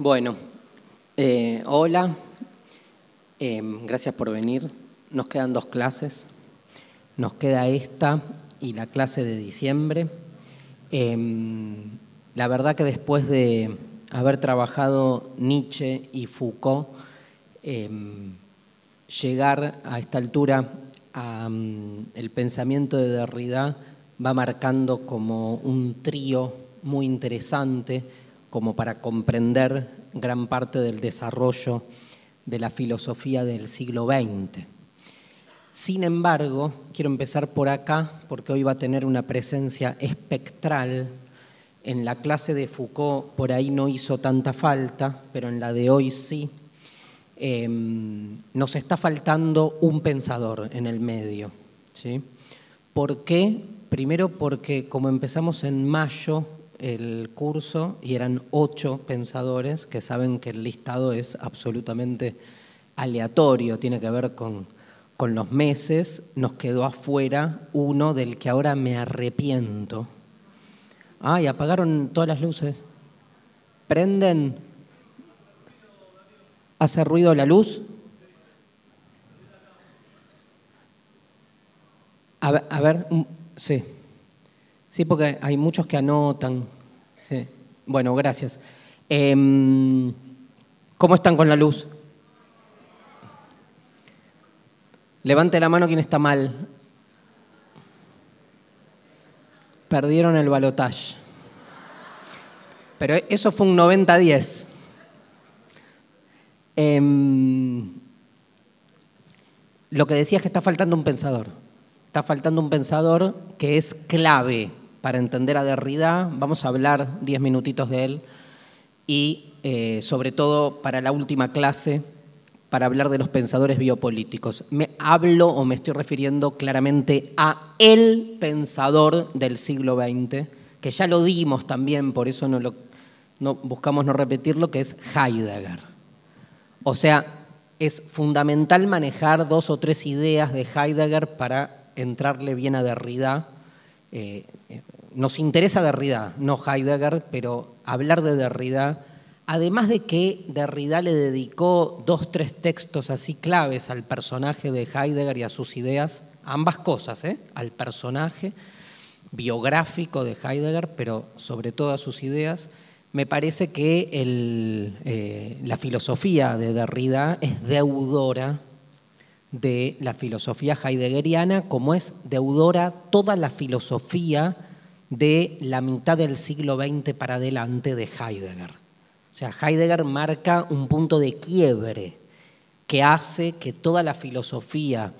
Bueno, eh, hola, eh, gracias por venir. Nos quedan dos clases. Nos queda esta y la clase de diciembre. Eh, la verdad que después de haber trabajado Nietzsche y Foucault, llegar a esta altura al pensamiento de Derrida va marcando como un trío muy interesante como para comprender gran parte del desarrollo de la filosofía del siglo XX. Sin embargo, quiero empezar por acá porque hoy va a tener una presencia espectral. En la clase de Foucault por ahí no hizo tanta falta, pero en la de hoy sí. Em, nos está faltando un pensador en el medio. ¿sí? ¿Por qué? Primero porque como empezamos en mayo, el curso y eran ocho pensadores que saben que el listado es absolutamente aleatorio, tiene que ver con, con los meses. Nos quedó afuera uno del que ahora me arrepiento. Ay, apagaron todas las luces. Prenden. ¿Hace ruido la luz? Ver, a ver sí. Sí, porque hay muchos que anotan. Sí. Bueno, gracias. Em, ¿Cómo están con la luz? Levante la mano quien está mal. Perdieron el balotaje. Pero eso fue un 90-10. Em, lo que decía es que está faltando un pensador. Está faltando un pensador que es clave para entender a Derrida. Vamos a hablar diez minutitos de él. Y eh, sobre todo para la última clase, para hablar de los pensadores biopolíticos. Me hablo o me estoy refiriendo claramente a el pensador del siglo XX, que ya lo dimos también, por eso no, no buscamos no repetirlo, que es Heidegger. O sea, es fundamental manejar dos o tres ideas de Heidegger para entrarle bien a Derrida. Eh, nos interesa Derrida, no Heidegger, pero hablar de Derrida, además de que Derrida le dedicó dos, tres textos así claves al personaje de Heidegger y a sus ideas, ambas cosas, ¿eh? al personaje biográfico de Heidegger, pero sobre todo a sus ideas, me parece que eh, la filosofía de Derrida es deudora de la filosofía heideggeriana, como es deudora toda la filosofía de la mitad del siglo XX para adelante de Heidegger. O sea, Heidegger marca un punto de quiebre que hace que toda la filosofía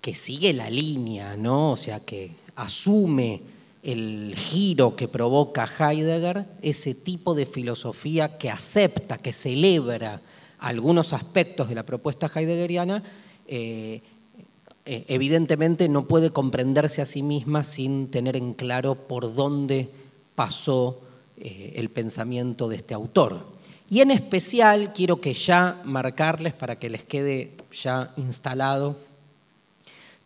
que sigue la línea, ¿no? O sea, que asume el giro que provoca Heidegger, ese tipo de filosofía que acepta, que celebra algunos aspectos de la propuesta heideggeriana, eh, eh, evidentemente no puede comprenderse a sí misma sin tener en claro por dónde pasó eh, el pensamiento de este autor. Y en especial quiero que ya marcarles para que les quede ya instalado,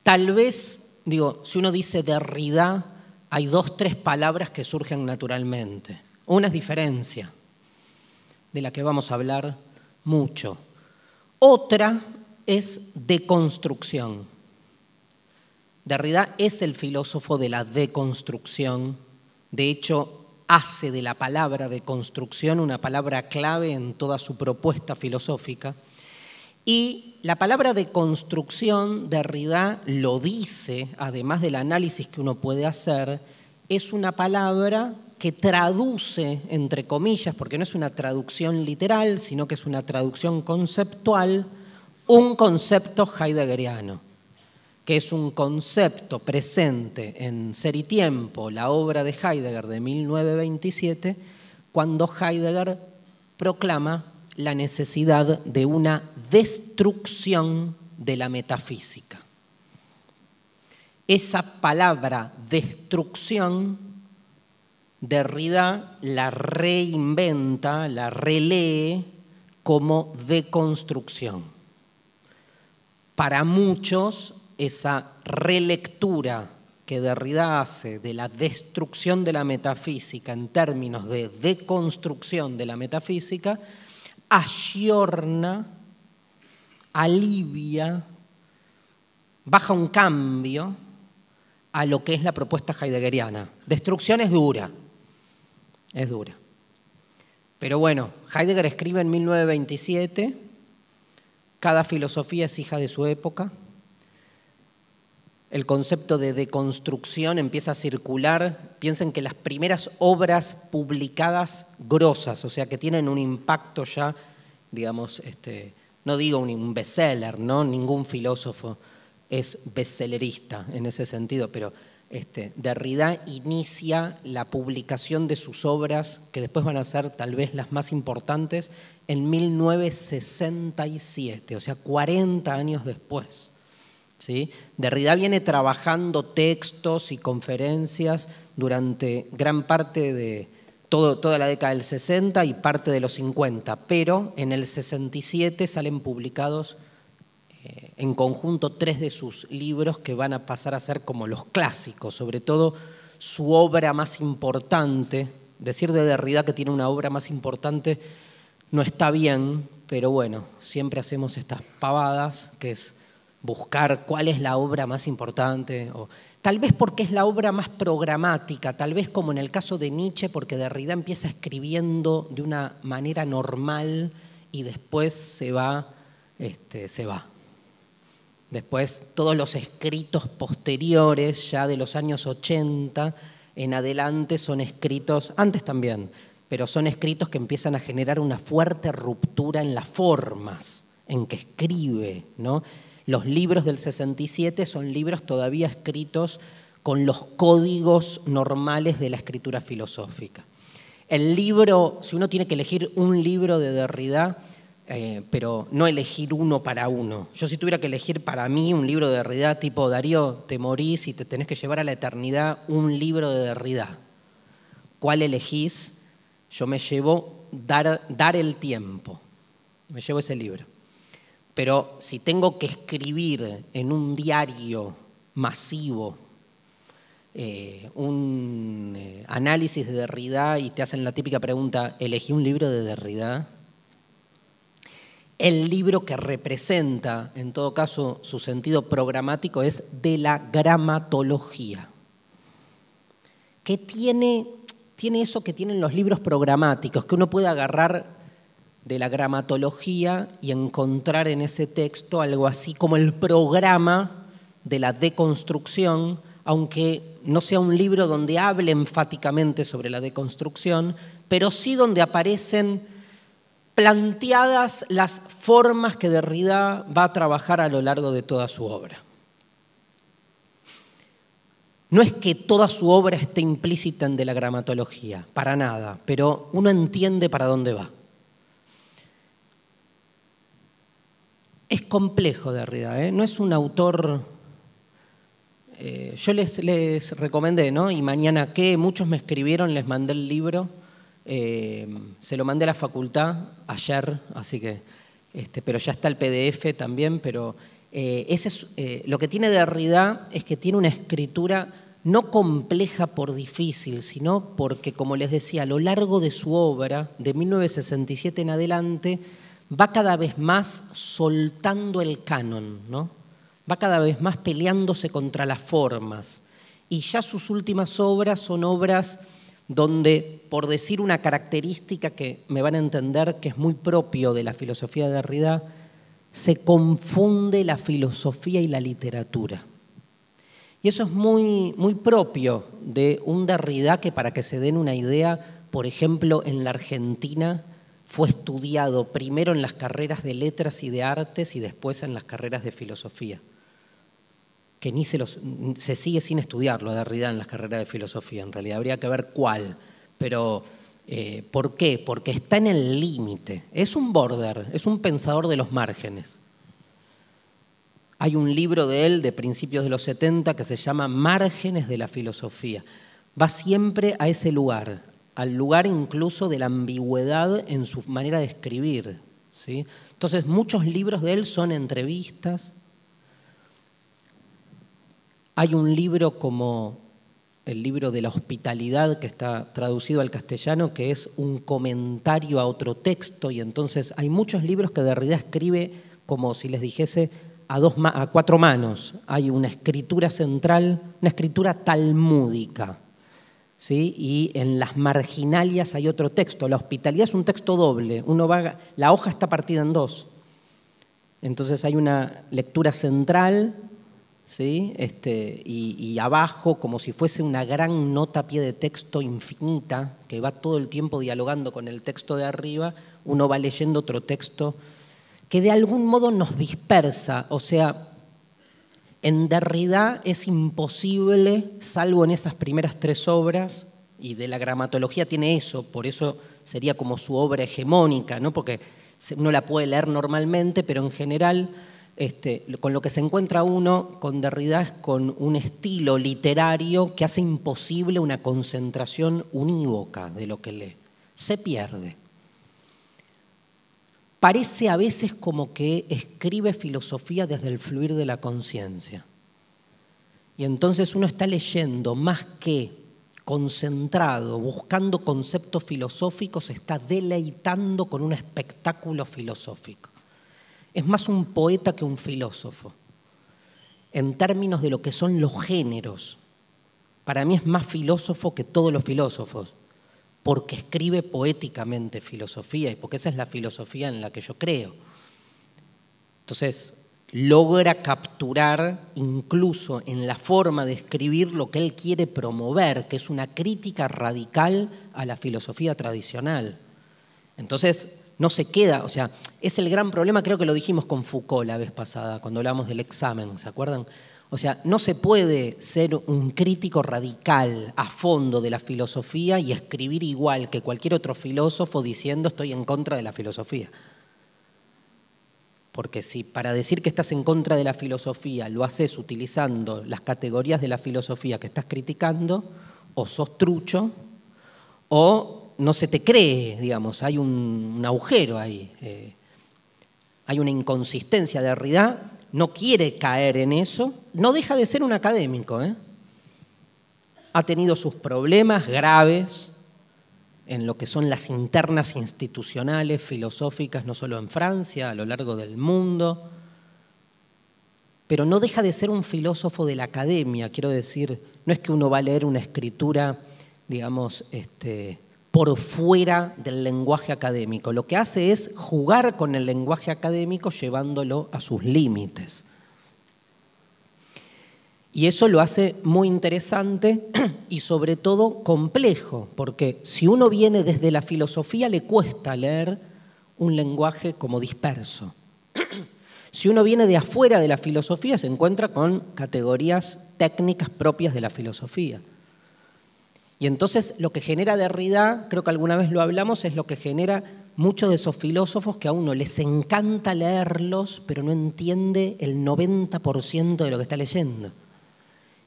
tal vez, digo, si uno dice Derrida, hay dos, tres palabras que surgen naturalmente. Una es diferencia, de la que vamos a hablar mucho. Otra es deconstrucción. Derrida es el filósofo de la deconstrucción. De hecho, hace de la palabra deconstrucción una palabra clave en toda su propuesta filosófica. Y la palabra deconstrucción, Derrida lo dice, además del análisis que uno puede hacer, es una palabra que traduce, entre comillas, porque no es una traducción literal, sino que es una traducción conceptual, un concepto heideggeriano, que es un concepto presente en Ser y Tiempo, la obra de Heidegger de 1927, cuando Heidegger proclama la necesidad de una destrucción de la metafísica. Esa palabra destrucción, Derrida la reinventa, la relee como deconstrucción para muchos esa relectura que Derrida hace de la destrucción de la metafísica en términos de deconstrucción de la metafísica, ayorna, alivia, baja un cambio a lo que es la propuesta heideggeriana. Destrucción es dura, es dura. Pero bueno, Heidegger escribe en 1927, cada filosofía es hija de su época, el concepto de deconstrucción empieza a circular. Piensen que las primeras obras publicadas grosas, o sea, que tienen un impacto ya, digamos, este, no digo un bestseller, ¿no? Ningún filósofo es bestsellerista en ese sentido, pero este, Derrida inicia la publicación de sus obras, que después van a ser tal vez las más importantes, en 1967, o sea, 40 años después. ¿sí? Derrida viene trabajando textos y conferencias durante gran parte de toda la década del 60 y parte de los 50, pero en el 67 salen publicados en conjunto tres de sus libros que van a pasar a ser como los clásicos, sobre todo su obra más importante. Decir de Derrida que tiene una obra más importante no está bien, pero bueno, siempre hacemos estas pavadas, que es buscar cuál es la obra más importante, o tal vez porque es la obra más programática, tal vez como en el caso de Nietzsche, porque Derrida empieza escribiendo de una manera normal y después se va, este, se va. Después todos los escritos posteriores, ya de los años 80 en adelante, son escritos, antes también, pero son escritos que empiezan a generar una fuerte ruptura en las formas en que escribe, ¿no? Los libros del 67 son libros todavía escritos con los códigos normales de la escritura filosófica. El libro, si uno tiene que elegir un libro de Derrida, eh, pero no elegir uno para uno. Yo si tuviera que elegir para mí un libro de Derrida tipo Darío, te morís y te tenés que llevar a la eternidad un libro de Derrida. ¿Cuál elegís? Yo me llevo dar, dar el tiempo. Me llevo ese libro. Pero si tengo que escribir en un diario masivo eh, un eh, análisis de Derrida y te hacen la típica pregunta, ¿elegí un libro de Derrida? El libro que representa, en todo caso, su sentido programático es de la gramatología. ¿Qué tiene, tiene eso que tienen los libros programáticos? Que uno puede agarrar de la gramatología y encontrar en ese texto algo así como el programa de la deconstrucción, aunque no sea un libro donde hable enfáticamente sobre la deconstrucción, pero sí donde aparecen planteadas las formas que Derrida va a trabajar a lo largo de toda su obra. No es que toda su obra esté implícita en la gramatología, para nada, pero uno entiende para dónde va. Es complejo Derrida, ¿eh? no es un autor... Eh, yo les, recomendé, ¿no? Y mañana que muchos me escribieron, les mandé el libro, eh, se lo mandé a la facultad ayer, así que, este, pero ya está el PDF también, pero ese es, lo que tiene Derrida es que tiene una escritura no compleja por difícil, sino porque, como les decía, a lo largo de su obra, de 1967 en adelante, va cada vez más soltando el canon, ¿no? va cada vez más peleándose contra las formas. Y ya sus últimas obras son obras donde, por decir una característica que me van a entender que es muy propio de la filosofía de Derrida, se confunde la filosofía y la literatura. Y eso es muy, muy propio de un Derrida que, para que se den una idea, por ejemplo, en la Argentina fue estudiado primero en las carreras de letras y de artes y después en las carreras de filosofía. Que ni se, los, se sigue sin estudiarlo Derrida en las carreras de filosofía, en realidad habría que ver cuál. Pero, eh, ¿por qué? Porque está en el límite. Es un border, es un pensador de los márgenes. Hay un libro de él de principios de los 70 que se llama Márgenes de la Filosofía. Va siempre a ese lugar, al lugar incluso de la ambigüedad en su manera de escribir. ¿sí? Entonces, muchos libros de él son entrevistas. Hay un libro como el libro de la hospitalidad que está traducido al castellano, que es un comentario a otro texto, y entonces hay muchos libros que Derrida escribe como si les dijese a, dos, a cuatro manos. Hay una escritura central, una escritura talmúdica, ¿sí? y en las marginalias hay otro texto. La hospitalidad es un texto doble, Uno va, la hoja está partida en dos. Entonces hay una lectura central ¿sí? Este, y, abajo, como si fuese una gran nota a pie de texto infinita, que va todo el tiempo dialogando con el texto de arriba, uno va leyendo otro texto que de algún modo nos dispersa, o sea, en Derrida es imposible, salvo en esas primeras tres obras, y de la gramatología tiene eso, por eso sería como su obra hegemónica, ¿no? porque uno la puede leer normalmente, pero en general este, con lo que se encuentra uno con Derrida es con un estilo literario que hace imposible una concentración unívoca de lo que lee. Se pierde. Parece a veces como que escribe filosofía desde el fluir de la conciencia. Y entonces uno está leyendo más que concentrado, buscando conceptos filosóficos, está deleitando con un espectáculo filosófico es más un poeta que un filósofo, en términos de lo que son los géneros. Para mí es más filósofo que todos los filósofos, porque escribe poéticamente filosofía y porque esa es la filosofía en la que yo creo. Entonces, logra capturar incluso en la forma de escribir lo que él quiere promover, que es una crítica radical a la filosofía tradicional. Entonces, no se queda, o sea, es el gran problema, creo que lo dijimos con Foucault la vez pasada, cuando hablamos del examen, ¿se acuerdan? O sea, no se puede ser un crítico radical a fondo de la filosofía y escribir igual que cualquier otro filósofo diciendo estoy en contra de la filosofía. Porque si para decir que estás en contra de la filosofía lo haces utilizando las categorías de la filosofía que estás criticando, o sos trucho, o no se te cree, digamos, hay un, agujero ahí, eh, hay una inconsistencia. de Derrida no quiere caer en eso, no deja de ser un académico. ¿eh? Ha tenido sus problemas graves en lo que son las internas institucionales, filosóficas, no solo en Francia, a lo largo del mundo, pero no deja de ser un filósofo de la academia, quiero decir, no es que uno va a leer una escritura, digamos, este, por fuera del lenguaje académico. Lo que hace es jugar con el lenguaje académico llevándolo a sus límites. Y eso lo hace muy interesante y sobre todo complejo, porque si uno viene desde la filosofía le cuesta leer un lenguaje como disperso. Si uno viene de afuera de la filosofía se encuentra con categorías técnicas propias de la filosofía. Y entonces lo que genera Derrida, creo que alguna vez lo hablamos, es lo que genera muchos de esos filósofos que a uno les encanta leerlos, pero no entiende el 90% de lo que está leyendo.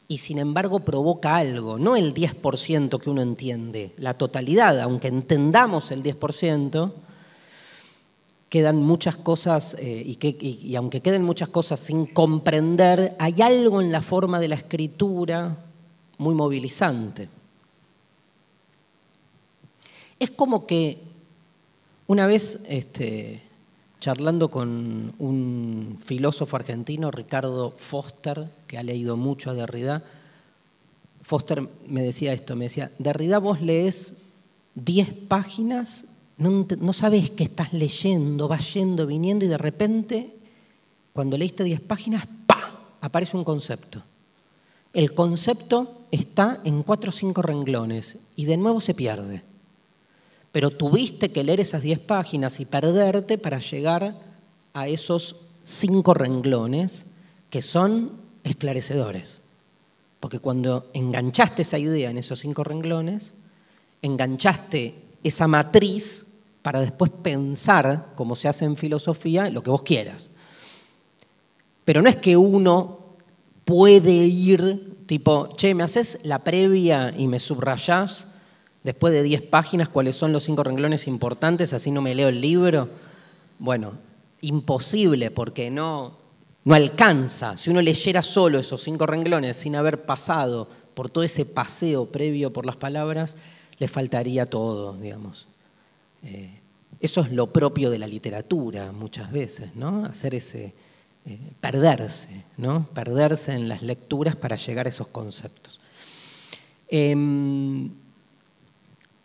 Y sin embargo provoca algo, no el 10% que uno entiende, la totalidad, aunque entendamos el 10%, quedan muchas cosas, eh, y, y aunque queden muchas cosas sin comprender, hay algo en la forma de la escritura muy movilizante. Es como que una vez este, charlando con un filósofo argentino, Ricardo Foster, que ha leído mucho a Derrida, Foster me decía esto, me decía, Derrida vos lees 10 páginas, no, sabes qué estás leyendo, vas yendo, viniendo y de repente, cuando leíste 10 páginas, ¡pa! aparece un concepto. El concepto está en cuatro o cinco renglones y de nuevo se pierde pero tuviste que leer esas 10 páginas y perderte para llegar a esos cinco renglones que son esclarecedores. Porque cuando enganchaste esa idea en esos cinco renglones, enganchaste esa matriz para después pensar, como se hace en filosofía, lo que vos quieras. Pero no es que uno puede ir tipo, che, me haces la previa y me subrayás después de 10 páginas, cuáles son los cinco renglones importantes, así no me leo el libro. Bueno, imposible porque no, no alcanza. Si uno leyera solo esos cinco renglones sin haber pasado por todo ese paseo previo por las palabras, le faltaría todo, digamos. Eh, eso es lo propio de la literatura muchas veces, ¿no? Hacer ese, eh, perderse, ¿no? Perderse en las lecturas para llegar a esos conceptos. Em,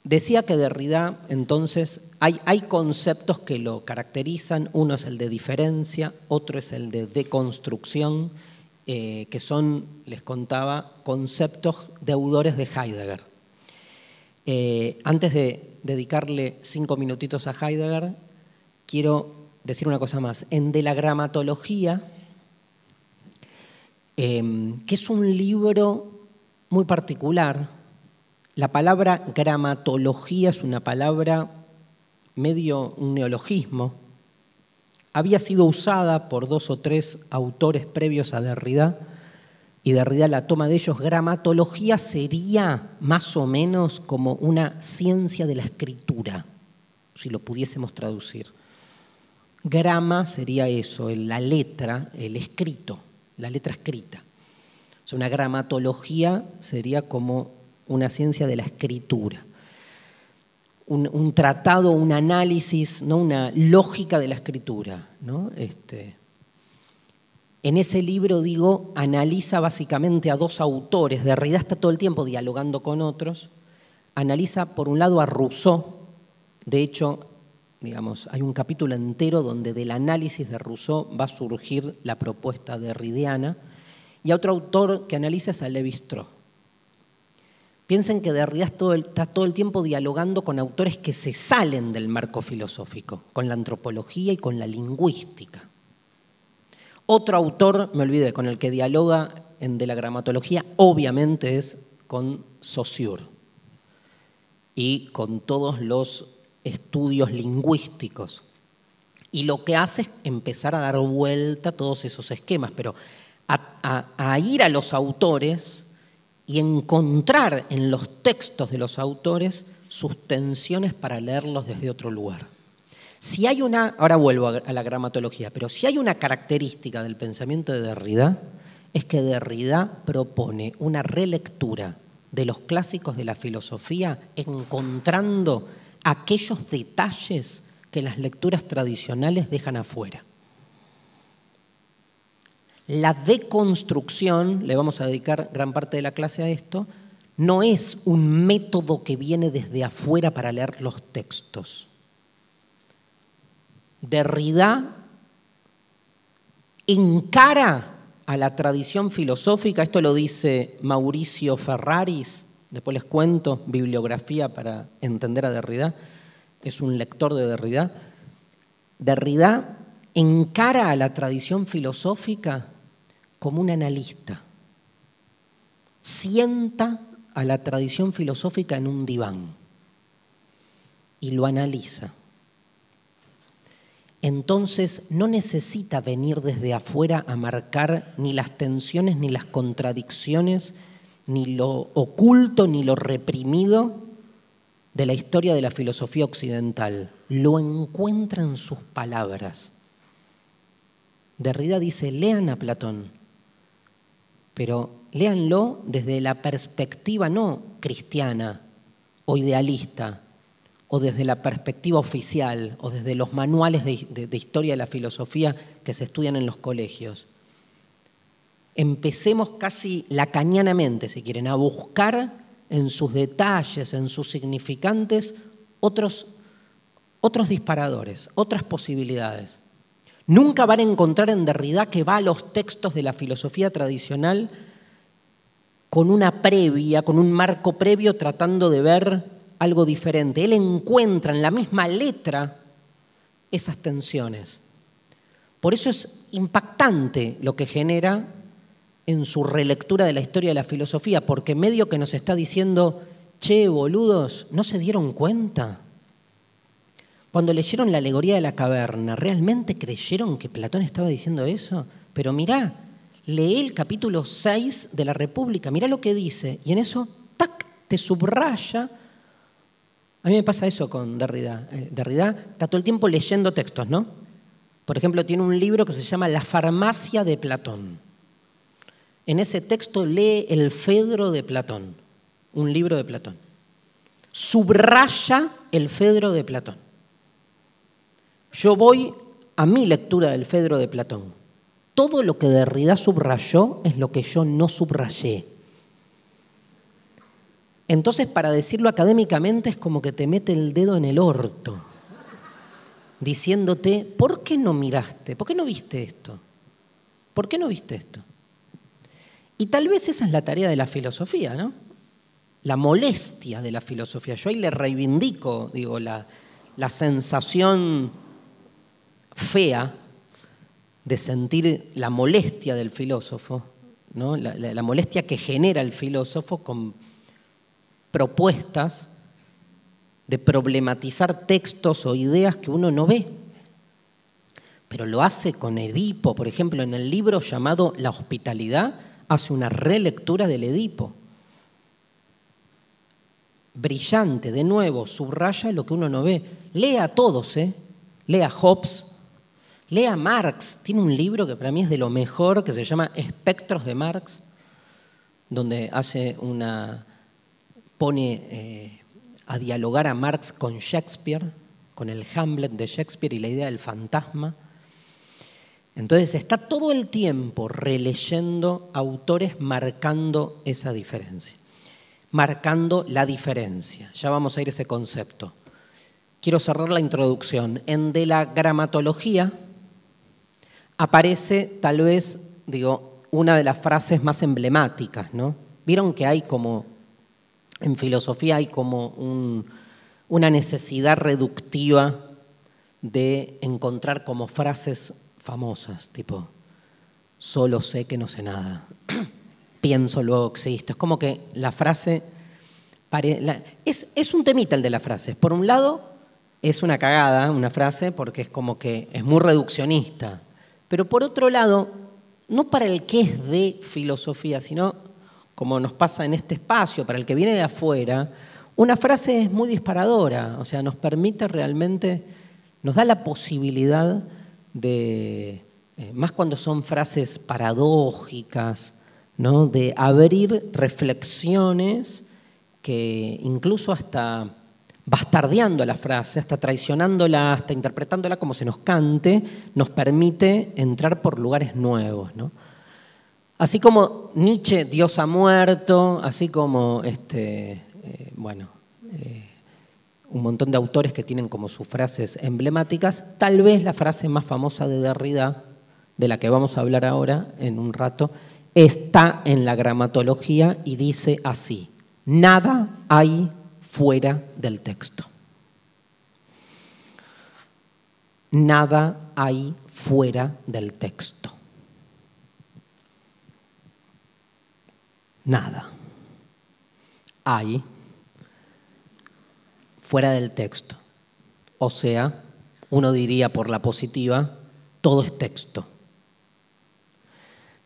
decía que Derrida, entonces, hay, hay conceptos que lo caracterizan. Uno es el de diferencia, otro es el de deconstrucción, eh, que son, les contaba, conceptos deudores de Heidegger. Eh, antes de dedicarle cinco minutitos a Heidegger, quiero decir una cosa más. En De la Gramatología, em, que es un libro muy particular, la palabra gramatología es una palabra medio un neologismo, había sido usada por dos o tres autores previos a Derrida, y Derrida la toma de ellos, gramatología sería más o menos como una ciencia de la escritura, si lo pudiésemos traducir. Grama sería eso, la letra, el escrito, la letra escrita. Una gramatología sería como una ciencia de la escritura. Un, tratado, un análisis, ¿no? una lógica de la escritura. ¿no? Este, en ese libro, digo, analiza básicamente a dos autores, Derrida está todo el tiempo dialogando con otros, analiza por un lado a Rousseau, de hecho, digamos, hay un capítulo entero donde del análisis de Rousseau va a surgir la propuesta derridiana, y a otro autor que analiza es a Levi-Strauss. Piensen que Derrida está todo el tiempo dialogando con autores que se salen del marco filosófico, con la antropología y con la lingüística. Otro autor, me olvidé, con el que dialoga en de la gramatología, obviamente es con Saussure y con todos los estudios lingüísticos. Y lo que hace es empezar a dar vuelta a todos esos esquemas, pero a, ir a los autores y encontrar en los textos de los autores sus tensiones para leerlos desde otro lugar. Si hay una, ahora vuelvo a la gramatología, pero si hay una característica del pensamiento de Derrida, es que Derrida propone una relectura de los clásicos de la filosofía encontrando aquellos detalles que las lecturas tradicionales dejan afuera. La deconstrucción, le vamos a dedicar gran parte de la clase a esto, no es un método que viene desde afuera para leer los textos Derrida encara a la tradición filosófica, esto lo dice Mauricio Ferraris, después les cuento, bibliografía para entender a Derrida, es un lector de Derrida. Derrida encara a la tradición filosófica como un analista, sienta a la tradición filosófica en un diván y lo analiza entonces no necesita venir desde afuera a marcar ni las tensiones, ni las contradicciones, ni lo oculto, ni lo reprimido de la historia de la filosofía occidental. Lo encuentra en sus palabras. Derrida dice, lean a Platón, pero léanlo desde la perspectiva no cristiana o idealista, o desde la perspectiva oficial o desde los manuales de, historia de la filosofía que se estudian en los colegios. Empecemos casi lacanianamente, si quieren, a buscar en sus detalles, en sus significantes, otros, otros disparadores, otras posibilidades. Nunca van a encontrar en Derrida que va a los textos de la filosofía tradicional con una previa, con un marco previo tratando de ver algo diferente. Él encuentra en la misma letra esas tensiones. Por eso es impactante lo que genera en su relectura de la historia de la filosofía, porque medio que nos está diciendo, che, boludos, ¿no se dieron cuenta? Cuando leyeron la alegoría de la caverna, ¿realmente creyeron que Platón estaba diciendo eso? Pero mirá, lee el capítulo 6 de la República, mirá lo que dice, y en eso, tac, te subraya a mí me pasa eso con Derrida. Eh, Derrida está todo el tiempo leyendo textos, ¿no? Por ejemplo, tiene un libro que se llama La farmacia de Platón. En ese texto lee el Fedro de Platón, un libro de Platón. Subraya el Fedro de Platón. Yo voy a mi lectura del Fedro de Platón. Todo lo que Derrida subrayó es lo que yo no subrayé. Entonces, para decirlo académicamente, es como que te mete el dedo en el orto, diciéndote, ¿por qué no miraste? ¿Por qué no viste esto? ¿Por qué no viste esto? Y tal vez esa es la tarea de la filosofía, ¿no? La molestia de la filosofía. Yo ahí le reivindico, digo, la, la sensación fea de sentir la molestia del filósofo, ¿no? la, molestia que genera el filósofo con propuestas de problematizar textos o ideas que uno no ve. Pero lo hace con Edipo, por ejemplo, en el libro llamado La hospitalidad, hace una relectura del Edipo. Brillante, de nuevo, subraya lo que uno no ve. Lea a todos, ¿eh? Lea Hobbes, lea Marx. Tiene un libro que para mí es de lo mejor, que se llama Espectros de Marx, donde hace una, pone eh, a dialogar a Marx con Shakespeare, con el Hamlet de Shakespeare y la idea del fantasma. Entonces está todo el tiempo releyendo autores marcando esa diferencia, marcando la diferencia. Ya vamos a ir a ese concepto. Quiero cerrar la introducción. En de la gramatología aparece tal vez, digo, una de las frases más emblemáticas, ¿no? Vieron que hay como en filosofía hay como una necesidad reductiva de encontrar como frases famosas, tipo, solo sé que no sé nada, pienso, luego existo. Es como que la frase... es, es un temita el de las frases. Por un lado, es una cagada una frase porque es como que es muy reduccionista. Pero por otro lado, no para el que es de filosofía, sino como nos pasa en este espacio, para el que viene de afuera, una frase es muy disparadora, o sea, nos permite realmente, nos da la posibilidad de, eh, más cuando son frases paradójicas, ¿no? de abrir reflexiones que incluso hasta bastardeando la frase, hasta traicionándola, hasta interpretándola como se nos cante, nos permite entrar por lugares nuevos. ¿no? Así como Nietzsche, Dios ha muerto, así como este, eh, bueno, eh, un montón de autores que tienen como sus frases emblemáticas, tal vez la frase más famosa de Derrida, de la que vamos a hablar ahora en un rato, está en la gramatología y dice así, nada hay fuera del texto. Nada hay fuera del texto. nada. Hay fuera del texto. O sea, uno diría por la positiva, todo es texto.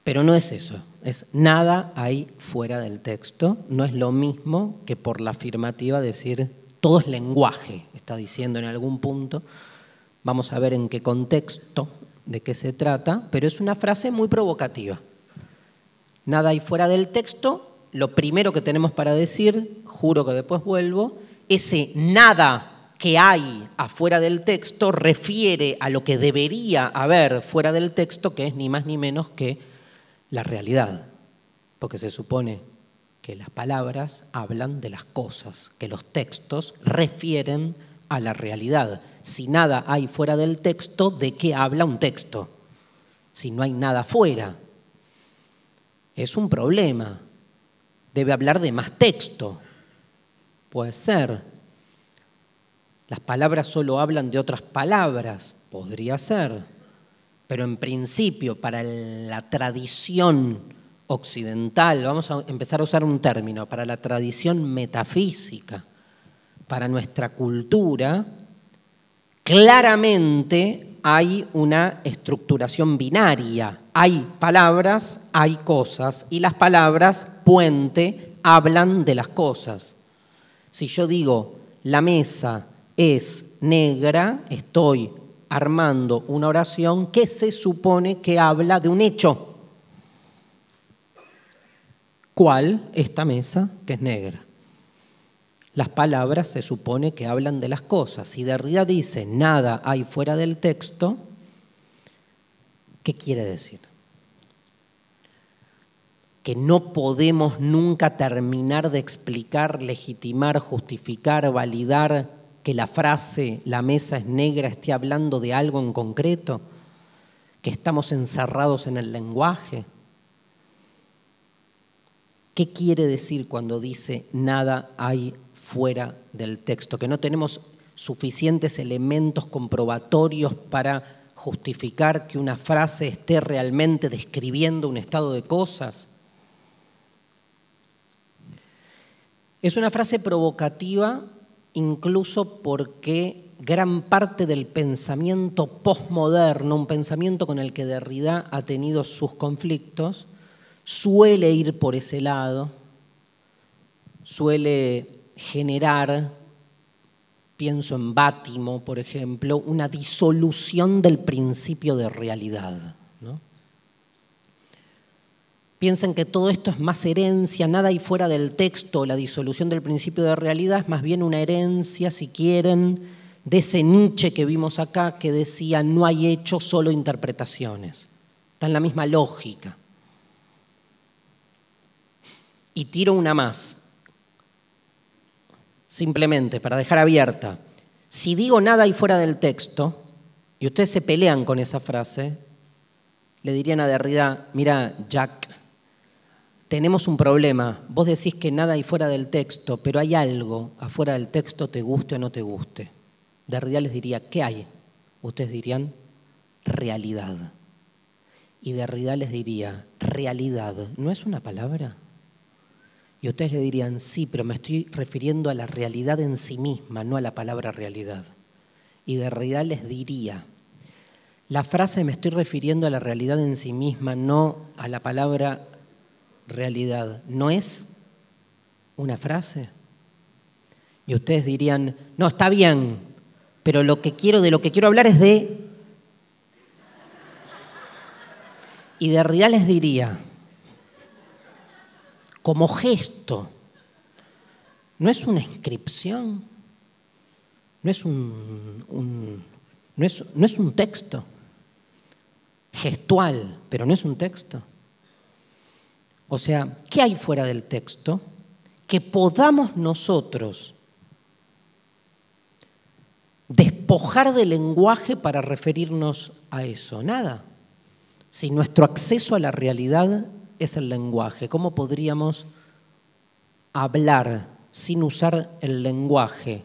Pero no es eso, es nada hay fuera del texto, no es lo mismo que por la afirmativa decir todo es lenguaje, está diciendo en algún punto. Vamos a ver en qué contexto, de qué se trata, pero es una frase muy provocativa nada hay fuera del texto, lo primero que tenemos para decir, juro que después vuelvo, ese nada que hay afuera del texto refiere a lo que debería haber fuera del texto, que es ni más ni menos que la realidad, porque se supone que las palabras hablan de las cosas, que los textos refieren a la realidad. Si nada hay fuera del texto, ¿de qué habla un texto? Si no hay nada fuera, es un problema. Debe hablar de más texto. Puede ser. Las palabras solo hablan de otras palabras. Podría ser. Pero en principio, para la tradición occidental, vamos a empezar a usar un término, para la tradición metafísica, para nuestra cultura, claramente hay una estructuración binaria hay palabras, hay cosas, y las palabras, puente, hablan de las cosas. Si yo digo, la mesa es negra, estoy armando una oración que se supone que habla de un hecho. ¿Cuál? Esta mesa que es negra. Las palabras se supone que hablan de las cosas. Si Derrida dice nada hay fuera del texto, ¿qué quiere decir? Que no podemos nunca terminar de explicar, legitimar, justificar, validar que la frase la mesa es negra esté hablando de algo en concreto, que estamos encerrados en el lenguaje. ¿Qué quiere decir cuando dice nada hay fuera del texto, que no tenemos suficientes elementos comprobatorios para justificar que una frase esté realmente describiendo un estado de cosas. Es una frase provocativa incluso porque gran parte del pensamiento postmoderno, un pensamiento con el que Derrida ha tenido sus conflictos, suele ir por ese lado, suele generar, pienso en Bátimo, por ejemplo, una disolución del principio de realidad. Piensen que todo esto es más herencia, nada hay fuera del texto, la disolución del principio de realidad es más bien una herencia, si quieren, de ese Nietzsche que vimos acá que decía no hay hechos, solo interpretaciones. Está en la misma lógica. Y tiro una más simplemente para dejar abierta, si digo nada ahí fuera del texto, y ustedes se pelean con esa frase, le dirían a Derrida, mira, Jack, tenemos un problema, vos decís que nada hay fuera del texto, pero hay algo afuera del texto, te guste o no te guste. Derrida les diría, ¿qué hay? Ustedes dirían, realidad. Y Derrida les diría, realidad, ¿no es una palabra? Y ustedes le dirían, sí, pero me estoy refiriendo a la realidad en sí misma, no a la palabra realidad. Y de realidad les diría, la frase me estoy refiriendo a la realidad en sí misma, no a la palabra realidad, ¿no es una frase? Y ustedes dirían, no, está bien, pero lo que quiero, de lo que quiero hablar es de... Y de realidad les diría, como gesto. No es una inscripción, no es un, no, es, no es un texto gestual, pero no es un texto. O sea, ¿qué hay fuera del texto? Que podamos nosotros despojar del lenguaje para referirnos a eso. Nada. Si nuestro acceso a la realidad es el lenguaje. ¿Cómo podríamos hablar sin usar el lenguaje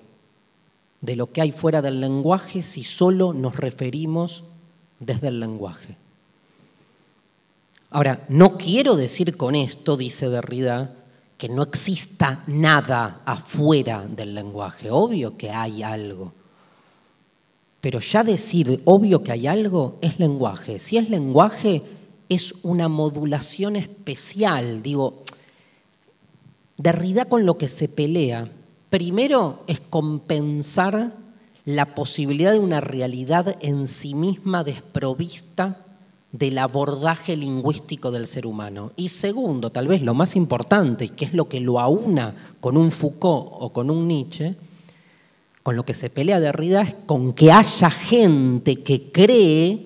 de lo que hay fuera del lenguaje si solo nos referimos desde el lenguaje? Ahora, no quiero decir con esto, dice Derrida, que no exista nada afuera del lenguaje. Obvio que hay algo. Pero ya decir obvio que hay algo es lenguaje. Si es lenguaje, es una modulación especial. Digo, Derrida con lo que se pelea, primero es compensar la posibilidad de una realidad en sí misma desprovista del abordaje lingüístico del ser humano. Y segundo, tal vez lo más importante, que es lo que lo aúna con un Foucault o con un Nietzsche, con lo que se pelea Derrida es con que haya gente que cree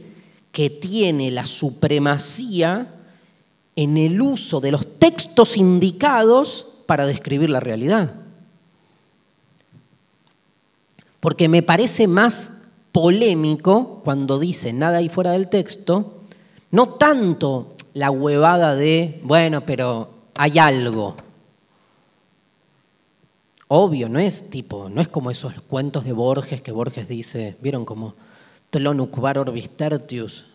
que tiene la supremacía en el uso de los textos indicados para describir la realidad. Porque me parece más polémico cuando dice nada ahí fuera del texto, no tanto la huevada de, bueno, pero hay algo. Obvio, no es tipo, no es como esos cuentos de Borges que Borges dice, ¿vieron? Tlonuk Orbis Tertius,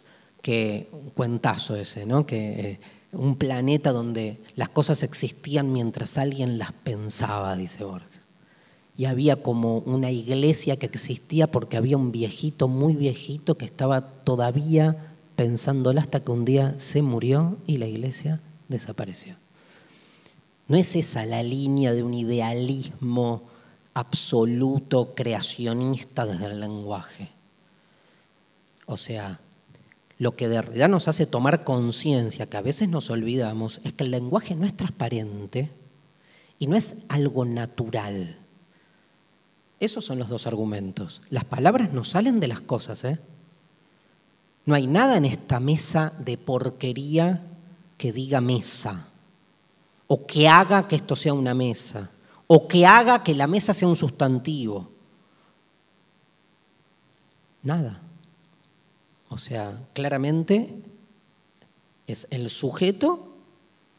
que un cuentazo ese, ¿no? Que eh, un planeta donde las cosas existían mientras alguien las pensaba, dice Borges. Y había como una iglesia que existía porque había un viejito, muy viejito, que estaba todavía pensándola hasta que un día se murió y la iglesia desapareció. No es esa la línea de un idealismo absoluto creacionista desde el lenguaje O sea, lo que de realidad nos hace tomar conciencia, que a veces nos olvidamos, es que el lenguaje no es transparente y no es algo natural. Esos son los dos argumentos. Las palabras no salen de las cosas, ¿eh? No hay nada en esta mesa de porquería que diga mesa, o que haga que esto sea una mesa, o que haga que la mesa sea un sustantivo. Nada. O sea, claramente es el sujeto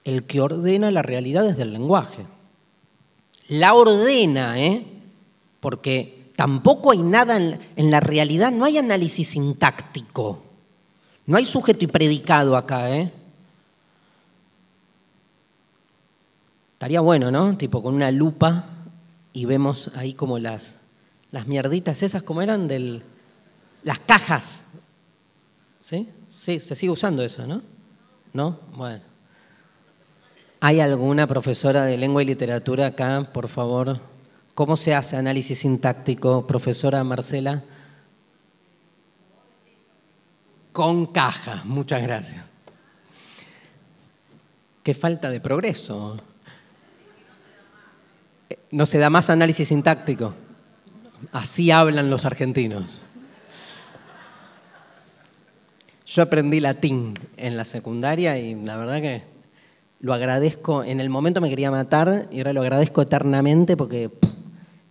el que ordena la realidad desde el lenguaje. La ordena, ¿eh? Porque tampoco hay nada en, en la realidad, no hay análisis sintáctico. No hay sujeto y predicado acá, ¿eh? Estaría bueno, ¿no? Tipo con una lupa y vemos ahí como las, las mierditas esas, como eran? Del, las cajas. ¿Sí? Sí, se sigue usando eso, ¿no? ¿No? Bueno. ¿Hay alguna profesora de lengua y literatura acá, por favor? ¿Cómo se hace análisis sintáctico, profesora Marcela? Con caja. Muchas gracias. Qué falta de progreso. No se da más análisis sintáctico. Así hablan los argentinos. Yo aprendí latín en la secundaria y la verdad que lo agradezco. En el momento me quería matar y ahora lo agradezco eternamente porque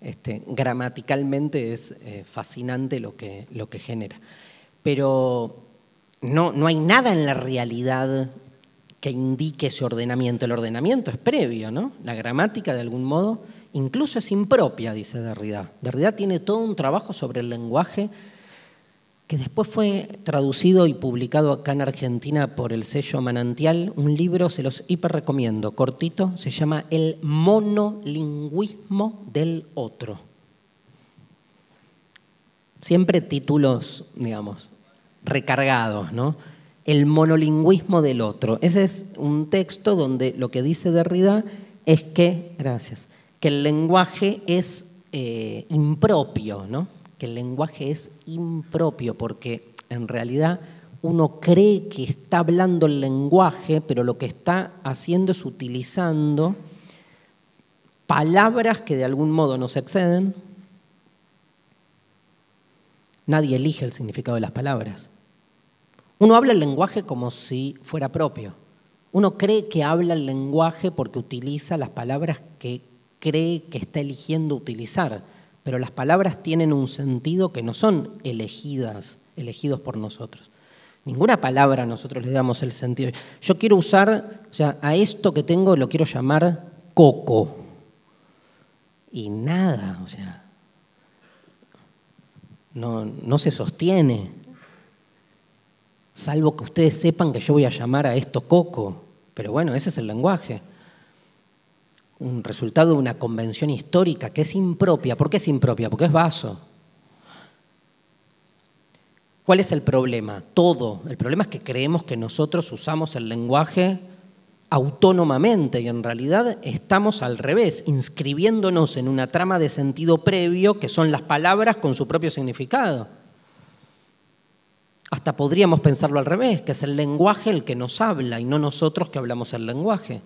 este, gramaticalmente es eh, fascinante lo que, lo que genera. Pero no, no hay nada en la realidad que indique ese ordenamiento. El ordenamiento es previo, ¿no? La gramática, de algún modo, incluso es impropia, dice Derrida. Derrida tiene todo un trabajo sobre el lenguaje que después fue traducido y publicado acá en Argentina por el sello Manantial. Un libro, se los hiper recomiendo, cortito, se llama El monolingüismo del otro. Siempre títulos, digamos, recargados, ¿no? El monolingüismo del otro. Ese es un texto donde lo que dice Derrida es que, gracias, que el lenguaje es eh, impropio, ¿no? Que el lenguaje es impropio, porque en realidad uno cree que está hablando el lenguaje, pero lo que está haciendo es utilizando palabras que de algún modo nos exceden. Nadie elige el significado de las palabras. Uno habla el lenguaje como si fuera propio. Uno cree que habla el lenguaje porque utiliza las palabras que cree que está eligiendo utilizar, pero las palabras tienen un sentido que no son elegidas, elegidos por nosotros. Ninguna palabra nosotros le damos el sentido. Yo quiero usar, o sea, a esto que tengo lo quiero llamar coco. Y nada, o sea, no, no se sostiene salvo que ustedes sepan que yo voy a llamar a esto coco. Pero bueno, ese es el lenguaje. Un resultado de una convención histórica que es impropia. ¿Por qué es impropia? Porque es vaso. ¿Cuál es el problema? Todo. El problema es que creemos que nosotros usamos el lenguaje autónomamente y en realidad estamos al revés, inscribiéndonos en una trama de sentido previo que son las palabras con su propio significado. Hasta podríamos pensarlo al revés, que es el lenguaje el que nos habla y no nosotros que hablamos el lenguaje.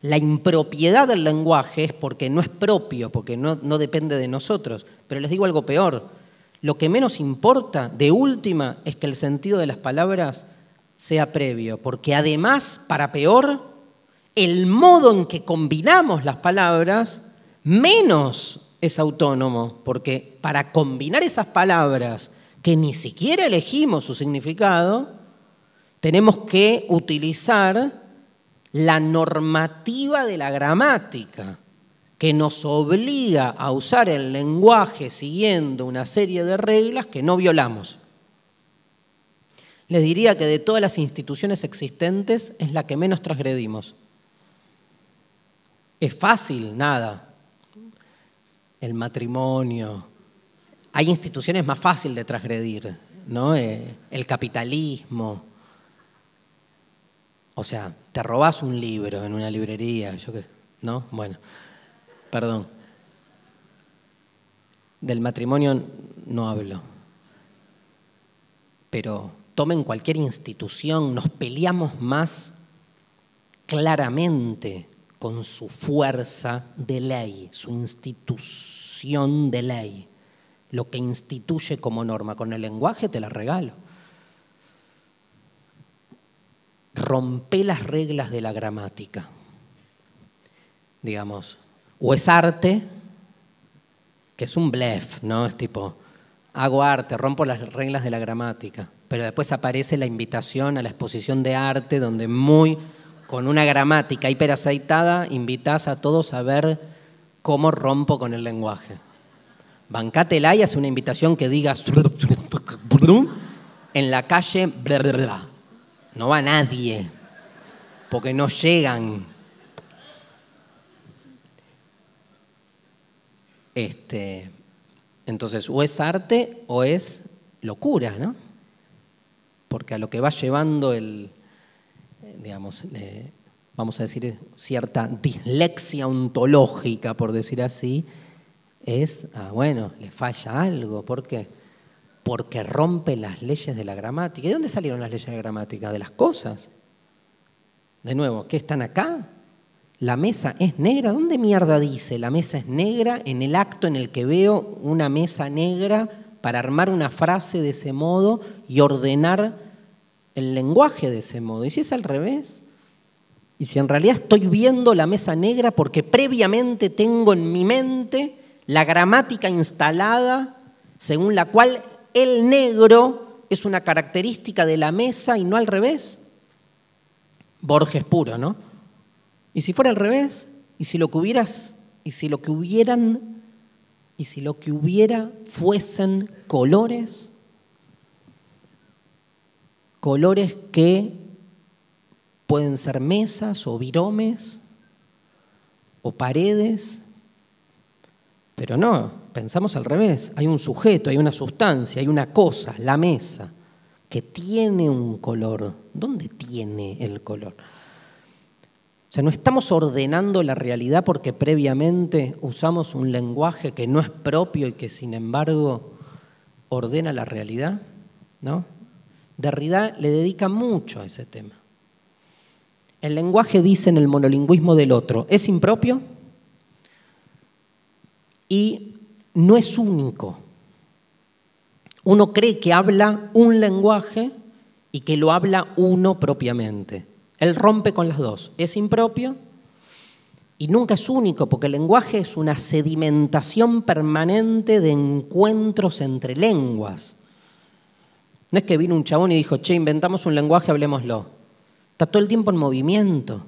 La impropiedad del lenguaje es porque no es propio, porque no, no depende de nosotros. Pero les digo algo peor. Lo que menos importa, de última, es que el sentido de las palabras sea previo, porque además, para peor, el modo en que combinamos las palabras menos es autónomo, porque para combinar esas palabras que ni siquiera elegimos su significado, tenemos que utilizar la normativa de la gramática, que nos obliga a usar el lenguaje siguiendo una serie de reglas que no violamos. Les diría que de todas las instituciones existentes es la que menos transgredimos. Es fácil, nada. El matrimonio, hay instituciones más fáciles de transgredir, ¿no? Eh, el capitalismo. O sea, te robas un libro en una librería, yo qué, ¿no? Bueno, perdón. Del matrimonio no hablo. pero tomen cualquier institución, nos peleamos más claramente con su fuerza de ley, su institución de ley, lo que instituye como norma. Con el lenguaje te la regalo. Rompe las reglas de la gramática. Digamos, o es arte, que es un blef, ¿no? Es tipo, hago arte, rompo las reglas de la gramática, pero después aparece la invitación a la exposición de arte donde muy con una gramática hiperaceitada invitas a todos a ver cómo rompo con el lenguaje. Bancátela y hace una invitación que diga en la calle no va nadie porque no llegan. Este, entonces, o es arte o es locura, ¿no? Porque a lo que va llevando el, digamos, vamos a decir, cierta dislexia ontológica, por decir así, es, ah, bueno, le falla algo. ¿Por qué? Porque rompe las leyes de la gramática. ¿Y de dónde salieron las leyes de la gramática? De las cosas. De nuevo, ¿qué están acá? La mesa es negra. ¿Dónde mierda dice la mesa es negra en el acto en el que veo una mesa negra para armar una frase de ese modo y ordenar el lenguaje de ese modo? ¿Y si es al revés? ¿Y si en realidad estoy viendo la mesa negra porque previamente tengo en mi mente la gramática instalada según la cual el negro es una característica de la mesa y no al revés? Borges puro, ¿no? ¿Y si fuera al revés? ¿Y si lo que hubieras, y si lo que hubieran, y si lo que hubiera fuesen colores? Colores que pueden ser mesas o viromes o paredes, pero no, pensamos al revés. Hay un sujeto, hay una sustancia, hay una cosa, la mesa, que tiene un color. ¿Dónde tiene el color? O sea, no estamos ordenando la realidad porque previamente usamos un lenguaje que no es propio y que sin embargo ordena la realidad, ¿no? Derrida le dedica mucho a ese tema. El lenguaje dice en el monolingüismo del otro, es impropio y no es único. Uno cree que habla un lenguaje y que lo habla uno propiamente. Él rompe con las dos. Es impropio y nunca es único, porque el lenguaje es una sedimentación permanente de encuentros entre lenguas. No es que vino un chabón y dijo, che, inventamos un lenguaje, hablemoslo. Está todo el tiempo en movimiento.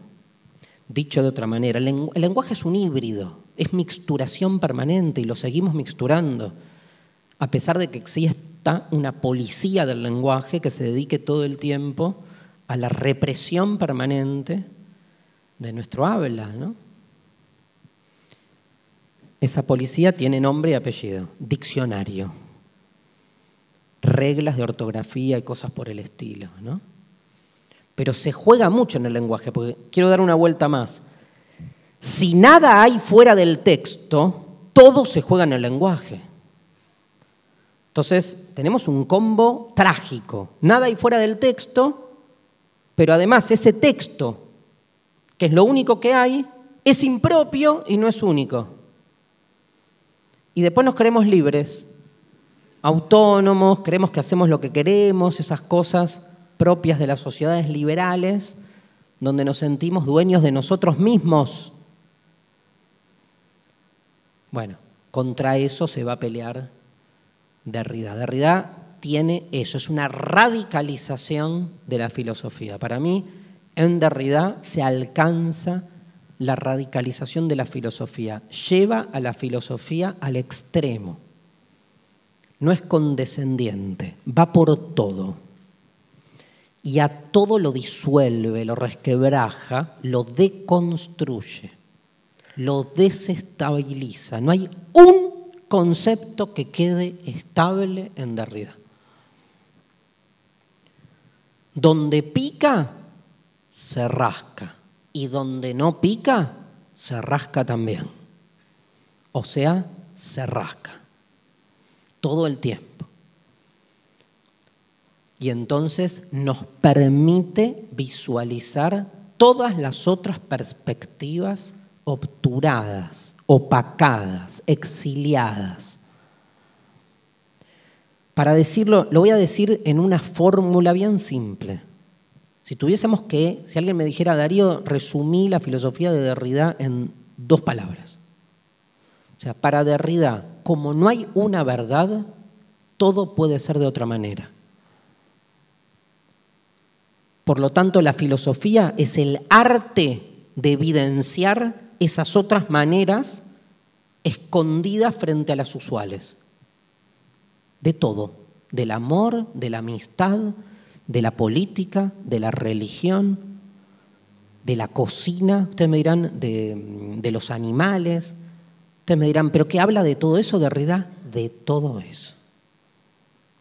Dicho de otra manera, el lenguaje es un híbrido, es mixturación permanente y lo seguimos mixturando, a pesar de que exista una policía del lenguaje que se dedique todo el tiempo a la represión permanente de nuestro habla. ¿no? Esa policía tiene nombre y apellido, diccionario, reglas de ortografía y cosas por el estilo. ¿no? Pero se juega mucho en el lenguaje, porque quiero dar una vuelta más. Si nada hay fuera del texto, todo se juega en el lenguaje. Entonces, tenemos un combo trágico. Nada hay fuera del texto, pero además ese texto, que es lo único que hay, es impropio y no es único. Y después nos creemos libres, autónomos, creemos que hacemos lo que queremos, esas cosas propias de las sociedades liberales, donde nos sentimos dueños de nosotros mismos. Bueno, contra eso se va a pelear Derrida. Derrida tiene eso, es una radicalización de la filosofía. Para mí, en Derrida se alcanza la radicalización de la filosofía, lleva a la filosofía al extremo. No es condescendiente, va por todo. Y a todo lo disuelve, lo resquebraja, lo deconstruye, lo desestabiliza. No hay un concepto que quede estable en Derrida. Donde pica, se rasca. Y donde no pica, se rasca también. O sea, se rasca. Todo el tiempo. y entonces nos permite visualizar todas las otras perspectivas obturadas, opacadas, exiliadas. Para decirlo, lo voy a decir en una fórmula bien simple. Si tuviésemos que, si alguien me dijera, Darío, resumí la filosofía de Derrida en dos palabras. O sea, para Derrida, como no hay una verdad, todo puede ser de otra manera. Por lo tanto, la filosofía es el arte de evidenciar esas otras maneras escondidas frente a las usuales. De todo, del amor, de la amistad, de la política, de la religión, de la cocina, ustedes me dirán, de, los animales, ustedes me dirán, ¿pero qué habla de todo eso, de Derrida? De todo eso.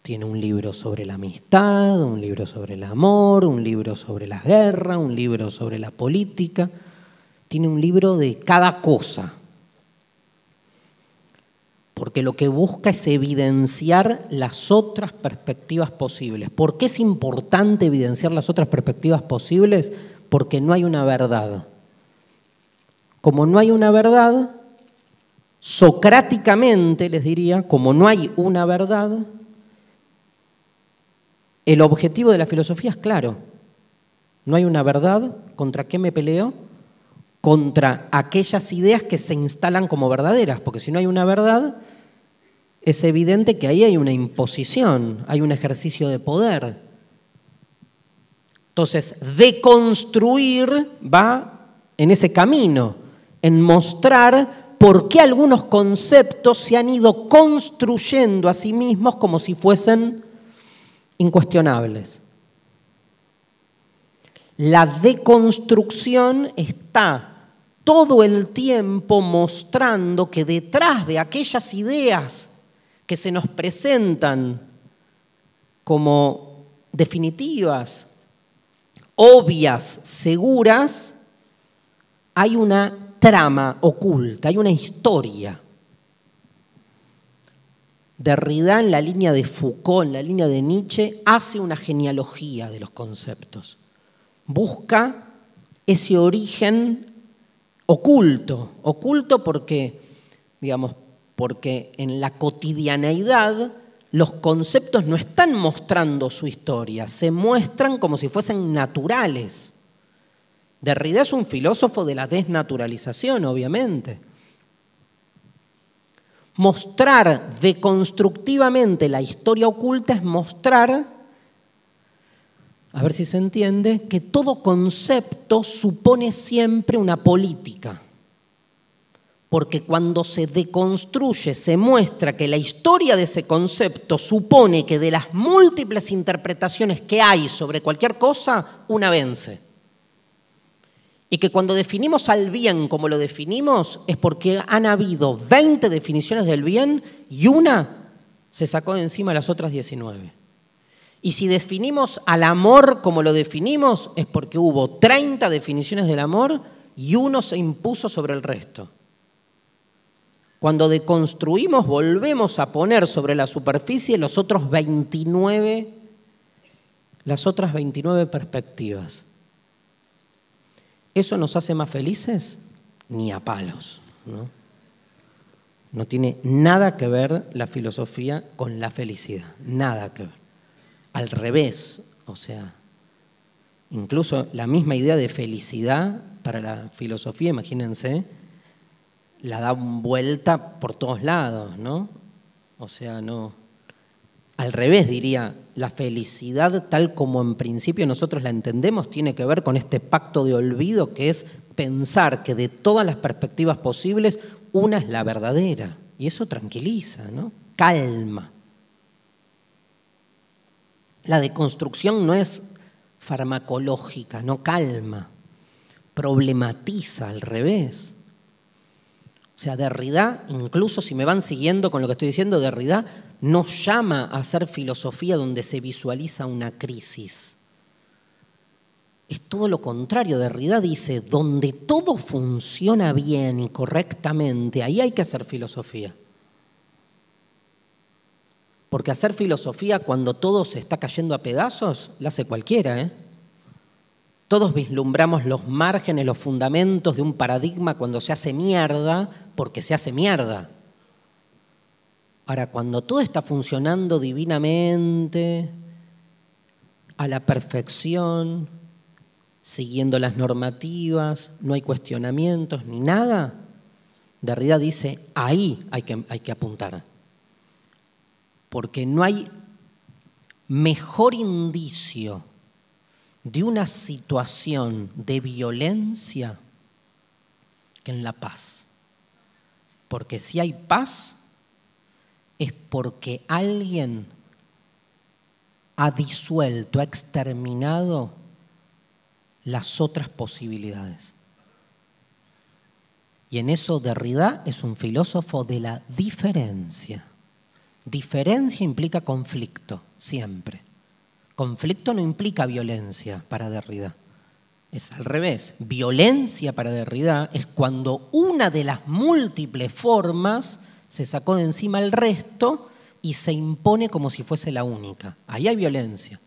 Tiene un libro sobre la amistad, un libro sobre el amor, un libro sobre la guerra, un libro sobre la política. Tiene un libro de cada cosa. Porque lo que busca es evidenciar las otras perspectivas posibles. ¿Por qué es importante evidenciar las otras perspectivas posibles? Porque no hay una verdad. Como no hay una verdad, socráticamente les diría, como no hay una verdad, el objetivo de la filosofía es claro. No hay una verdad. ¿Contra qué me peleo? Contra aquellas ideas que se instalan como verdaderas. Porque si no hay una verdad, es evidente que ahí hay una imposición, hay un ejercicio de poder. Entonces, deconstruir va en ese camino, en mostrar por qué algunos conceptos se han ido construyendo a sí mismos como si fuesen incuestionables. La deconstrucción está todo el tiempo mostrando que detrás de aquellas ideas que se nos presentan como definitivas, obvias, seguras, hay una trama oculta, hay una historia. Derrida en la línea de Foucault, en la línea de Nietzsche, hace una genealogía de los conceptos. Busca ese origen oculto, oculto porque, digamos, porque en la cotidianeidad los conceptos no están mostrando su historia, se muestran como si fuesen naturales. Derrida es un filósofo de la desnaturalización, obviamente Mostrar deconstructivamente la historia oculta es mostrar, a ver si se entiende, que todo concepto supone siempre una política. Porque cuando se deconstruye, se muestra que la historia de ese concepto supone que de las múltiples interpretaciones que hay sobre cualquier cosa, una vence y que cuando definimos al bien como lo definimos es porque han habido 20 definiciones del bien y una se sacó de encima las otras 19. Y si definimos al amor como lo definimos es porque hubo 30 definiciones del amor y uno se impuso sobre el resto. Cuando deconstruimos volvemos a poner sobre la superficie los otros 29 las otras 29 perspectivas. ¿Eso nos hace más felices? Ni a palos. ¿no? no tiene nada que ver la filosofía con la felicidad, nada que ver. Al revés, o sea, incluso la misma idea de felicidad para la filosofía, imagínense, la da vuelta por todos lados, ¿no? O sea, no. Al revés diría, la felicidad tal como en principio nosotros la entendemos tiene que ver con este pacto de olvido que es pensar que de todas las perspectivas posibles una es la verdadera. Y eso tranquiliza, ¿no? Calma. La deconstrucción no es farmacológica, no calma, problematiza al revés. O sea, Derrida, incluso si me van siguiendo con lo que estoy diciendo, Derrida no llama a hacer filosofía donde se visualiza una crisis. Es todo lo contrario. Derrida dice, donde todo funciona bien y correctamente, ahí hay que hacer filosofía. Porque hacer filosofía cuando todo se está cayendo a pedazos, la hace cualquiera. ¿eh? Todos vislumbramos los márgenes, los fundamentos de un paradigma cuando se hace mierda, porque se hace mierda. Ahora, cuando todo está funcionando divinamente, a la perfección, siguiendo las normativas, no hay cuestionamientos ni nada, Derrida dice, ahí hay que, hay que apuntar. Porque no hay mejor indicio de una situación de violencia que en la paz. Porque si hay paz, es porque alguien ha disuelto, ha exterminado las otras posibilidades. Y en eso Derrida es un filósofo de la diferencia. Diferencia implica conflicto, siempre. Conflicto no implica violencia para Derrida. Es al revés. Violencia para Derrida es cuando una de las múltiples formas se sacó de encima el resto y se impone como si fuese la única. Ahí hay violencia.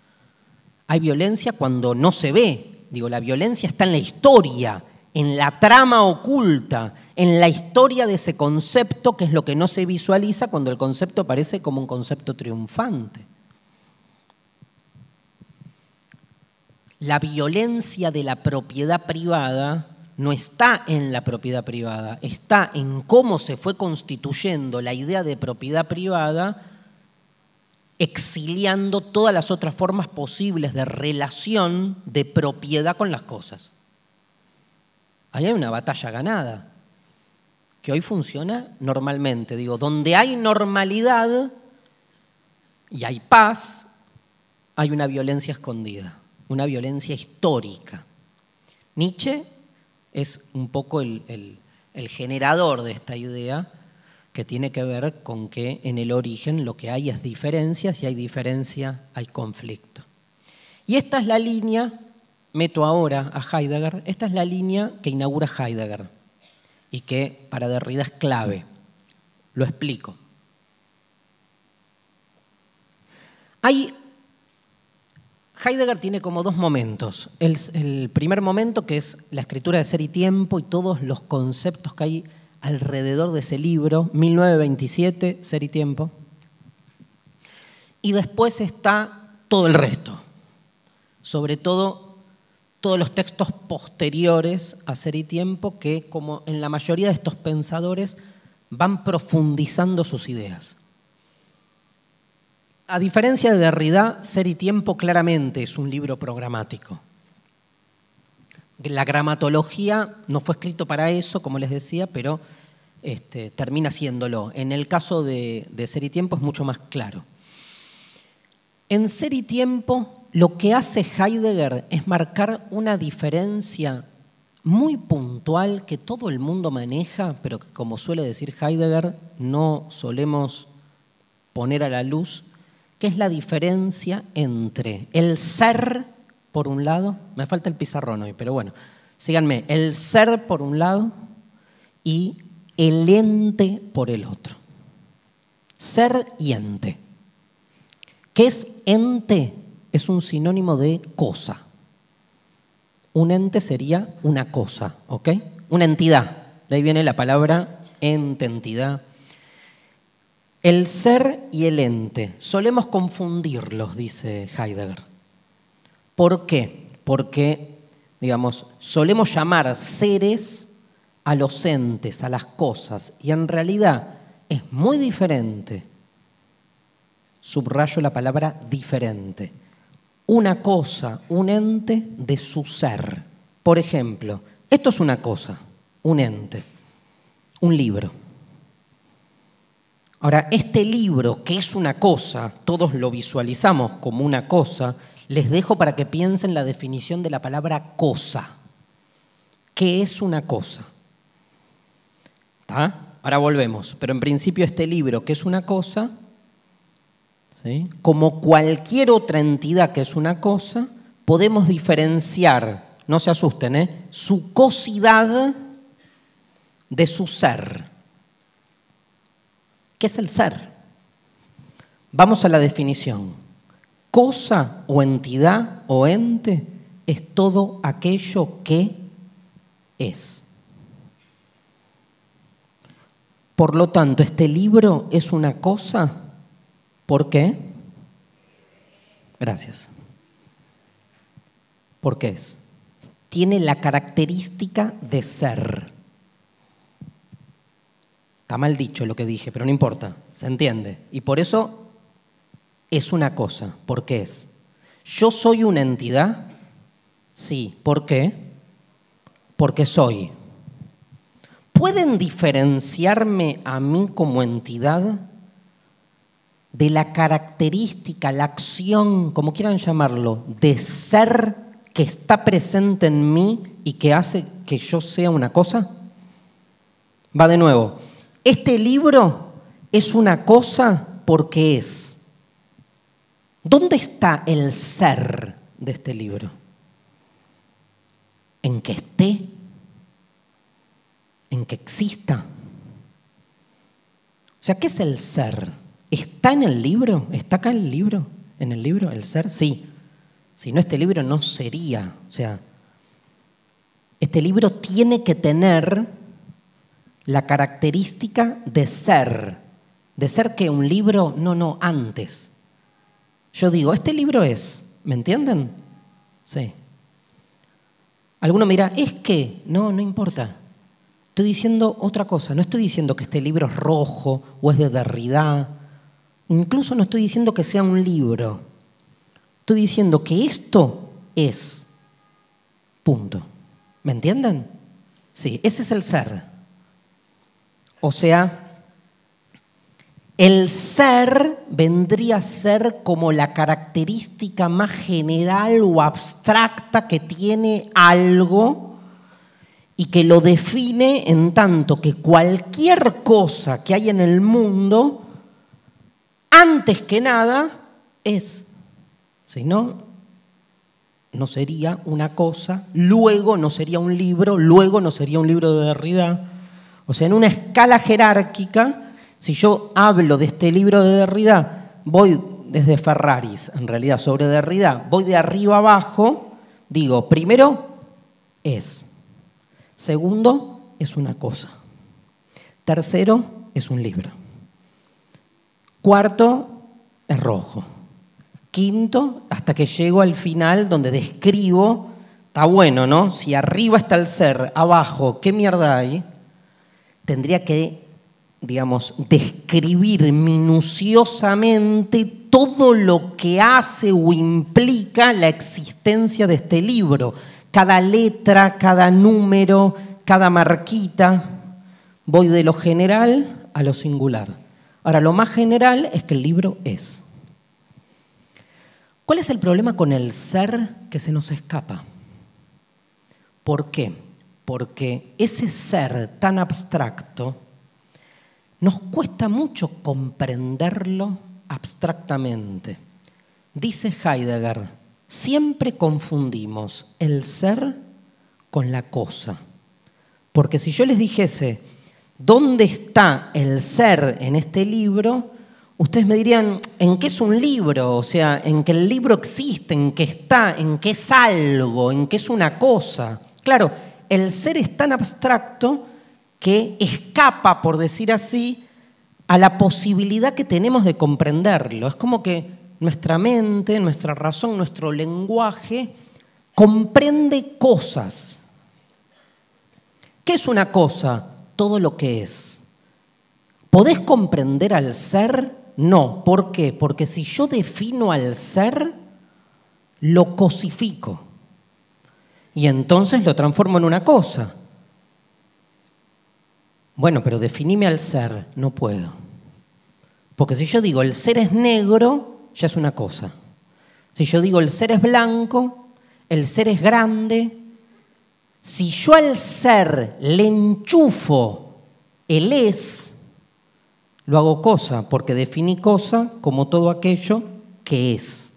Hay violencia cuando no se ve, Digo, la violencia está en la historia, en la trama oculta, en la historia de ese concepto que es lo que no se visualiza cuando el concepto parece como un concepto triunfante. La violencia de la propiedad privada no está en la propiedad privada, está en cómo se fue constituyendo la idea de propiedad privada exiliando todas las otras formas posibles de relación, de propiedad con las cosas. Ahí hay una batalla ganada, que hoy funciona normalmente. Digo, donde hay normalidad y hay paz, hay una violencia escondida, una violencia histórica. Nietzsche es un poco el, el generador de esta idea que tiene que ver con que en el origen lo que hay es diferencias y hay diferencia, hay conflicto. Y esta es la línea, meto ahora a Heidegger, esta es la línea que inaugura Heidegger y que para Derrida es clave. Lo explico. Hay, Heidegger tiene como dos momentos. El, primer momento que es la escritura de ser y tiempo y todos los conceptos que hay alrededor de ese libro, 1927, Ser y Tiempo. Y después está todo el resto, sobre todo todos los textos posteriores a Ser y Tiempo que, como en la mayoría de estos pensadores, van profundizando sus ideas. A diferencia de Derrida, Ser y Tiempo claramente es un libro programático. La gramatología no fue escrito para eso, como les decía, pero este, termina siéndolo. En el caso de, de Ser y Tiempo es mucho más claro. En Ser y Tiempo lo que hace Heidegger es marcar una diferencia muy puntual que todo el mundo maneja, pero que como suele decir Heidegger, no solemos poner a la luz, que es la diferencia entre el ser, por un lado, me falta el pizarrón hoy, pero bueno, síganme, el ser por un lado y el ente por el otro. Ser y ente. ¿Qué es ente? Es un sinónimo de cosa. Un ente sería una cosa, ¿ok? Una entidad. De ahí viene la palabra ente, entidad. El ser y el ente. Solemos confundirlos, dice Heidegger. ¿Por qué? Porque, digamos, solemos llamar seres a los entes, a las cosas, y en realidad es muy diferente. Subrayo la palabra diferente. Una cosa, un ente de su ser. Por ejemplo, esto es una cosa, un ente, un libro. Ahora, este libro, que es una cosa, todos lo visualizamos como una cosa, les dejo para que piensen la definición de la palabra cosa. ¿Qué es una cosa? Ahora volvemos. Pero en principio este libro, que es una cosa, como cualquier otra entidad que es una cosa, podemos diferenciar, no se asusten, ¿eh? su cosidad de su ser. ¿Qué es el ser? Vamos a la definición. Cosa o entidad o ente es todo aquello que es. Por lo tanto, este libro es una cosa. ¿Por qué? Gracias. ¿Por qué es? Tiene la característica de ser. Está mal dicho lo que dije, pero no importa, se entiende. Y por eso es una cosa. ¿Por qué es? Yo soy una entidad. Sí. ¿Por qué? Porque soy. ¿Pueden diferenciarme a mí como entidad de la característica, la acción, como quieran llamarlo, de ser que está presente en mí y que hace que yo sea una cosa? Va de nuevo. Este libro es una cosa porque es. ¿Dónde está el ser de este libro? En que esté en que exista. O sea, ¿qué es el ser? ¿Está en el libro? ¿Está acá el libro? ¿En el libro el ser? Sí. Si no, este libro no sería. O sea, este libro tiene que tener la característica de ser. De ser que un libro, no, no, antes. Yo digo, este libro es, ¿me entienden? Sí. Alguno me dirá, es que, no, no importa. Estoy diciendo otra cosa, no estoy diciendo que este libro es rojo o es de Derrida, incluso no estoy diciendo que sea un libro, estoy diciendo que esto es, punto. ¿Me entienden? Sí, ese es el ser. O sea, el ser vendría a ser como la característica más general o abstracta que tiene algo y que lo define en tanto que cualquier cosa que hay en el mundo, antes que nada, es. Si no, no sería una cosa, luego no sería un libro, luego no sería un libro de Derrida. O sea, en una escala jerárquica, si yo hablo de este libro de Derrida, voy desde Ferraris, en realidad sobre Derrida, voy de arriba abajo, digo, primero es. Segundo, es una cosa. Tercero, es un libro. Cuarto, es rojo. Quinto, hasta que llego al final donde describo, está bueno, ¿no? Si arriba está el ser, abajo, ¿qué mierda hay? Tendría que, digamos, describir minuciosamente todo lo que hace o implica la existencia de este libro cada letra, cada número, cada marquita. Voy de lo general a lo singular. Ahora, lo más general es que el libro es. ¿Cuál es el problema con el ser que se nos escapa? ¿Por qué? Porque ese ser tan abstracto nos cuesta mucho comprenderlo abstractamente. Dice Heidegger, Siempre confundimos el ser con la cosa. Porque si yo les dijese, ¿dónde está el ser en este libro? Ustedes me dirían, ¿en qué es un libro? O sea, en que el libro existe, en que está, en que es algo, en que es una cosa. Claro, el ser es tan abstracto que escapa, por decir así, a la posibilidad que tenemos de comprenderlo. Es como que nuestra mente, nuestra razón, nuestro lenguaje comprende cosas. ¿Qué es una cosa? Todo lo que es. ¿Podés comprender al ser? No. ¿Por qué? Porque si yo defino al ser, lo cosifico. Y entonces lo transformo en una cosa. Bueno, pero definime al ser, no puedo. Porque si yo digo el ser es negro, ya es una cosa. Si yo digo el ser es blanco, el ser es grande, si yo al ser le enchufo el es, lo hago cosa, porque definí cosa como todo aquello que es.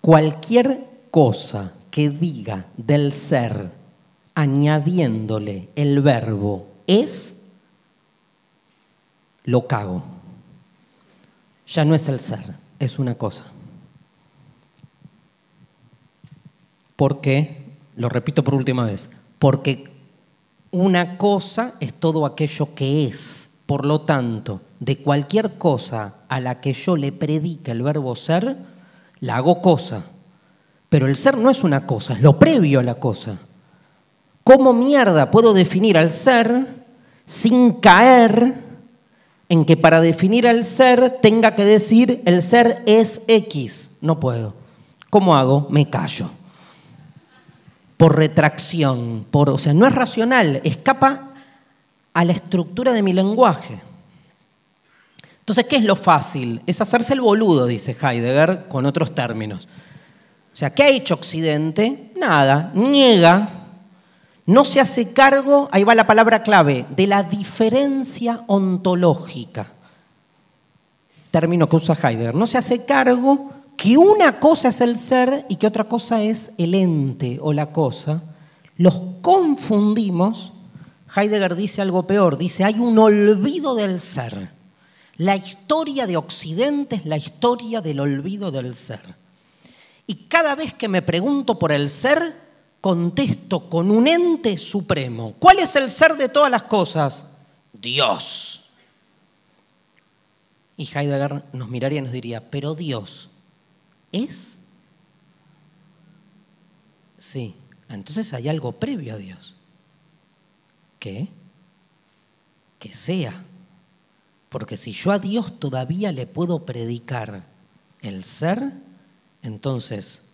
Cualquier cosa que diga del ser añadiéndole el verbo es, lo cago. Ya no es el ser, es una cosa. ¿Por qué? Lo repito por última vez. Porque una cosa es todo aquello que es. Por lo tanto, de cualquier cosa a la que yo le predique el verbo ser, la hago cosa. Pero el ser no es una cosa, es lo previo a la cosa. ¿Cómo mierda puedo definir al ser sin caer en que para definir al ser tenga que decir el ser es X? No puedo. ¿Cómo hago? Me callo. Por retracción, por, o sea, no es racional, escapa a la estructura de mi lenguaje. Entonces, ¿qué es lo fácil? Es hacerse el boludo, dice Heidegger, con otros términos. O sea, ¿qué ha hecho Occidente? Nada, niega, no se hace cargo, ahí va la palabra clave, de la diferencia ontológica. Término que usa Heidegger. No se hace cargo que una cosa es el ser y que otra cosa es el ente o la cosa. Los confundimos. Heidegger dice algo peor, dice, hay un olvido del ser. La historia de Occidente es la historia del olvido del ser. Y cada vez que me pregunto por el ser, contesto con un ente supremo. ¿Cuál es el ser de todas las cosas? Dios. Y Heidegger nos miraría y nos diría, pero Dios es. Sí, entonces hay algo previo a Dios. ¿Qué? Que sea. Porque si yo a Dios todavía le puedo predicar el ser, entonces,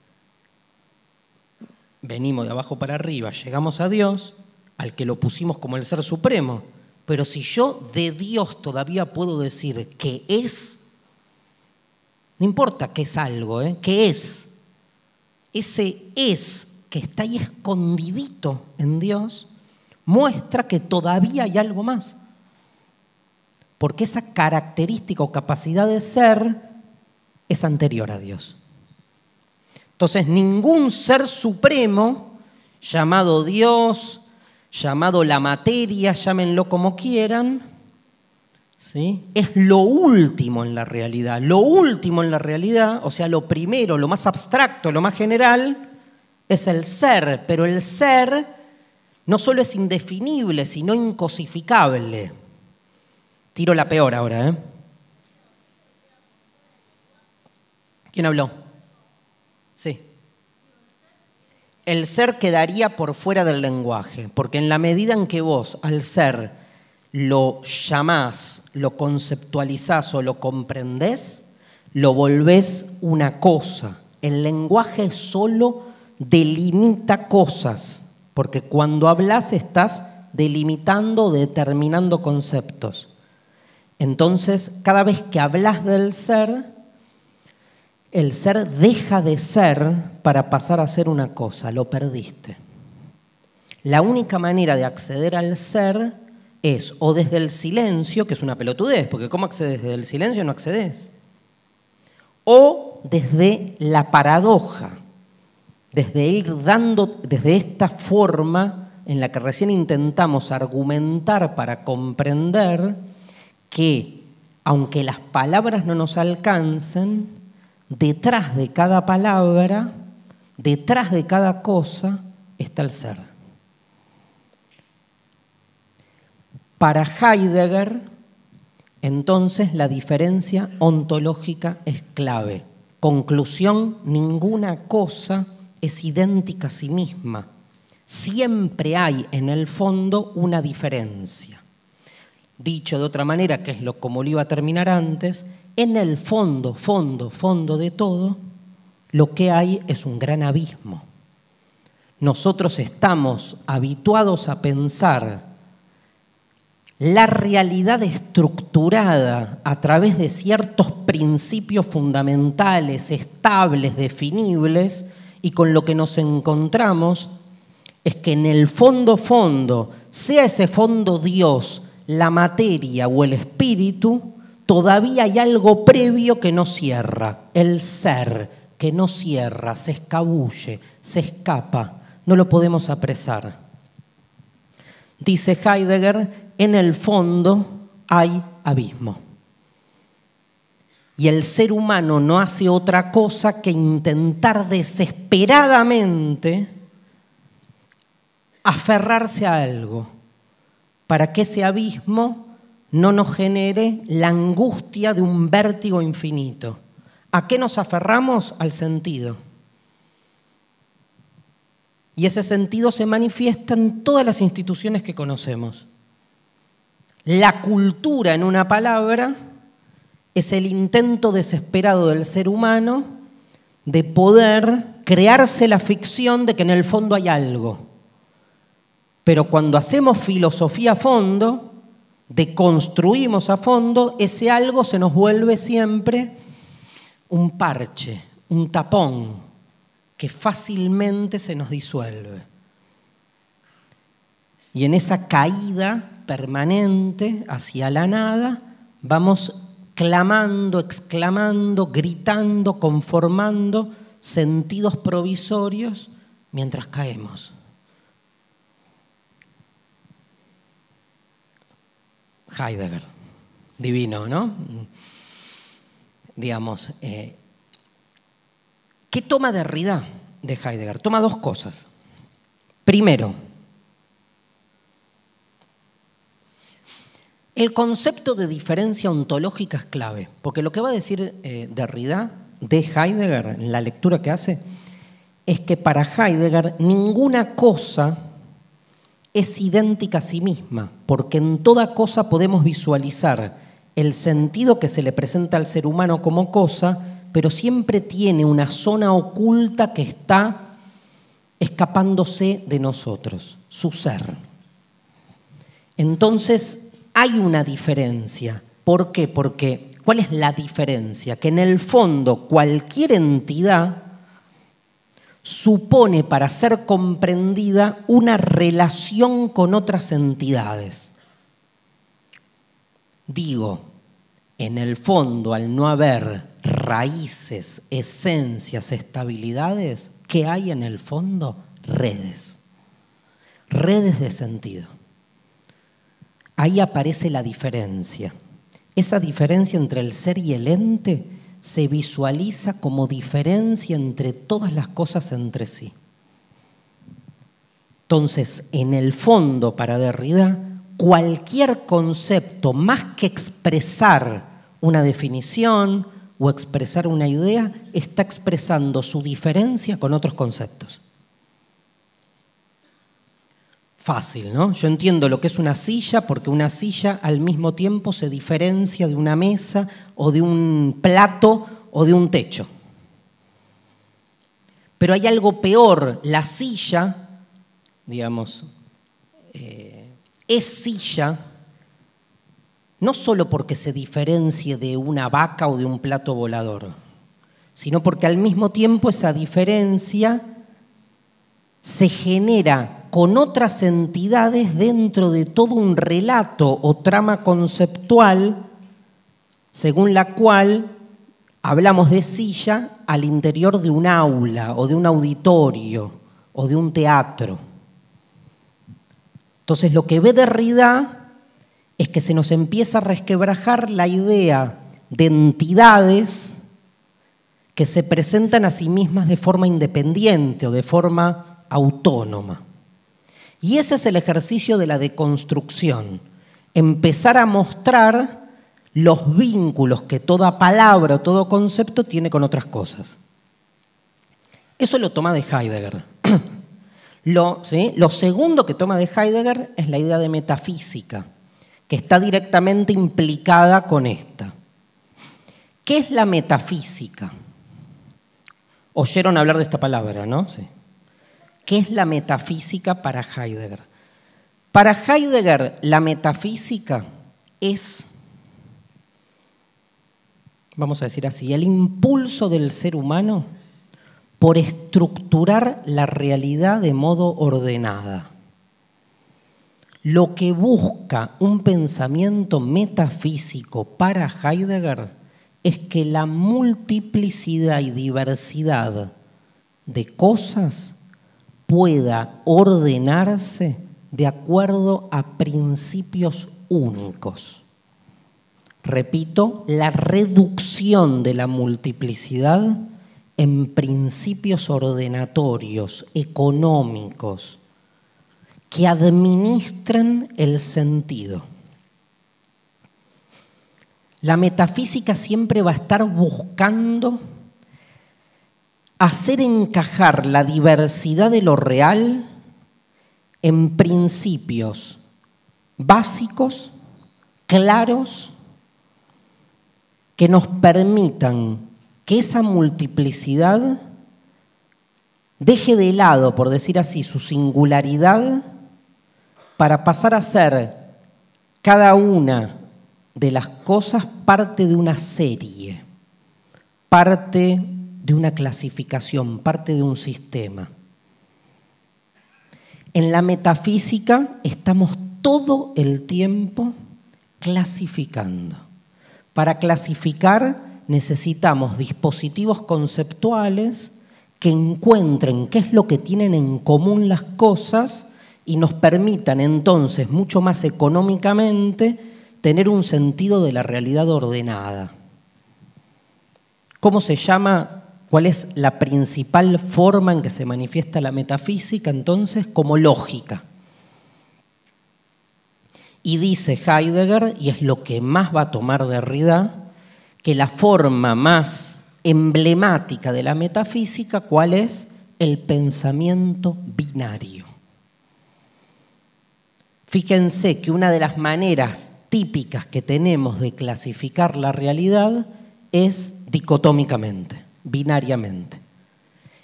venimos de abajo para arriba, llegamos a Dios, al que lo pusimos como el ser supremo. Pero si yo de Dios todavía puedo decir que es, no importa que es algo, ¿eh? que es, ese es que está ahí escondidito en Dios, muestra que todavía hay algo más. Porque esa característica o capacidad de ser es anterior a Dios. Entonces, ningún ser supremo, llamado Dios, llamado la materia, llámenlo como quieran, ¿sí? es lo último en la realidad. Lo último en la realidad, o sea, lo primero, lo más abstracto, lo más general, es el ser, pero el ser no solo es indefinible, sino incosificable. Tiro la peor ahora, ¿eh? ¿Quién habló? Sí. El ser quedaría por fuera del lenguaje, porque en la medida en que vos al ser lo llamás, lo conceptualizás o lo comprendés, lo volvés una cosa. El lenguaje solo delimita cosas, porque cuando hablas estás delimitando, determinando conceptos. Entonces, cada vez que hablas del ser, el ser deja de ser para pasar a ser una cosa, lo perdiste. La única manera de acceder al ser es o desde el silencio, que es una pelotudez, porque ¿cómo accedes desde el silencio? No accedes. O desde la paradoja, desde ir dando, desde esta forma en la que recién intentamos argumentar para comprender que, aunque las palabras no nos alcancen, detrás de cada palabra, detrás de cada cosa, está el ser. Para Heidegger, entonces la diferencia ontológica es clave. Conclusión, ninguna cosa es idéntica a sí misma. Siempre hay en el fondo una diferencia. Dicho de otra manera, que es lo como lo iba a terminar antes, en el fondo, fondo, fondo de todo, lo que hay es un gran abismo. Nosotros estamos habituados a pensar la realidad estructurada a través de ciertos principios fundamentales, estables, definibles, y con lo que nos encontramos es que en el fondo, fondo, sea ese fondo Dios, la materia o el espíritu, todavía hay algo previo que no cierra, el ser que no cierra, se escabulle, se escapa, no lo podemos apresar. Dice Heidegger, en el fondo hay abismo. Y el ser humano no hace otra cosa que intentar desesperadamente aferrarse a algo para que ese abismo no nos genere la angustia de un vértigo infinito. ¿A qué nos aferramos? Al sentido. Y ese sentido se manifiesta en todas las instituciones que conocemos. La cultura, en una palabra, es el intento desesperado del ser humano de poder crearse la ficción de que en el fondo hay algo. Pero cuando hacemos filosofía a fondo, deconstruimos a fondo, ese algo se nos vuelve siempre un parche, un tapón, que fácilmente se nos disuelve. Y en esa caída permanente hacia la nada, vamos clamando, exclamando, gritando, conformando sentidos provisorios mientras caemos. Heidegger, divino, ¿no? Digamos, eh, ¿Qué toma Derrida de Heidegger? Toma dos cosas. Primero, el concepto de diferencia ontológica es clave, porque lo que va a decir eh, Derrida de Heidegger en la lectura que hace es que para Heidegger ninguna cosa es idéntica a sí misma, porque en toda cosa podemos visualizar el sentido que se le presenta al ser humano como cosa pero siempre tiene una zona oculta que está escapándose de nosotros, su ser. Entonces, hay una diferencia. ¿Por qué? Porque, ¿cuál es la diferencia? Que en el fondo cualquier entidad supone para ser comprendida una relación con otras entidades. Digo, en el fondo, al no haber raíces, esencias, estabilidades, ¿qué hay en el fondo? Redes. Redes de sentido. Ahí aparece la diferencia. Esa diferencia entre el ser y el ente se visualiza como diferencia entre todas las cosas entre sí. Entonces, en el fondo, para Derrida, cualquier concepto, más que expresar una definición, o expresar una idea está expresando su diferencia con otros conceptos. Fácil, ¿no? Yo entiendo lo que es una silla porque una silla al mismo tiempo se diferencia de una mesa o de un plato o de un techo. Pero hay algo peor, la silla, digamos, eh, es silla no solo porque se diferencie de una vaca o de un plato volador, sino porque al mismo tiempo esa diferencia se genera con otras entidades dentro de todo un relato o trama conceptual según la cual hablamos de silla al interior de un aula o de un auditorio o de un teatro. Entonces lo que ve Derrida es que se nos empieza a resquebrajar la idea de entidades que se presentan a sí mismas de forma independiente o de forma autónoma. Y ese es el ejercicio de la deconstrucción, empezar a mostrar los vínculos que toda palabra o todo concepto tiene con otras cosas. Eso lo toma de Heidegger. Lo, lo segundo que toma de Heidegger es la idea de metafísica que está directamente implicada con esta. ¿Qué es la metafísica? Oyeron hablar de esta palabra, ¿no? Sí. ¿Qué es la metafísica para Heidegger? Para Heidegger, la metafísica es, vamos a decir así, el impulso del ser humano por estructurar la realidad de modo ordenada. Lo que busca un pensamiento metafísico para Heidegger es que la multiplicidad y diversidad de cosas pueda ordenarse de acuerdo a principios únicos. repito, la reducción de la multiplicidad en principios ordenatorios, económicos, que administren el sentido. La metafísica siempre va a estar buscando hacer encajar la diversidad de lo real en principios básicos, claros, que nos permitan que esa multiplicidad deje de lado, por decir así, su singularidad para pasar a ser cada una de las cosas parte de una serie, parte de una clasificación, parte de un sistema. En la metafísica estamos todo el tiempo clasificando. Para clasificar necesitamos dispositivos conceptuales que encuentren qué es lo que tienen en común las cosas y nos permitan entonces mucho más económicamente tener un sentido de la realidad ordenada. ¿Cómo se llama? ¿Cuál es la principal forma en que se manifiesta la metafísica? Entonces, como lógica. Y dice Heidegger, y es lo que más va a tomar Derrida, que la forma más emblemática de la metafísica, ¿cuál es? El pensamiento binario. Fíjense que una de las maneras típicas que tenemos de clasificar la realidad es dicotómicamente, binariamente.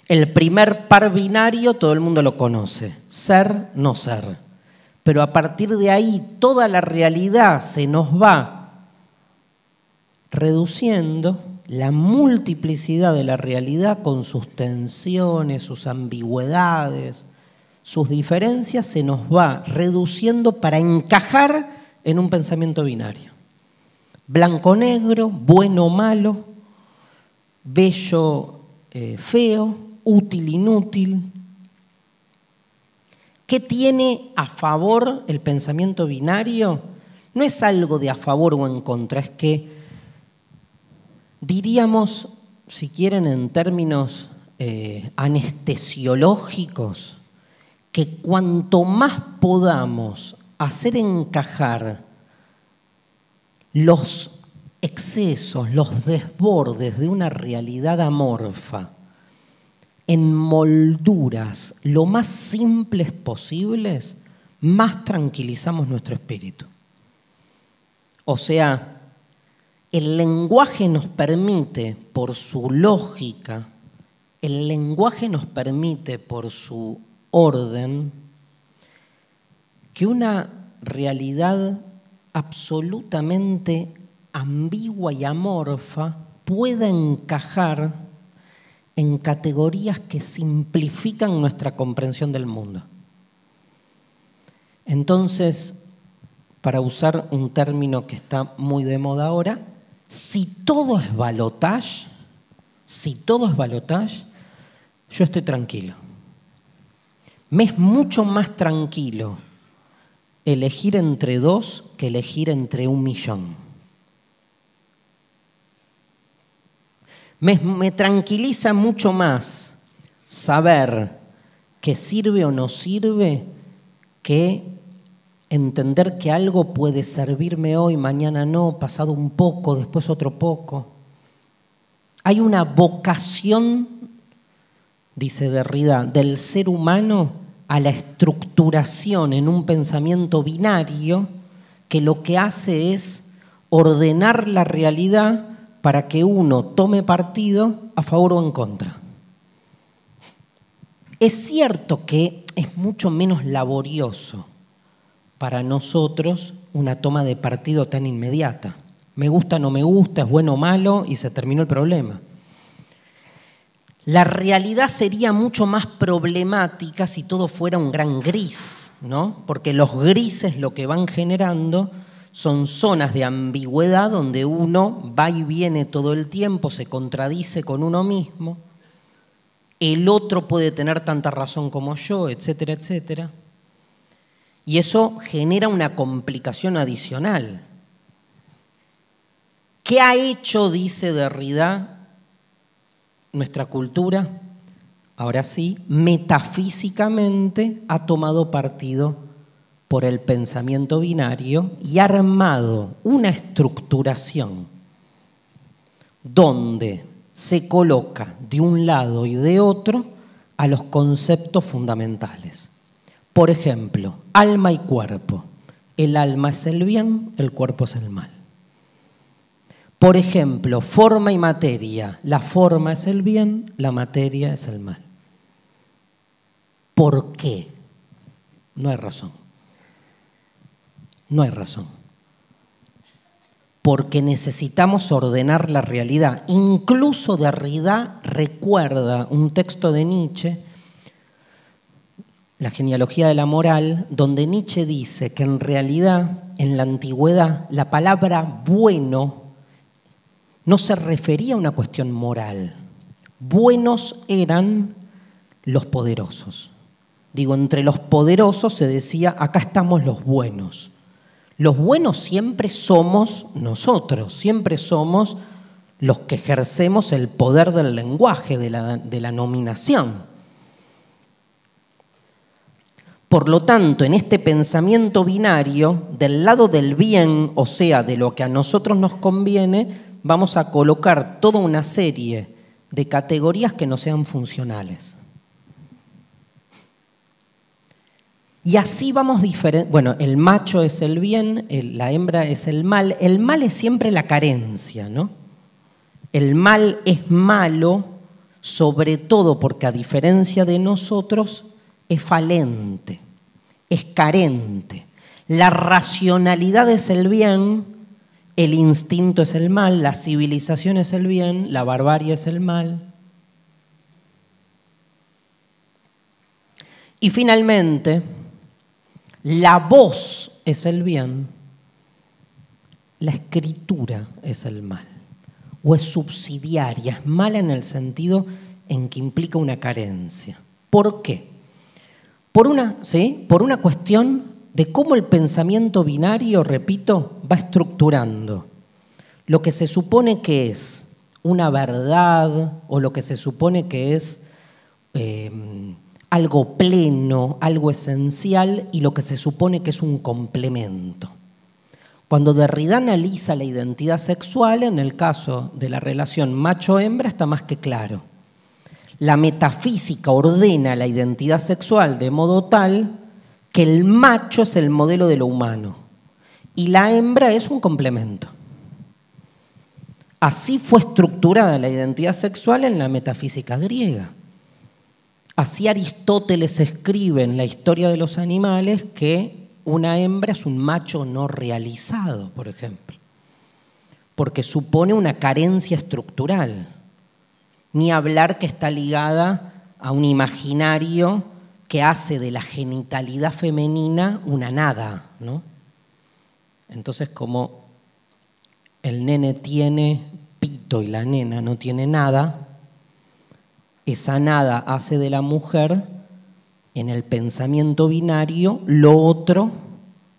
El primer par binario todo el mundo lo conoce, ser, no ser. Pero a partir de ahí toda la realidad se nos va reduciendo la multiplicidad de la realidad con sus tensiones, sus ambigüedades, sus diferencias, se nos va reduciendo para encajar en un pensamiento binario. Blanco-negro, bueno-malo, bello, eh, feo, útil-inútil. ¿Qué tiene a favor el pensamiento binario? No es algo de a favor o en contra, es que diríamos, si quieren en términos eh, anestesiológicos, que cuanto más podamos hacer encajar los excesos, los desbordes de una realidad amorfa en molduras lo más simples posibles, más tranquilizamos nuestro espíritu. O sea, el lenguaje nos permite, por su lógica, el lenguaje nos permite, por su orden, que una realidad absolutamente ambigua y amorfa pueda encajar en categorías que simplifican nuestra comprensión del mundo. Entonces, para usar un término que está muy de moda ahora, si todo es balotage, si todo es balotage, yo estoy tranquilo. Me es mucho más tranquilo elegir entre dos que elegir entre un millón. Me, tranquiliza mucho más saber que sirve o no sirve que entender que algo puede servirme hoy, mañana no, pasado un poco, después otro poco. Hay una vocación, dice Derrida, del ser humano a la estructuración en un pensamiento binario que lo que hace es ordenar la realidad para que uno tome partido a favor o en contra. Es cierto que es mucho menos laborioso para nosotros una toma de partido tan inmediata. Me gusta, no me gusta, es bueno o malo y se terminó el problema. La realidad sería mucho más problemática si todo fuera un gran gris, ¿no? Porque los grises lo que van generando son zonas de ambigüedad donde uno va y viene todo el tiempo, se contradice con uno mismo, el otro puede tener tanta razón como yo, etcétera, etcétera. Y eso genera una complicación adicional. ¿Qué ha hecho, dice Derrida, nuestra cultura? Ahora sí, metafísicamente ha tomado partido por el pensamiento binario y armado una estructuración donde se coloca de un lado y de otro a los conceptos fundamentales. Por ejemplo, alma y cuerpo. El alma es el bien, el cuerpo es el mal. Por ejemplo, forma y materia. La forma es el bien, la materia es el mal. ¿Por qué? No hay razón. No hay razón. Porque necesitamos ordenar la realidad. Incluso Derrida recuerda un texto de Nietzsche, La genealogía de la moral, donde Nietzsche dice que en realidad, en la antigüedad, la palabra bueno no se refería a una cuestión moral. Buenos eran los poderosos. Digo, entre los poderosos se decía, acá estamos los buenos. Los buenos siempre somos nosotros, siempre somos los que ejercemos el poder del lenguaje, de la, nominación. Por lo tanto, en este pensamiento binario, del lado del bien, o sea, de lo que a nosotros nos conviene, vamos a colocar toda una serie de categorías que no sean funcionales. Y así vamos diferente. Bueno, el macho es el bien, la hembra es el mal. El mal es siempre la carencia, ¿no? El mal es malo, sobre todo porque a diferencia de nosotros, es falente, es carente. La racionalidad es el bien, el instinto es el mal, la civilización es el bien, la barbarie es el mal. Y finalmente, la voz es el bien, la escritura es el mal, o es subsidiaria, es mala en el sentido en que implica una carencia. ¿Por qué? Por una, ¿sí? Por una cuestión de cómo el pensamiento binario, repito, va estructurando lo que se supone que es una verdad o lo que se supone que es eh, algo pleno, algo esencial y lo que se supone que es un complemento. Cuando Derrida analiza la identidad sexual, en el caso de la relación macho-hembra está más que claro. La metafísica ordena la identidad sexual de modo tal que el macho es el modelo de lo humano y la hembra es un complemento. Así fue estructurada la identidad sexual en la metafísica griega. Así Aristóteles escribe en la historia de los animales que una hembra es un macho no realizado, por ejemplo, porque supone una carencia estructural, ni hablar que está ligada a un imaginario que hace de la genitalidad femenina una nada. Entonces, como el nene tiene pito y la nena no tiene nada, esa nada hace de la mujer en el pensamiento binario lo otro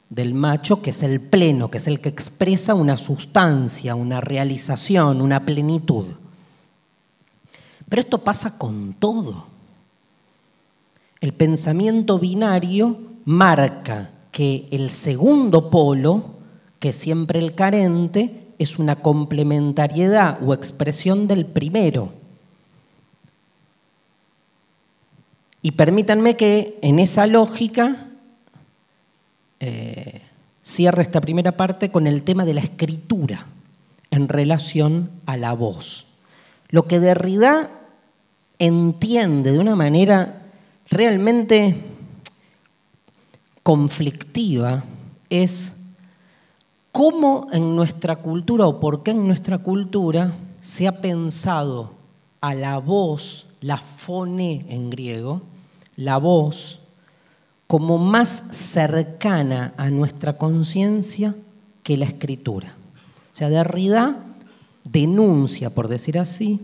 del macho, que es el pleno, que es el que expresa una sustancia, una realización, una plenitud. Pero esto pasa con todo. El pensamiento binario marca que el segundo polo, que es siempre el carente, es una complementariedad o expresión del primero. Y permítanme que en esa lógica eh, cierre esta primera parte con el tema de la escritura en relación a la voz. Lo que Derrida entiende de una manera realmente conflictiva es cómo en nuestra cultura o por qué en nuestra cultura se ha pensado a la voz, la fone en griego, la voz como más cercana a nuestra conciencia que la escritura. O sea, Derrida denuncia, por decir así,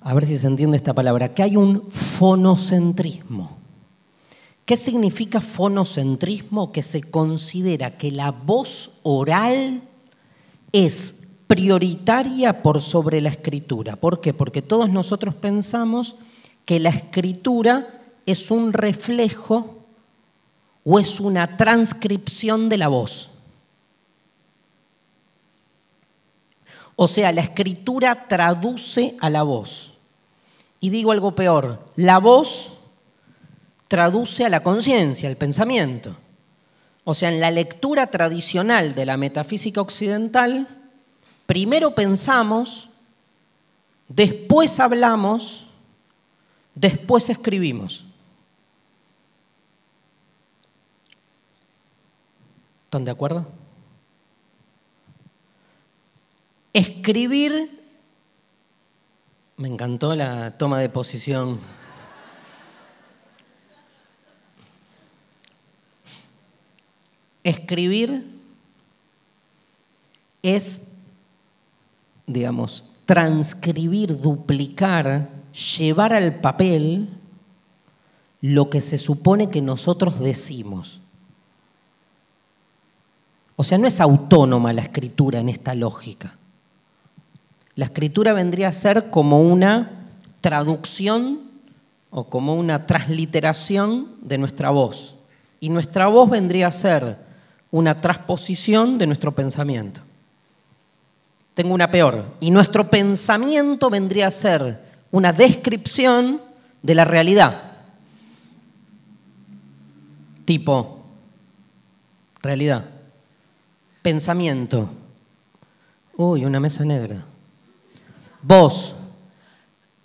a ver si se entiende esta palabra, que hay un fonocentrismo. ¿Qué significa fonocentrismo? Que se considera que la voz oral es prioritaria por sobre la escritura. ¿Por qué? Porque todos nosotros pensamos que la escritura es un reflejo o es una transcripción de la voz. O sea, la escritura traduce a la voz. Y digo algo peor, la voz traduce a la conciencia, al pensamiento. O sea, en la lectura tradicional de la metafísica occidental, primero pensamos, después hablamos, después escribimos. ¿Están de acuerdo? Escribir, me encantó la toma de posición. Escribir es, digamos, transcribir, duplicar, llevar al papel lo que se supone que nosotros decimos. O sea, no es autónoma la escritura en esta lógica. La escritura vendría a ser como una traducción o como una transliteración de nuestra voz. Y nuestra voz vendría a ser una transposición de nuestro pensamiento. Tengo una peor. Y nuestro pensamiento vendría a ser una descripción de la realidad. Tipo, realidad. Pensamiento. Uy, una mesa negra. Voz,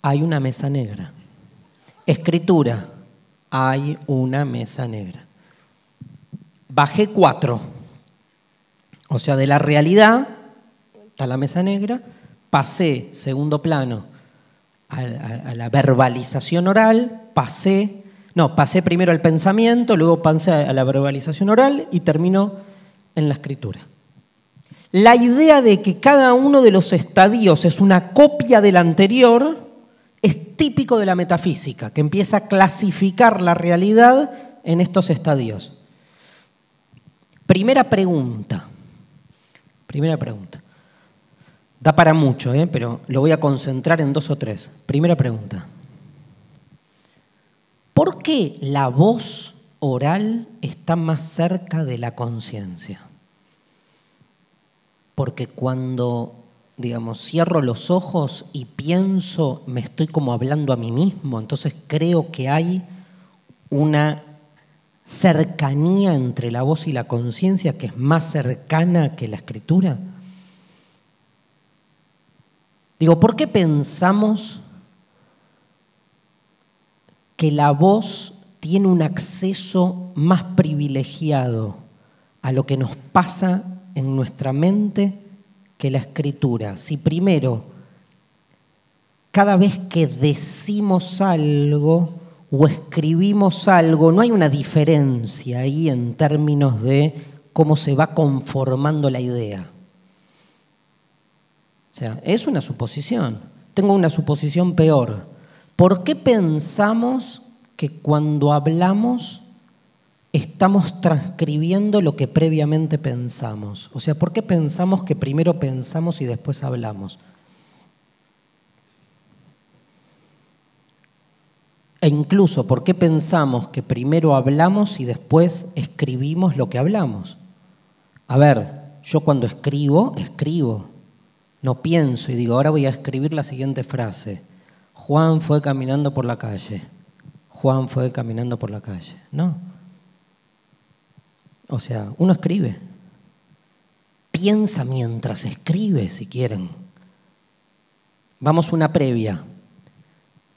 hay una mesa negra. Escritura, hay una mesa negra. Bajé cuatro. O sea, de la realidad, está la mesa negra, pasé, segundo plano, a, la verbalización oral, pasé, no, pasé primero al pensamiento, luego pasé a la verbalización oral y termino en la escritura. La idea de que cada uno de los estadios es una copia del anterior es típico de la metafísica, que empieza a clasificar la realidad en estos estadios. Primera pregunta. Primera pregunta. Da para mucho, ¿eh? pero lo voy a concentrar en dos o tres. Primera pregunta. ¿Por qué la voz oral está más cerca de la conciencia? Porque cuando, digamos, cierro los ojos y pienso, me estoy como hablando a mí mismo, entonces creo que hay una cercanía entre la voz y la conciencia que es más cercana que la escritura. Digo, ¿por qué pensamos que la voz tiene un acceso más privilegiado a lo que nos pasa en nuestra mente que la escritura. Si primero, cada vez que decimos algo o escribimos algo, no hay una diferencia ahí en términos de cómo se va conformando la idea. O sea, es una suposición. Tengo una suposición peor. ¿Por qué pensamos que cuando hablamos estamos transcribiendo lo que previamente pensamos. O sea, ¿por qué pensamos que primero pensamos y después hablamos? E incluso, ¿por qué pensamos que primero hablamos y después escribimos lo que hablamos? A ver, yo cuando escribo, escribo. No pienso y digo, ahora voy a escribir la siguiente frase. Juan fue caminando por la calle. Juan fue caminando por la calle. No. O sea, uno escribe. Piensa mientras escribe, si quieren. Vamos una previa.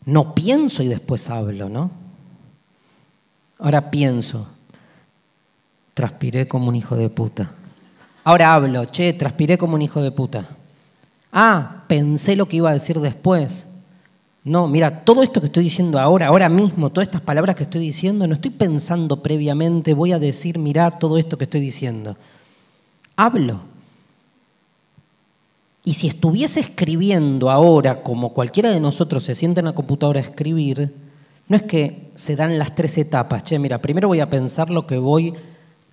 No pienso y después hablo, ¿no? Ahora pienso. Transpiré como un hijo de puta. Ahora hablo, che, transpiré como un hijo de puta. Ah, pensé lo que iba a decir después. No, mira, todo esto que estoy diciendo ahora, ahora mismo, todas estas palabras que estoy diciendo, no estoy pensando previamente, voy a decir, mira todo esto que estoy diciendo. Hablo. Y si estuviese escribiendo ahora, como cualquiera de nosotros se sienta en la computadora a escribir, no es que se dan las tres etapas. Che, mira, primero voy a pensar lo que voy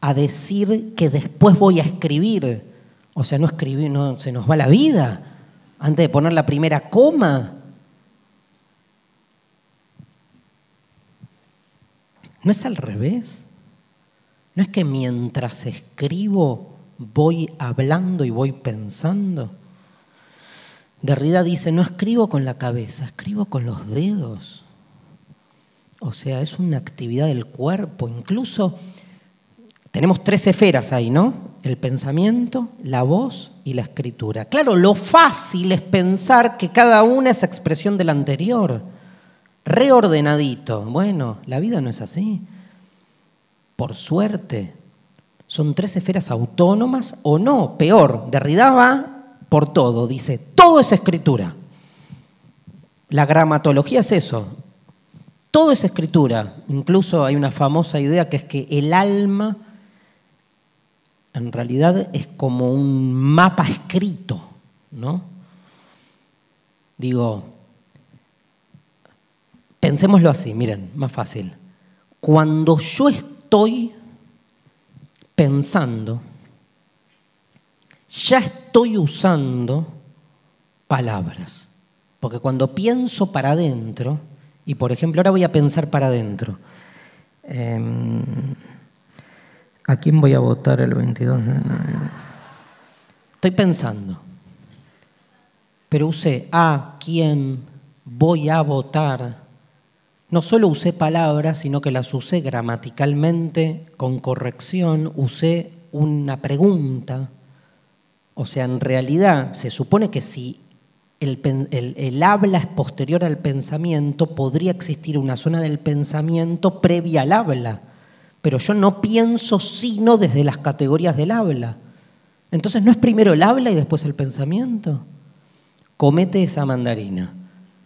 a decir, que después voy a escribir. O sea, no escribir, no, se nos va la vida antes de poner la primera coma. ¿No es al revés? ¿No es que mientras escribo voy hablando y voy pensando? Derrida dice, no escribo con la cabeza, escribo con los dedos. O sea, es una actividad del cuerpo. Incluso tenemos tres esferas ahí, ¿no? El pensamiento, la voz y la escritura. Claro, lo fácil es pensar que cada una es expresión de la anterior. Reordenadito. Bueno, la vida no es así. Por suerte, son tres esferas autónomas o no. Peor, Derrida va por todo. Dice, todo es escritura. La gramatología es eso. Todo es escritura. Incluso hay una famosa idea que es que el alma en realidad es como un mapa escrito, ¿no? Digo, pensémoslo así, miren, más fácil. Cuando yo estoy pensando, ya estoy usando palabras. Porque cuando pienso para adentro, y por ejemplo ahora voy a pensar para adentro, em, ¿a quién voy a votar el 22 de Estoy pensando, pero usé a quién voy a votar. No solo usé palabras, sino que las usé gramaticalmente, con corrección, usé una pregunta o sea, en realidad se supone que si el, habla es posterior al pensamiento, podría existir una zona del pensamiento previa al habla. Pero yo no pienso sino desde las categorías del habla. Entonces, ¿no es primero el habla y después el pensamiento? Comete esa mandarina.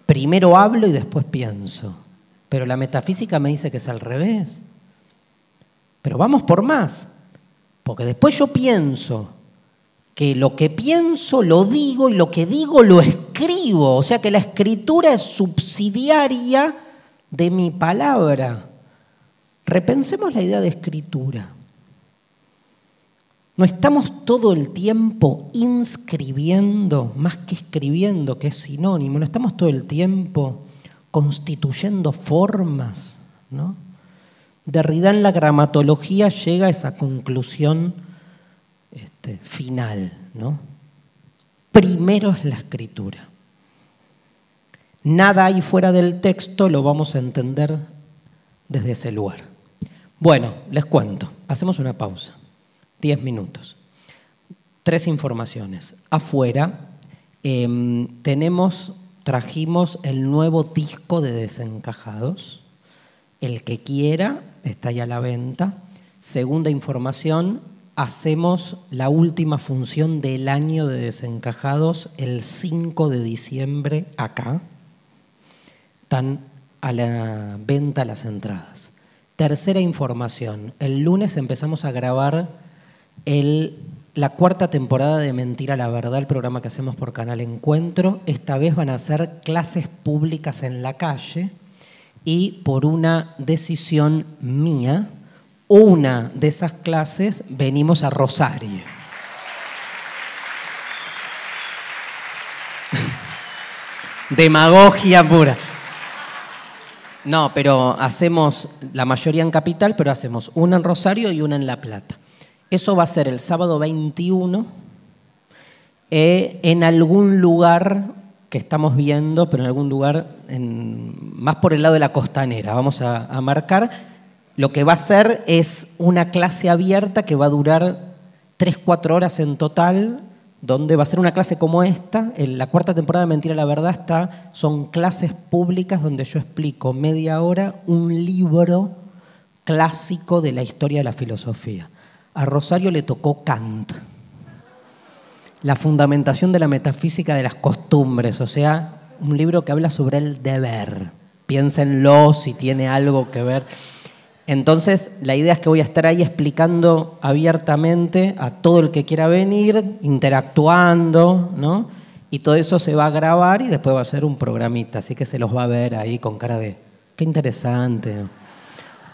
Primero hablo y después pienso. Pero la metafísica me dice que es al revés. Pero vamos por más. Porque después yo pienso que lo que pienso lo digo y lo que digo lo escribo. O sea que la escritura es subsidiaria de mi palabra. Repensemos la idea de escritura. No estamos todo el tiempo inscribiendo, más que escribiendo, que es sinónimo, no estamos todo el tiempo constituyendo formas. ¿no? Derrida en la gramatología llega a esa conclusión este, final, ¿no? Primero es la escritura. Nada ahí fuera del texto lo vamos a entender desde ese lugar. Bueno, les cuento, hacemos una pausa, diez minutos. Tres informaciones. Afuera em, tenemos, trajimos el nuevo disco de desencajados. El que quiera está ya a la venta. Segunda información, hacemos la última función del año de desencajados el 5 de diciembre acá. Están a la venta las entradas. Tercera información, el lunes empezamos a grabar la cuarta temporada de Mentira la Verdad, el programa que hacemos por Canal Encuentro. Esta vez van a ser clases públicas en la calle y por una decisión mía, una de esas clases venimos a Rosario. Demagogia pura. No, pero hacemos la mayoría en Capital, pero hacemos una en Rosario y una en La Plata. Eso va a ser el sábado 21 eh, en algún lugar que estamos viendo, pero en algún lugar más por el lado de la costanera. Vamos a marcar lo que va a ser es una clase abierta que va a durar 3-4 horas en total, donde va a ser una clase como esta. En la cuarta temporada de Mentira la Verdad está, son clases públicas donde yo explico media hora un libro clásico de la historia de la filosofía. A Rosario le tocó Kant, la fundamentación de la metafísica de las costumbres, o sea, un libro que habla sobre el deber. Piénsenlo si tiene algo que ver. Entonces, la idea es que voy a estar ahí explicando abiertamente a todo el que quiera venir, interactuando, ¿no? Y todo eso se va a grabar y después va a ser un programita, así que se los va a ver ahí con cara de, qué interesante.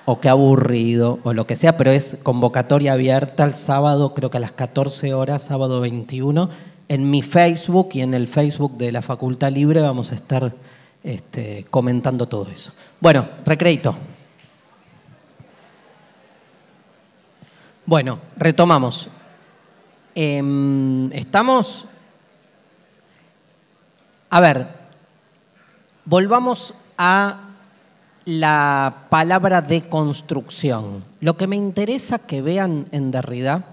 O qué aburrido, o lo que sea, pero es convocatoria abierta el sábado, creo que a las 14 horas, sábado 21. En mi Facebook y en el Facebook de la Facultad Libre vamos a estar este, comentando todo eso. Bueno, recreito. Bueno, retomamos. Em, estamos. A ver, volvamos a la palabra deconstrucción. Lo que me interesa que vean en Derrida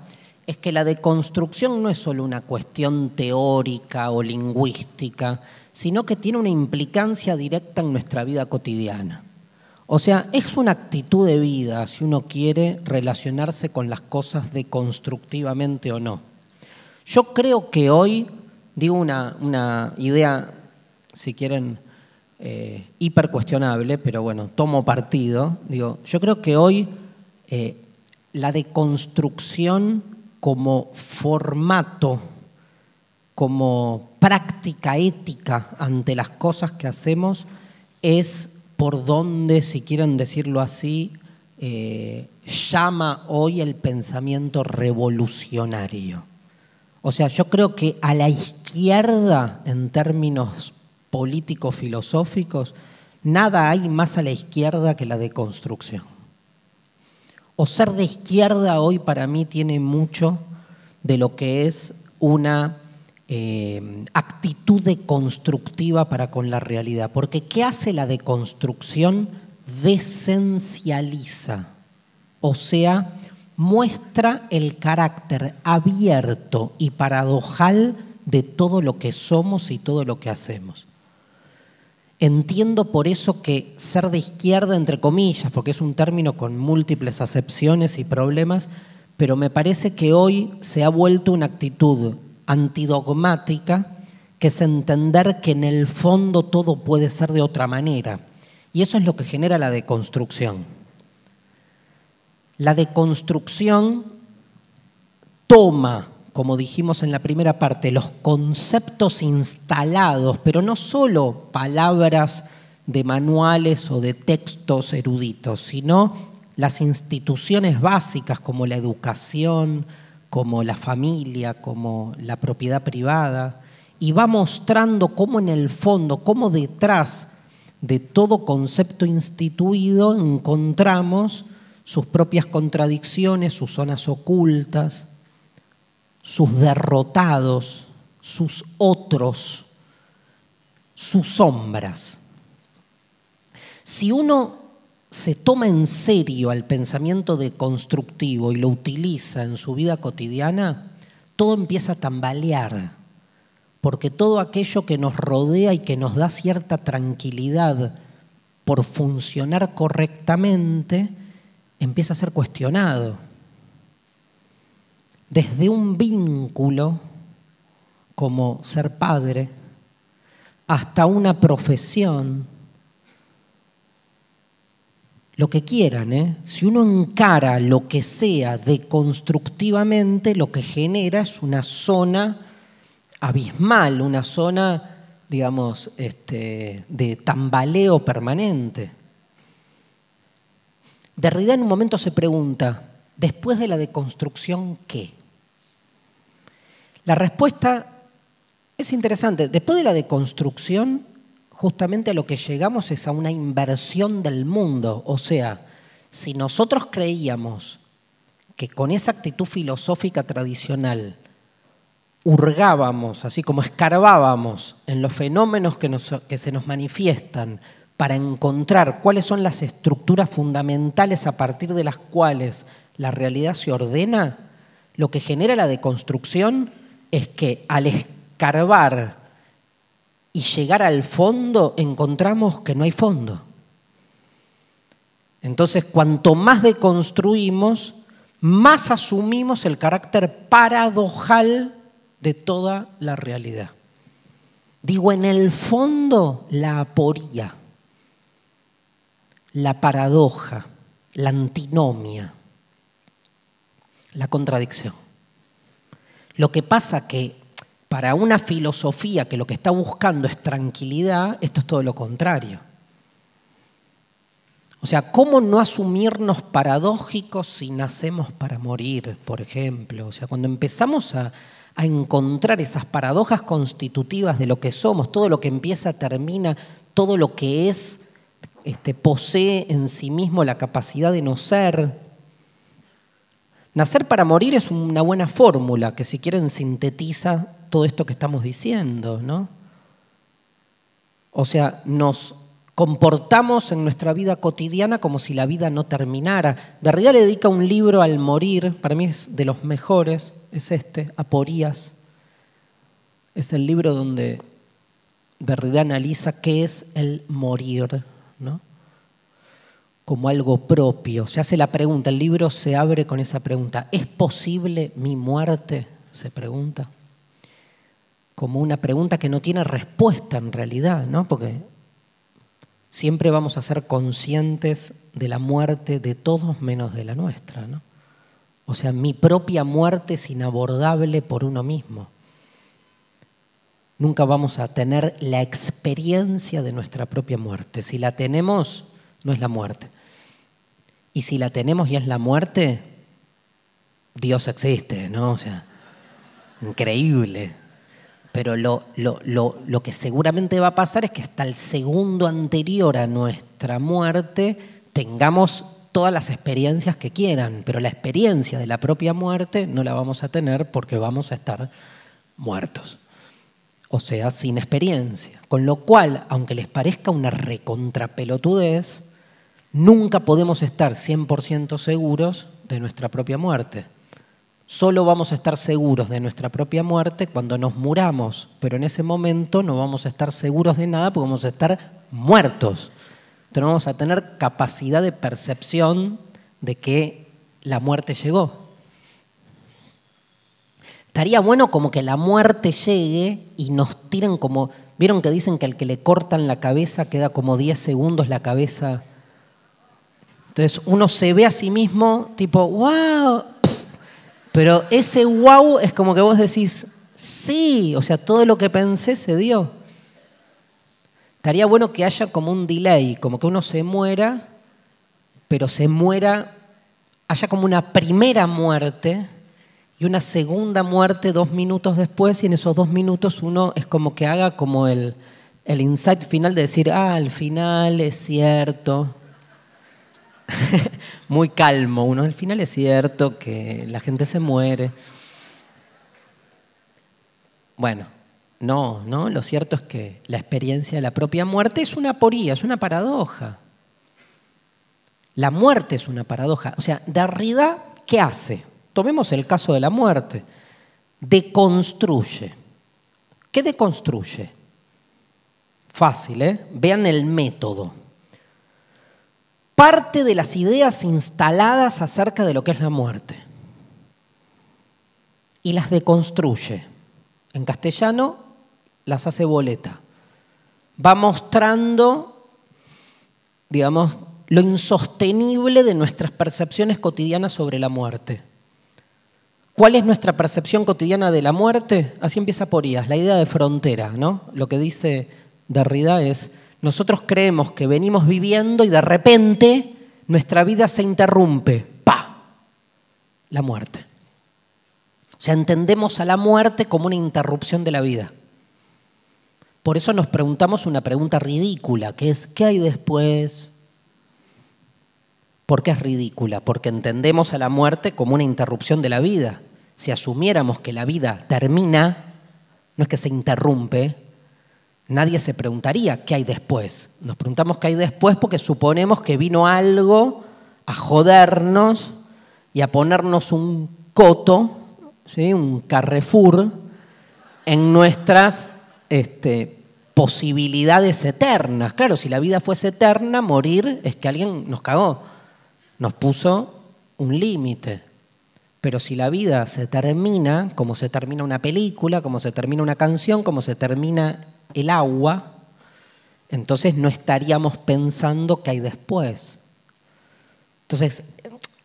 es que la deconstrucción no es solo una cuestión teórica o lingüística, sino que tiene una implicancia directa en nuestra vida cotidiana. O sea, es una actitud de vida si uno quiere relacionarse con las cosas deconstructivamente o no. Yo creo que hoy, digo una, una idea, si quieren, eh, hiper cuestionable, pero bueno, tomo partido. Digo, yo creo que hoy eh, la deconstrucción como formato, como práctica ética ante las cosas que hacemos, es por donde, si quieren decirlo así, eh, llama hoy el pensamiento revolucionario. O sea, yo creo que a la izquierda, en términos políticos filosóficos, nada hay más a la izquierda que la deconstrucción. O ser de izquierda hoy para mí tiene mucho de lo que es una eh, actitud deconstructiva para con la realidad. Porque ¿qué hace la deconstrucción? Desencializa, o sea, muestra el carácter abierto y paradojal de todo lo que somos y todo lo que hacemos. Entiendo por eso que ser de izquierda, entre comillas, porque es un término con múltiples acepciones y problemas, pero me parece que hoy se ha vuelto una actitud antidogmática, que es entender que en el fondo todo puede ser de otra manera. Y eso es lo que genera la deconstrucción. La deconstrucción toma como dijimos en la primera parte, los conceptos instalados, pero no solo palabras de manuales o de textos eruditos, sino las instituciones básicas como la educación, como la familia, como la propiedad privada, y va mostrando cómo en el fondo, cómo detrás de todo concepto instituido encontramos sus propias contradicciones, sus zonas ocultas, sus derrotados, sus otros, sus sombras. Si uno se toma en serio al pensamiento deconstructivo y lo utiliza en su vida cotidiana, todo empieza a tambalear, porque todo aquello que nos rodea y que nos da cierta tranquilidad por funcionar correctamente, empieza a ser cuestionado desde un vínculo como ser padre hasta una profesión, lo que quieran, ¿eh? si uno encara lo que sea deconstructivamente, lo que genera es una zona abismal, una zona, digamos, este, de tambaleo permanente. Derrida en un momento se pregunta, después de la deconstrucción, ¿qué? La respuesta es interesante. Después de la deconstrucción, justamente a lo que llegamos es a una inversión del mundo. O sea, si nosotros creíamos que con esa actitud filosófica tradicional hurgábamos, así como escarbábamos en los fenómenos que, que, se nos manifiestan para encontrar cuáles son las estructuras fundamentales a partir de las cuales la realidad se ordena, lo que genera la deconstrucción es que al escarbar y llegar al fondo encontramos que no hay fondo. Entonces, cuanto más deconstruimos, más asumimos el carácter paradojal de toda la realidad. Digo, en el fondo, la aporía, la paradoja, la antinomia, la contradicción. Lo que pasa que para una filosofía que lo que está buscando es tranquilidad, esto es todo lo contrario. O sea, ¿cómo no asumirnos paradójicos si nacemos para morir, por ejemplo? O sea, cuando empezamos a, a encontrar esas paradojas constitutivas de lo que somos, todo lo que empieza, termina, todo lo que es, este, posee en sí mismo la capacidad de no ser. Nacer para morir es una buena fórmula que si quieren sintetiza todo esto que estamos diciendo, ¿no? O sea, nos comportamos en nuestra vida cotidiana como si la vida no terminara. Derrida le dedica un libro al morir, para mí es de los mejores, es este, Aporías. Es el libro donde Derrida analiza qué es el morir. Como algo propio. Se hace la pregunta, el libro se abre con esa pregunta. ¿Es posible mi muerte? Se pregunta. Como una pregunta que no tiene respuesta en realidad, ¿no? Porque siempre vamos a ser conscientes de la muerte de todos menos de la nuestra. ¿no? O sea, mi propia muerte es inabordable por uno mismo. Nunca vamos a tener la experiencia de nuestra propia muerte. Si la tenemos, no es la muerte. Y si la tenemos y es la muerte, Dios existe, ¿no? O sea, increíble. Pero lo, lo, que seguramente va a pasar es que hasta el segundo anterior a nuestra muerte tengamos todas las experiencias que quieran, pero la experiencia de la propia muerte no la vamos a tener porque vamos a estar muertos. O sea, sin experiencia. Con lo cual, aunque les parezca una recontrapelotudez, nunca podemos estar 100% seguros de nuestra propia muerte. Solo vamos a estar seguros de nuestra propia muerte cuando nos muramos, pero en ese momento no vamos a estar seguros de nada porque vamos a estar muertos. Entonces no vamos a tener capacidad de percepción de que la muerte llegó. Estaría bueno como que la muerte llegue y nos tiren como... ¿Vieron que dicen que al que le cortan la cabeza queda como 10 segundos la cabeza? Entonces uno se ve a sí mismo tipo, wow, pero ese wow es como que vos decís, sí, o sea, todo lo que pensé se dio. Estaría bueno que haya como un delay, como que uno se muera, pero se muera, haya como una primera muerte y una segunda muerte dos minutos después, y en esos dos minutos uno es como que haga como el, el insight final de decir, ah, al final es cierto, muy calmo. Uno, al final es cierto que la gente se muere. Bueno, no, no, lo cierto es que la experiencia de la propia muerte es una poría, es una paradoja. La muerte es una paradoja. O sea, Derrida, ¿qué hace? Tomemos el caso de la muerte. Deconstruye. ¿Qué deconstruye? Fácil, ¿eh? Vean el método parte de las ideas instaladas acerca de lo que es la muerte y las deconstruye. En castellano las hace boleta. Va mostrando, digamos, lo insostenible de nuestras percepciones cotidianas sobre la muerte. ¿Cuál es nuestra percepción cotidiana de la muerte? Así empieza Porías, la idea de frontera, ¿no? Lo que dice Derrida es nosotros creemos que venimos viviendo y de repente nuestra vida se interrumpe. ¡Pa! La muerte. O sea, entendemos a la muerte como una interrupción de la vida. Por eso nos preguntamos una pregunta ridícula, que es, ¿qué hay después? ¿Por qué es ridícula? Porque entendemos a la muerte como una interrupción de la vida. Si asumiéramos que la vida termina, no es que se interrumpe, nadie se preguntaría qué hay después. Nos preguntamos qué hay después porque suponemos que vino algo a jodernos y a ponernos un coto, ¿sí? un carrefour, en nuestras este, posibilidades eternas. Claro, si la vida fuese eterna, morir es que alguien nos cagó, nos puso un límite. Pero si la vida se termina, como se termina una película, como se termina una canción, como se termina el agua, entonces no estaríamos pensando qué hay después. Entonces,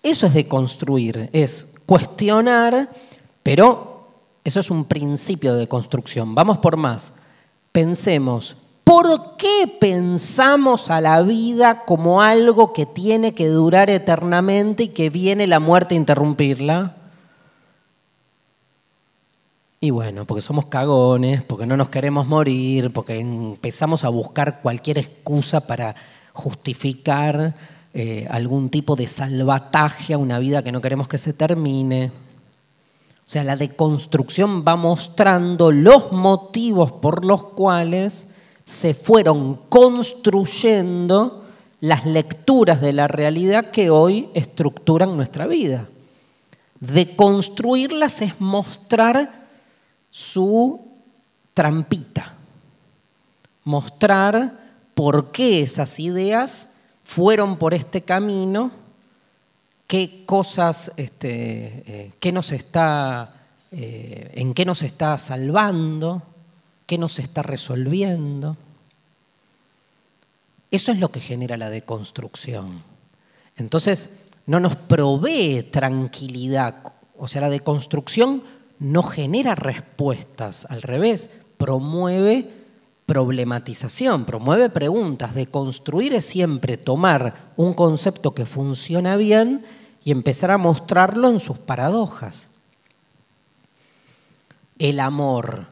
eso es de construir, es cuestionar, pero eso es un principio de construcción. Vamos por más. Pensemos, ¿Por qué pensamos a la vida como algo que tiene que durar eternamente y que viene la muerte a interrumpirla? Y bueno, porque somos cagones, porque no nos queremos morir, porque empezamos a buscar cualquier excusa para justificar eh, algún tipo de salvataje a una vida que no queremos que se termine. O sea, la deconstrucción va mostrando los motivos por los cuales se fueron construyendo las lecturas de la realidad que hoy estructuran nuestra vida. Deconstruirlas es mostrar su trampita, mostrar por qué esas ideas fueron por este camino, qué cosas, este, eh, nos está, eh, en qué nos está salvando, qué nos está resolviendo. Eso es lo que genera la deconstrucción. Entonces, no nos provee tranquilidad. O sea, la deconstrucción no genera respuestas, al revés, promueve problematización, promueve preguntas. De construir es siempre tomar un concepto que funciona bien y empezar a mostrarlo en sus paradojas. El amor,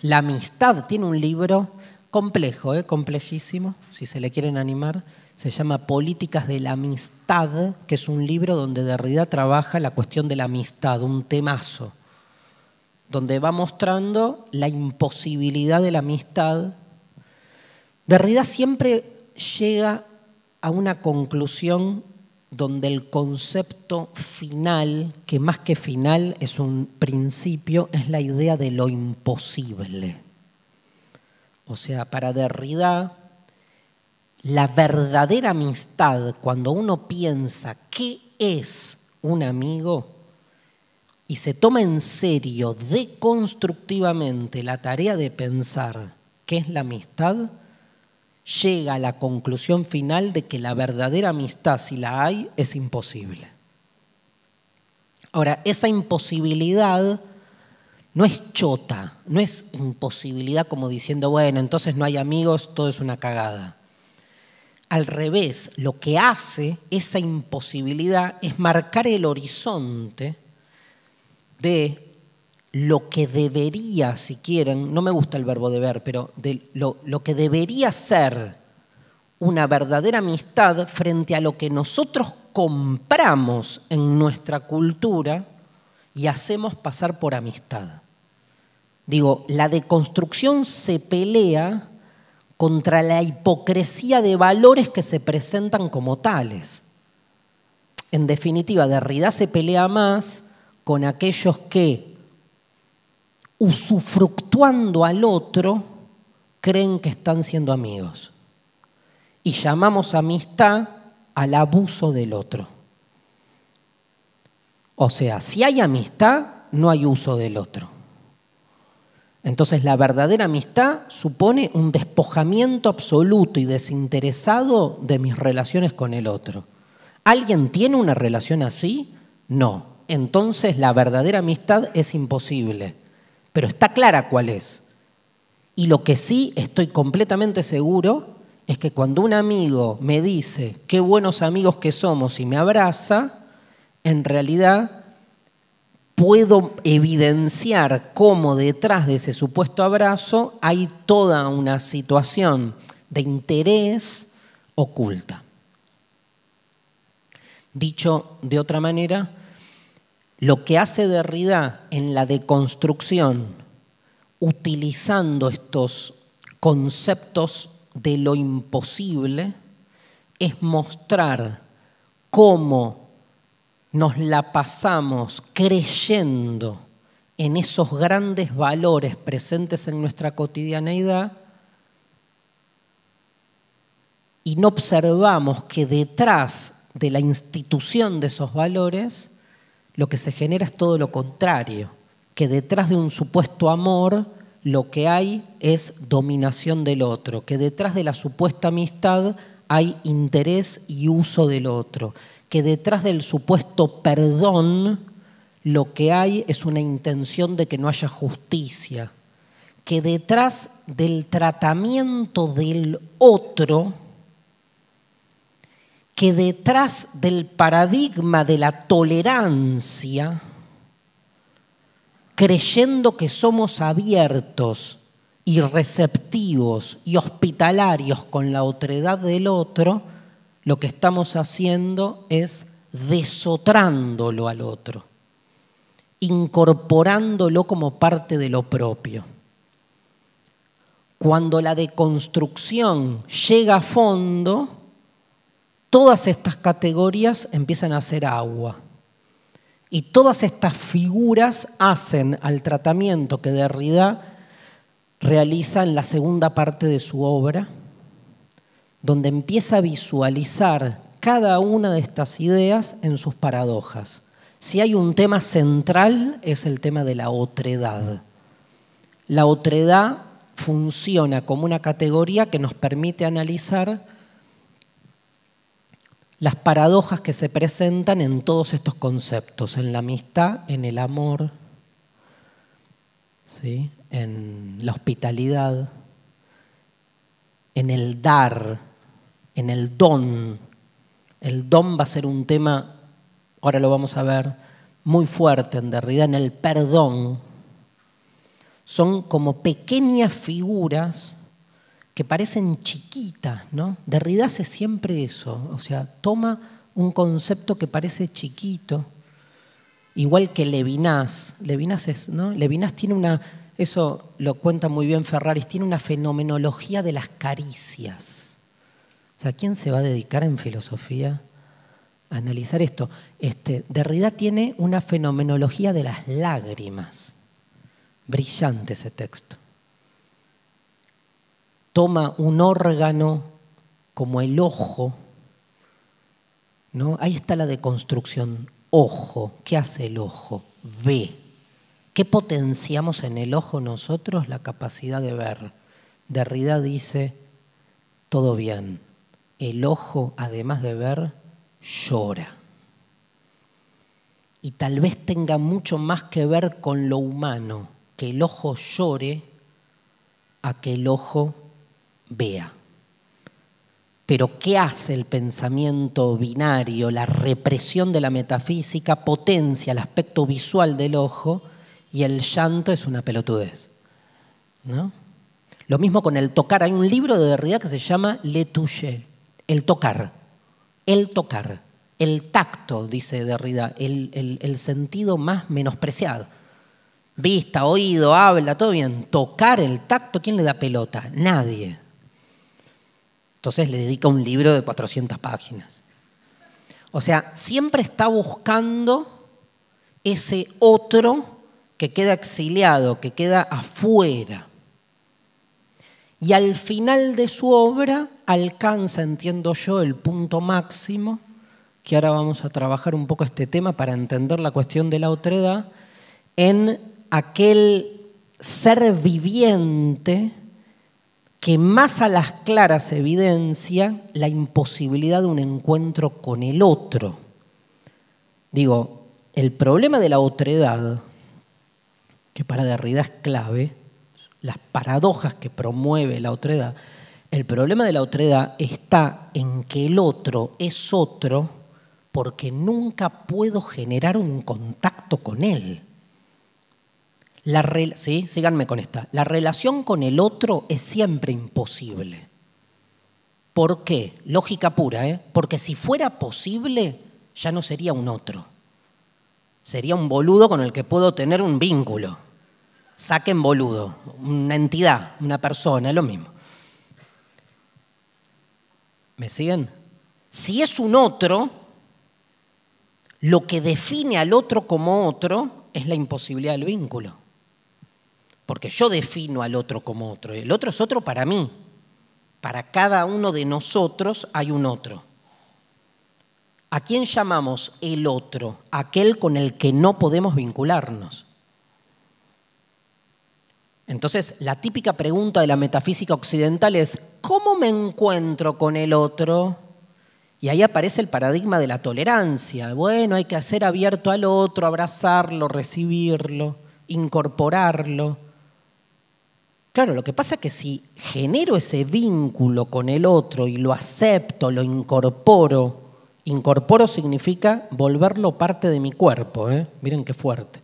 la amistad, tiene un libro complejo, ¿eh? complejísimo, si se le quieren animar, se llama Políticas de la Amistad, que es un libro donde Derrida trabaja la cuestión de la amistad, un temazo, donde va mostrando la imposibilidad de la amistad. Derrida siempre llega a una conclusión donde el concepto final, que más que final es un principio, es la idea de lo imposible. O sea, para Derrida, la verdadera amistad, cuando uno piensa qué es un amigo y se toma en serio deconstructivamente la tarea de pensar qué es la amistad, llega a la conclusión final de que la verdadera amistad, si la hay, es imposible. Ahora, esa imposibilidad no es chota, no es imposibilidad como diciendo, bueno, entonces no hay amigos, todo es una cagada. Al revés, lo que hace esa imposibilidad es marcar el horizonte de lo que debería, si quieren, no me gusta el verbo deber, pero de lo, lo que debería ser una verdadera amistad frente a lo que nosotros compramos en nuestra cultura y hacemos pasar por amistad. Digo, la deconstrucción se pelea contra la hipocresía de valores que se presentan como tales. En definitiva, Derrida se pelea más con aquellos que, usufructuando al otro, creen que están siendo amigos. Y llamamos amistad al abuso del otro. O sea, si hay amistad, no hay uso del otro. Entonces la verdadera amistad supone un despojamiento absoluto y desinteresado de mis relaciones con el otro. ¿Alguien tiene una relación así? No. Entonces la verdadera amistad es imposible. Pero está clara cuál es. Y lo que sí estoy completamente seguro es que cuando un amigo me dice qué buenos amigos que somos y me abraza, en realidad puedo evidenciar cómo detrás de ese supuesto abrazo hay toda una situación de interés oculta. Dicho de otra manera, lo que hace Derrida en la deconstrucción, utilizando estos conceptos de lo imposible, es mostrar cómo nos la pasamos creyendo en esos grandes valores presentes en nuestra cotidianeidad y no observamos que detrás de la institución de esos valores lo que se genera es todo lo contrario, que detrás de un supuesto amor lo que hay es dominación del otro, que detrás de la supuesta amistad hay interés y uso del otro, que detrás del supuesto perdón lo que hay es una intención de que no haya justicia, que detrás del tratamiento del otro, que detrás del paradigma de la tolerancia, creyendo que somos abiertos y receptivos y hospitalarios con la otredad del otro, lo que estamos haciendo es desotrándolo al otro, incorporándolo como parte de lo propio. Cuando la deconstrucción llega a fondo, todas estas categorías empiezan a ser agua. Y todas estas figuras hacen al tratamiento que Derrida realiza en la segunda parte de su obra, donde empieza a visualizar cada una de estas ideas en sus paradojas. Si hay un tema central es el tema de la otredad. La otredad funciona como una categoría que nos permite analizar las paradojas que se presentan en todos estos conceptos, en la amistad, en el amor, ¿sí? en la hospitalidad, en el dar, en el don. El don va a ser un tema, ahora lo vamos a ver, muy fuerte en Derrida, en el perdón. Son como pequeñas figuras que parecen chiquitas, ¿no? Derrida hace siempre eso, o sea, toma un concepto que parece chiquito, igual que Levinas. Levinas, es, ¿no? Levinas tiene una eso lo cuenta muy bien Ferraris, tiene una fenomenología de las caricias. Sea, ¿quién se va a dedicar en filosofía a analizar esto? Este, Derrida tiene una fenomenología de las lágrimas. Brillante ese texto. Toma un órgano como el ojo. ¿no? Ahí está la deconstrucción. Ojo. ¿Qué hace el ojo? Ve ¿Qué potenciamos en el ojo nosotros? La capacidad de ver. Derrida dice, todo bien, el ojo, además de ver, llora. Y tal vez tenga mucho más que ver con lo humano, que el ojo llore a que el ojo vea. Pero ¿qué hace el pensamiento binario? La represión de la metafísica potencia el aspecto visual del ojo y el llanto es una pelotudez. ¿no? Lo mismo con el tocar. Hay un libro de Derrida que se llama Le toucher, el tocar. El tocar. El tacto, dice Derrida, el, el sentido más menospreciado. Vista, oído, habla, todo bien. Tocar el tacto, ¿quién le da pelota? Nadie. Entonces le dedica un libro de 400 páginas. O sea, siempre está buscando ese otro que queda exiliado, que queda afuera. Y al final de su obra alcanza, entiendo yo, el punto máximo, que ahora vamos a trabajar un poco este tema para entender la cuestión de la otredad, en aquel ser viviente que más a las claras evidencia la imposibilidad de un encuentro con el otro. Digo, el problema de la otredad que para Derrida es clave, las paradojas que promueve la otredad, el problema de la otredad está en que el otro es otro porque nunca puedo generar un contacto con él. La ¿sí? Síganme con esta. La relación con el otro es siempre imposible. ¿Por qué? Lógica pura, ¿eh? Porque si fuera posible, ya no sería un otro. Sería un boludo con el que puedo tener un vínculo. Saquen boludo, una entidad, una persona, es lo mismo. ¿Me siguen? Si es un otro, lo que define al otro como otro es la imposibilidad del vínculo. Porque yo defino al otro como otro. El otro es otro para mí. Para cada uno de nosotros hay un otro. ¿A quién llamamos el otro? Aquel con el que no podemos vincularnos. Entonces, la típica pregunta de la metafísica occidental es, ¿cómo me encuentro con el otro? Y ahí aparece el paradigma de la tolerancia. Bueno, hay que hacer abierto al otro, abrazarlo, recibirlo, incorporarlo. Claro, lo que pasa es que si genero ese vínculo con el otro y lo acepto, lo incorporo, incorporo significa volverlo parte de mi cuerpo, ¿eh? miren qué fuerte.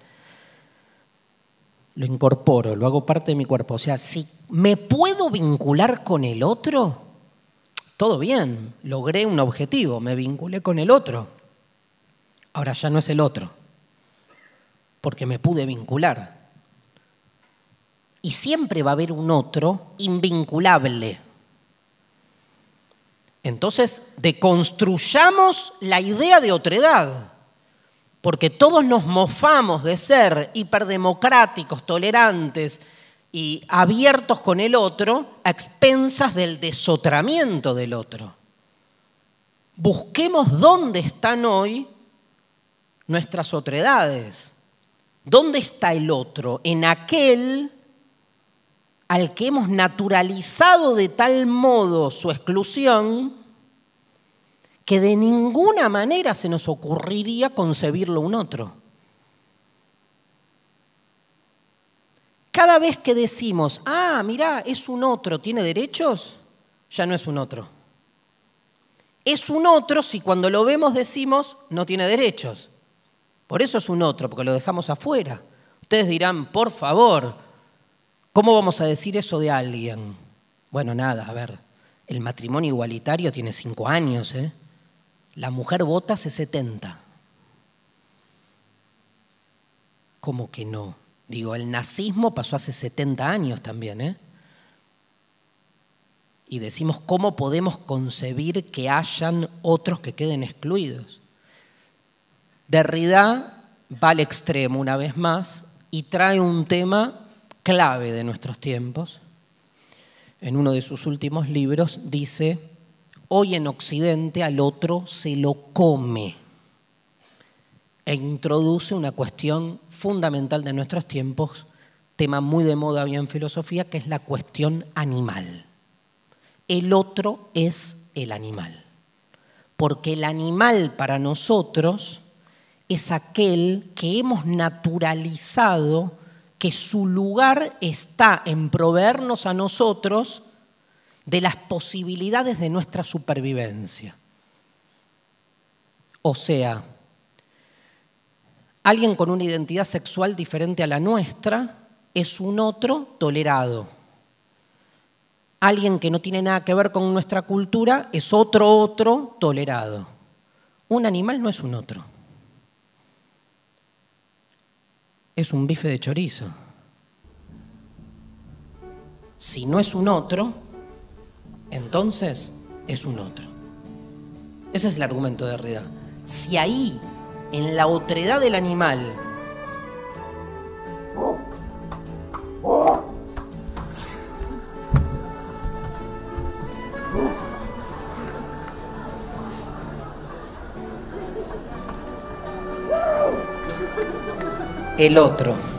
Lo incorporo, lo hago parte de mi cuerpo. O sea, si me puedo vincular con el otro, todo bien, logré un objetivo, me vinculé con el otro. Ahora ya no es el otro, porque me pude vincular y siempre va a haber un otro invinculable. Entonces, deconstruyamos la idea de otredad, porque todos nos mofamos de ser hiperdemocráticos, tolerantes y abiertos con el otro a expensas del desotramiento del otro. Busquemos dónde están hoy nuestras otredades. ¿Dónde está el otro? En aquel al que hemos naturalizado de tal modo su exclusión que de ninguna manera se nos ocurriría concebirlo un otro. Cada vez que decimos, ah, mirá, es un otro, ¿tiene derechos? Ya no es un otro. Es un otro si cuando lo vemos decimos, no tiene derechos. Por eso es un otro, porque lo dejamos afuera. Ustedes dirán, por favor, ¿Cómo vamos a decir eso de alguien? Bueno, nada, a ver, el matrimonio igualitario tiene cinco años, ¿eh? La mujer vota hace 70. ¿Cómo que no? Digo, el nazismo pasó hace 70 años también, ¿eh? Y decimos, ¿cómo podemos concebir que hayan otros que queden excluidos? Derrida va al extremo una vez más y trae un tema clave de nuestros tiempos. En uno de sus últimos libros dice, hoy en Occidente al otro se lo come e introduce una cuestión fundamental de nuestros tiempos, tema muy de moda hoy en filosofía, que es la cuestión animal. El otro es el animal, porque el animal para nosotros es aquel que hemos naturalizado que su lugar está en proveernos a nosotros de las posibilidades de nuestra supervivencia. O sea, alguien con una identidad sexual diferente a la nuestra es un otro tolerado. Alguien que no tiene nada que ver con nuestra cultura es otro otro tolerado. Un animal no es un otro. es un bife de chorizo. Si no es un otro, entonces es un otro. Ese es el argumento de Derrida. Si ahí, en la otredad del animal, el otro.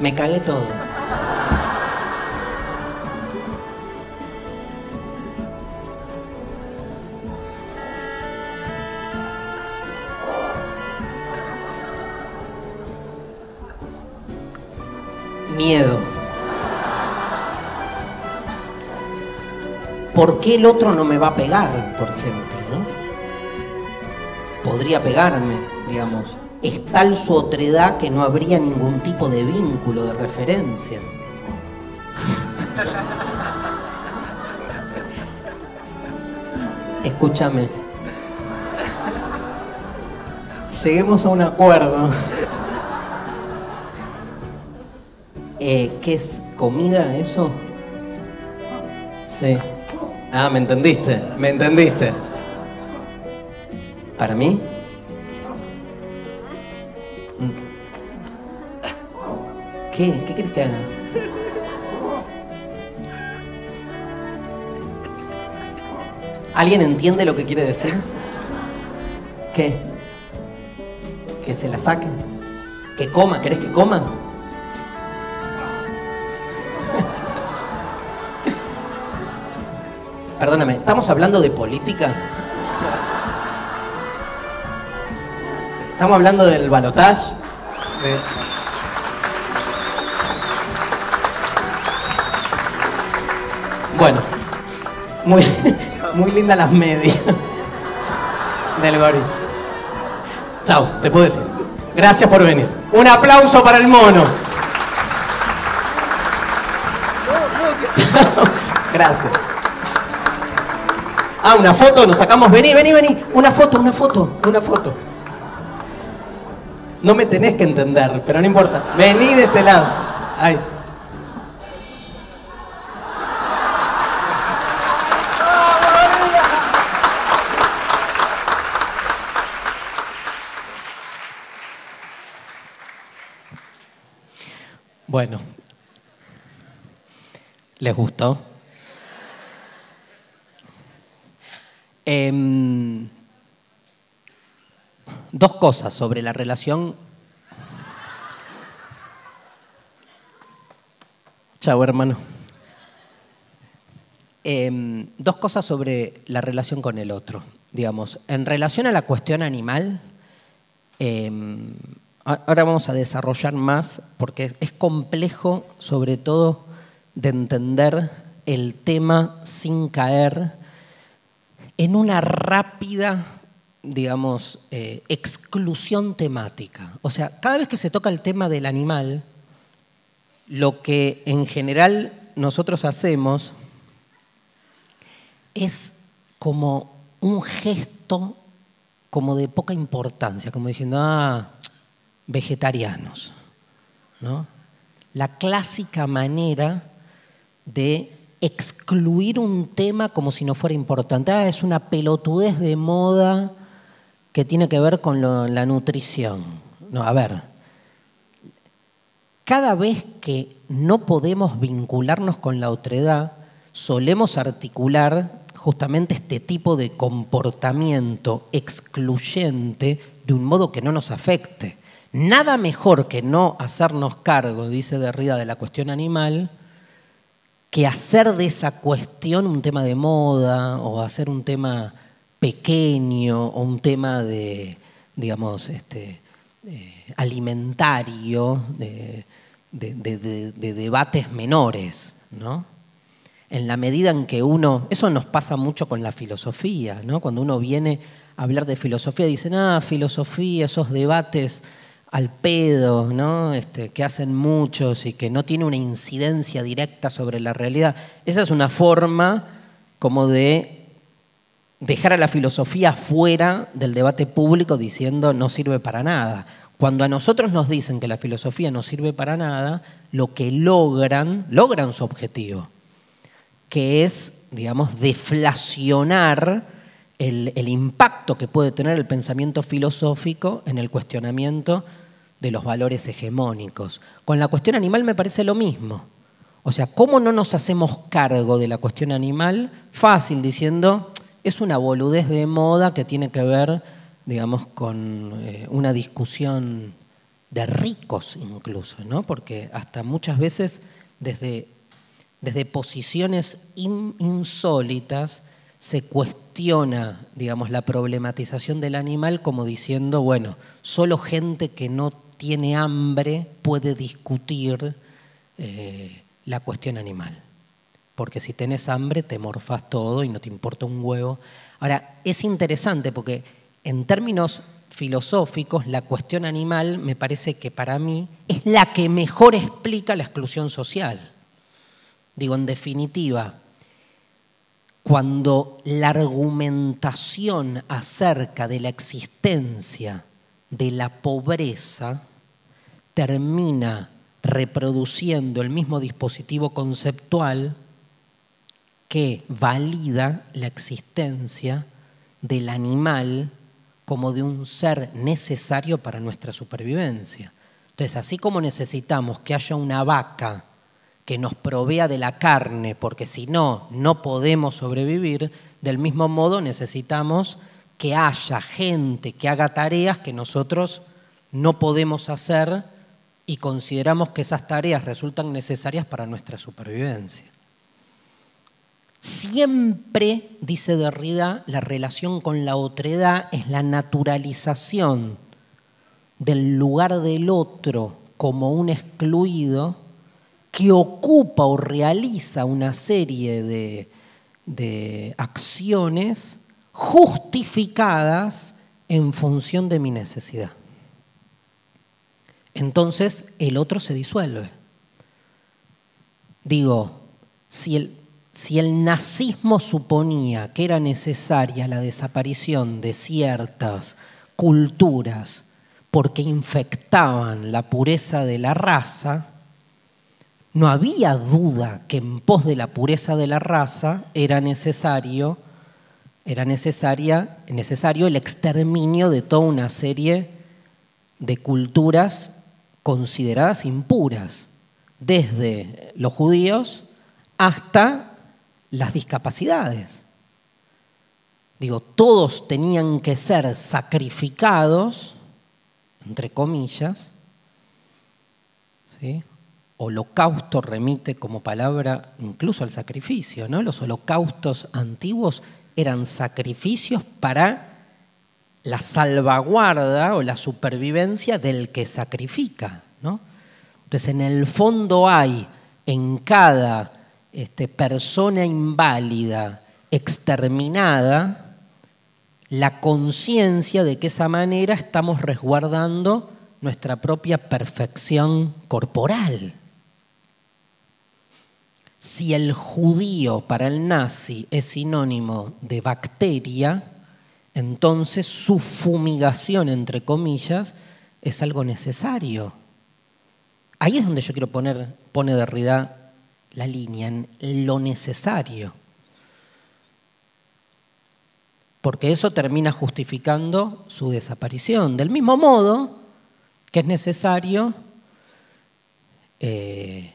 Me cagué todo. Miedo. ¿por qué el otro no me va a pegar, por ejemplo? Podría pegarme, digamos. Es tal su otredad que no habría ningún tipo de vínculo, de referencia. Escúchame. Lleguemos a un acuerdo. Eh, ¿Qué es comida eso? Sí. Ah, ¿me entendiste? ¿Me entendiste? ¿Para mí? ¿Qué? ¿Qué quieres que haga? ¿Alguien entiende lo que quiere decir? ¿Qué? ¿Que se la saque? ¿Que coma? ¿Querés que coma? Perdóname, ¿estamos hablando de política? Estamos hablando del balotage. Bueno, muy, muy lindas las medias del Gori. Chao, te puedo decir. Gracias por venir. Un aplauso para el mono. Gracias. Ah, una foto, nos sacamos. Vení, vení, vení. Una foto, una foto, una foto. No me tenés que entender, pero no importa. Vení de este lado. Ahí. Bueno, ¿les gustó? Em, dos cosas sobre la relación. Chao, hermano. Em, dos cosas sobre la relación con el otro. Digamos, en relación a la cuestión animal, em, Ahora vamos a desarrollar más porque es complejo, sobre todo, de entender el tema sin caer en una rápida, digamos, eh, exclusión temática. O sea, cada vez que se toca el tema del animal, lo que en general nosotros hacemos es como un gesto como de poca importancia, como diciendo, ah, vegetarianos. ¿no? La clásica manera de excluir un tema como si no fuera importante. Ah, es una pelotudez de moda que tiene que ver con la nutrición. No, a ver, cada vez que no podemos vincularnos con la otredad, solemos articular justamente este tipo de comportamiento excluyente de un modo que no nos afecte. Nada mejor que no hacernos cargo, dice Derrida, de la cuestión animal, que hacer de esa cuestión un tema de moda o hacer un tema pequeño o un tema de, digamos, este, eh, alimentario, de, debates menores, ¿no? En la medida en que uno, eso nos pasa mucho con la filosofía, ¿no? Cuando uno viene a hablar de filosofía, dicen, ah, filosofía, esos debates al pedo, ¿no? Este, que hacen muchos y que no tiene una incidencia directa sobre la realidad. Esa es una forma como de dejar a la filosofía fuera del debate público diciendo no sirve para nada. Cuando a nosotros nos dicen que la filosofía no sirve para nada, lo que logran, logran su objetivo, que es, digamos, deflacionar el, el impacto que puede tener el pensamiento filosófico en el cuestionamiento de los valores hegemónicos. Con la cuestión animal me parece lo mismo. O sea, ¿cómo no nos hacemos cargo de la cuestión animal? Fácil, diciendo, es una boludez de moda que tiene que ver, digamos, con eh, una discusión de ricos incluso, ¿no? Porque hasta muchas veces desde, desde posiciones insólitas se cuestiona, digamos, la problematización del animal como diciendo, bueno, solo gente que no tiene hambre puede discutir eh, la cuestión animal. Porque si tenés hambre te morfas todo y no te importa un huevo. Ahora, es interesante porque en términos filosóficos, la cuestión animal me parece que para mí es la que mejor explica la exclusión social. Digo, en definitiva, cuando la argumentación acerca de la existencia de la pobreza termina reproduciendo el mismo dispositivo conceptual que valida la existencia del animal como de un ser necesario para nuestra supervivencia. Entonces, así como necesitamos que haya una vaca que nos provea de la carne, porque si no, no podemos sobrevivir, del mismo modo necesitamos que haya gente que haga tareas que nosotros no podemos hacer y consideramos que esas tareas resultan necesarias para nuestra supervivencia. Siempre, dice Derrida, la relación con la otredad es la naturalización del lugar del otro como un excluido que ocupa o realiza una serie de, de acciones justificadas en función de mi necesidad. Entonces el otro se disuelve. Digo, si el, si el nazismo suponía que era necesaria la desaparición de ciertas culturas porque infectaban la pureza de la raza, no había duda que en pos de la pureza de la raza era necesario, era necesaria, necesario el exterminio de toda una serie de culturas consideradas impuras, desde los judíos hasta las discapacidades. Digo, todos tenían que ser sacrificados, entre comillas, ¿sí? holocausto remite como palabra incluso al sacrificio, ¿no? Los holocaustos antiguos eran sacrificios para la salvaguarda o la supervivencia del que sacrifica. Entonces, en el fondo hay en cada este, persona inválida exterminada la conciencia de que esa manera estamos resguardando nuestra propia perfección corporal. Si el judío para el nazi es sinónimo de bacteria, entonces su fumigación, entre comillas, es algo necesario. Ahí es donde yo quiero poner, pone Derrida la línea, en lo necesario. Porque eso termina justificando su desaparición. Del mismo modo que es necesario eh,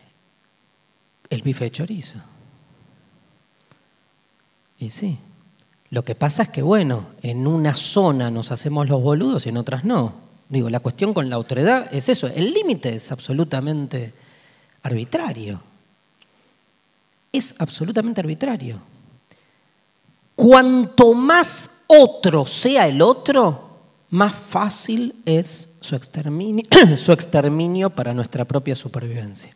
el bife de chorizo. Y sí. Lo que pasa es que, bueno, en una zona nos hacemos los boludos y en otras no. Digo, la cuestión con la autoridad es eso. El límite es absolutamente arbitrario. Es absolutamente arbitrario. Cuanto más otro sea el otro, más fácil es su exterminio, su exterminio para nuestra propia supervivencia.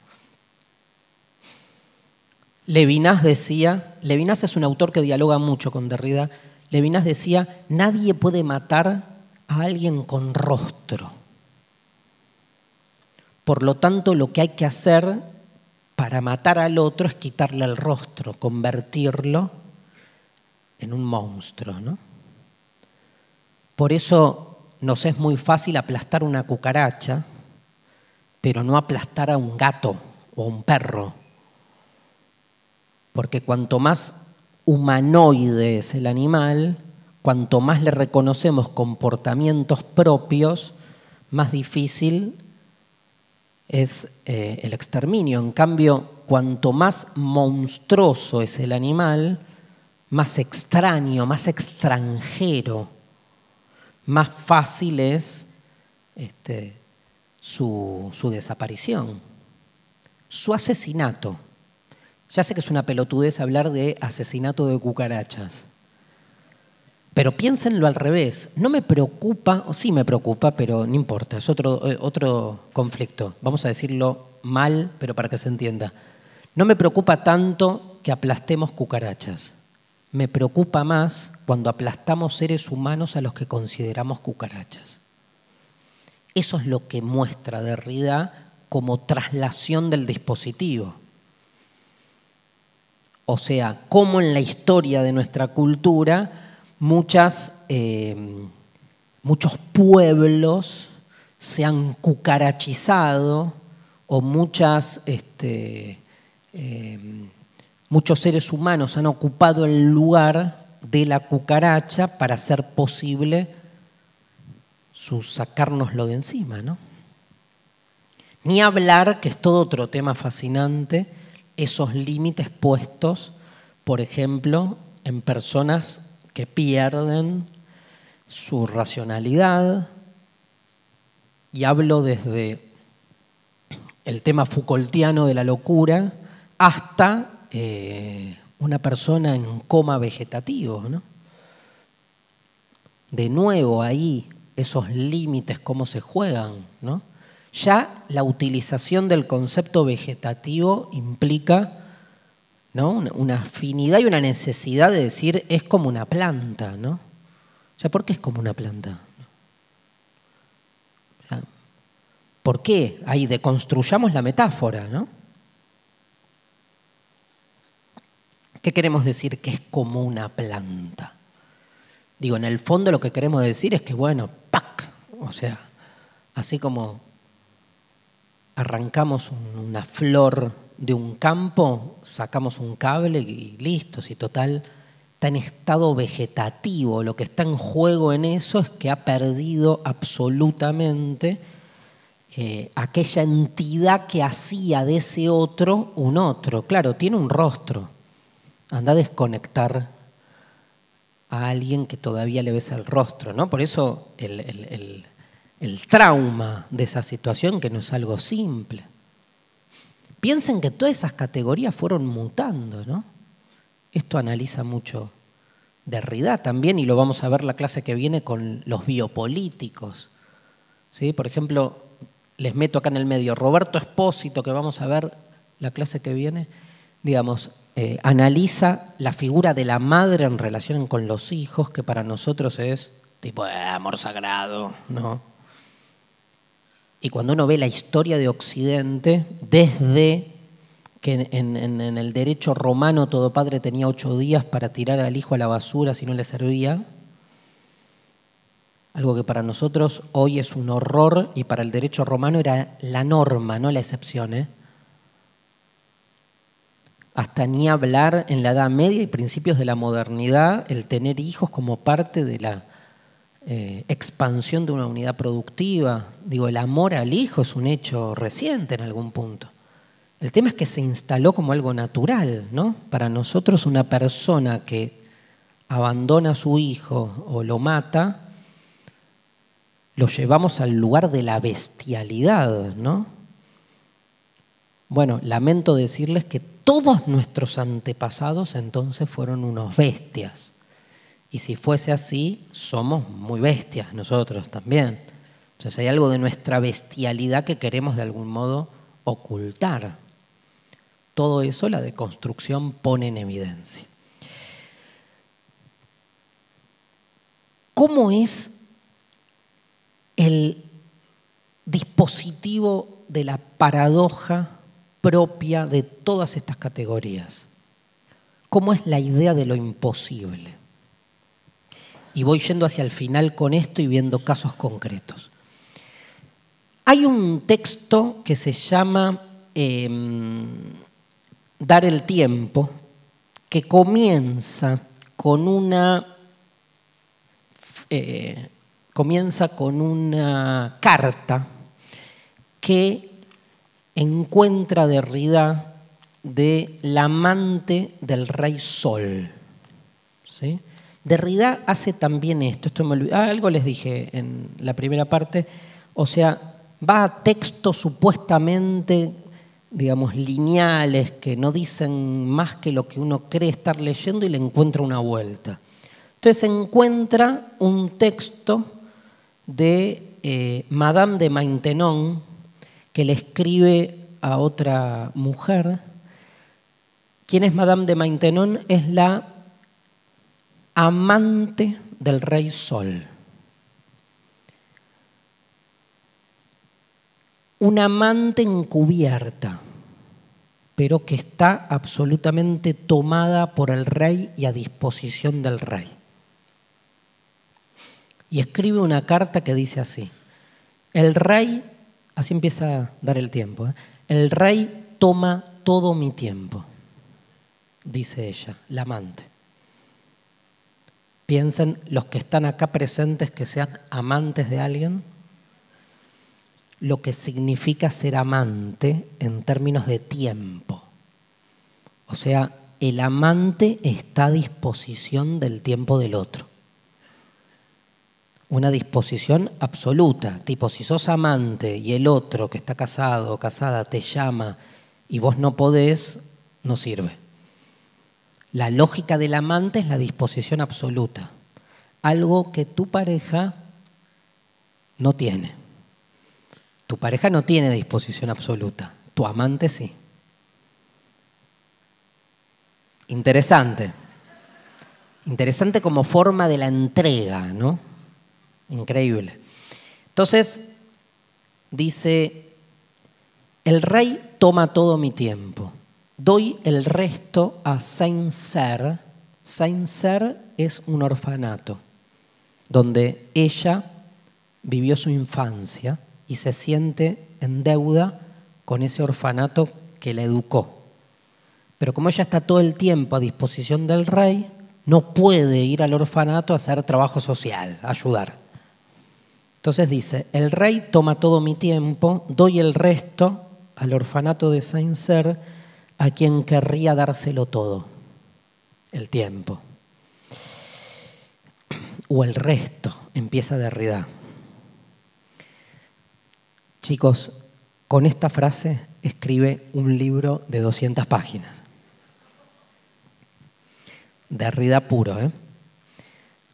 Levinas decía, Levinas es un autor que dialoga mucho con Derrida, Levinas decía, nadie puede matar a alguien con rostro. Por lo tanto, lo que hay que hacer para matar al otro es quitarle el rostro, convertirlo en un monstruo. ¿no? Por eso nos es muy fácil aplastar una cucaracha, pero no aplastar a un gato o un perro porque cuanto más humanoide es el animal, cuanto más le reconocemos comportamientos propios, más difícil es eh, el exterminio. En cambio, cuanto más monstruoso es el animal, más extraño, más extranjero, más fácil es este, su desaparición, su asesinato. Ya sé que es una pelotudez hablar de asesinato de cucarachas. Pero piénsenlo al revés. No me preocupa, o sí me preocupa, pero no importa, es otro, eh, otro conflicto. Vamos a decirlo mal, pero para que se entienda. No me preocupa tanto que aplastemos cucarachas. Me preocupa más cuando aplastamos seres humanos a los que consideramos cucarachas. Eso es lo que muestra Derrida como traslación del dispositivo. O sea, cómo en la historia de nuestra cultura muchas, eh, muchos pueblos se han cucarachizado o muchas, este, eh, muchos seres humanos han ocupado el lugar de la cucaracha para hacer posible su sacárnoslo de encima, ¿no? Ni hablar, que es todo otro tema fascinante, esos límites puestos, por ejemplo, en personas que pierden su racionalidad, y hablo desde el tema Foucaultiano de la locura hasta eh, una persona en coma vegetativo. De nuevo ahí esos límites, cómo se juegan, ¿no? Ya la utilización del concepto vegetativo implica una afinidad y una necesidad de decir es como una planta, ¿no? Ya, ¿por qué es como una planta? ¿Por qué? Ahí deconstruyamos la metáfora, ¿no? ¿Qué queremos decir que es como una planta? Digo, en el fondo lo que queremos decir es que, bueno, ¡pac! O sea, así como arrancamos una flor de un campo, sacamos un cable y listo, si total está en estado vegetativo. Lo que está en juego en eso es que ha perdido absolutamente eh, aquella entidad que hacía de ese otro un otro. Claro, tiene un rostro. Anda a desconectar a alguien que todavía le ves el rostro, ¿no? Por eso el, el trauma de esa situación, que no es algo simple. Piensen que todas esas categorías fueron mutando, ¿no? Esto analiza mucho Derrida también, y lo vamos a ver la clase que viene con los biopolíticos. ¿Sí? Por ejemplo, les meto acá en el medio, Roberto Espósito, que vamos a ver la clase que viene, digamos, eh, analiza la figura de la madre en relación con los hijos, que para nosotros es tipo de amor sagrado, ¿no? Y cuando uno ve la historia de Occidente, desde que en, el derecho romano todo padre tenía ocho días para tirar al hijo a la basura si no le servía, algo que para nosotros hoy es un horror y para el derecho romano era la norma, no la excepción. ¿eh? Hasta ni hablar en la Edad Media y principios de la modernidad, el tener hijos como parte de la eh, expansión de una unidad productiva. Digo, el amor al hijo es un hecho reciente en algún punto. El tema es que se instaló como algo natural, ¿no? Para nosotros una persona que abandona a su hijo o lo mata, lo llevamos al lugar de la bestialidad, ¿no? Bueno, lamento decirles que todos nuestros antepasados entonces fueron unos bestias. Y si fuese así, somos muy bestias nosotros también. Entonces hay algo de nuestra bestialidad que queremos de algún modo ocultar. Todo eso la deconstrucción pone en evidencia. ¿Cómo es el dispositivo de la paradoja propia de todas estas categorías. ¿Cómo es la idea de lo imposible? Y voy yendo hacia el final con esto y viendo casos concretos. Hay un texto que se llama em, Dar el tiempo, que comienza con una eh, comienza con una carta que encuentra Derrida de la amante del rey Sol. ¿sí? Derrida hace también esto, esto me ah, algo les dije en la primera parte, o sea, va a textos supuestamente, digamos, lineales que no dicen más que lo que uno cree estar leyendo y le encuentra una vuelta. Entonces encuentra un texto de eh, Madame de Maintenon, que le escribe a otra mujer. ¿Quién es Madame de Maintenon? Es la amante del rey Sol. Una amante encubierta, pero que está absolutamente tomada por el rey y a disposición del rey y escribe una carta que dice así, el rey, así empieza a dar el tiempo, ¿eh? el rey toma todo mi tiempo, dice ella, la amante. Piensen los que están acá presentes que sean amantes de alguien, lo que significa ser amante en términos de tiempo. O sea, el amante está a disposición del tiempo del otro una disposición absoluta, tipo si sos amante y el otro que está casado o casada te llama y vos no podés, no sirve. La lógica del amante es la disposición absoluta, algo que tu pareja No tiene. Tu pareja no tiene disposición absoluta, tu amante sí. Interesante. Interesante como forma de la entrega, ¿no? Increíble. Entonces, dice, el rey toma todo mi tiempo, doy el resto a Saint-Ser. Saint-Ser es un orfanato donde ella vivió su infancia y se siente en deuda con ese orfanato que la educó. Pero como ella está todo el tiempo a disposición del rey, no puede ir al orfanato a hacer trabajo social, a ayudar. Entonces dice, el rey toma todo mi tiempo, doy el resto al orfanato de Saint-Cer a quien querría dárselo todo, el tiempo. O el resto, empieza Derrida. Chicos, con esta frase escribe un libro de 200 páginas. Derrida puro, ¿eh?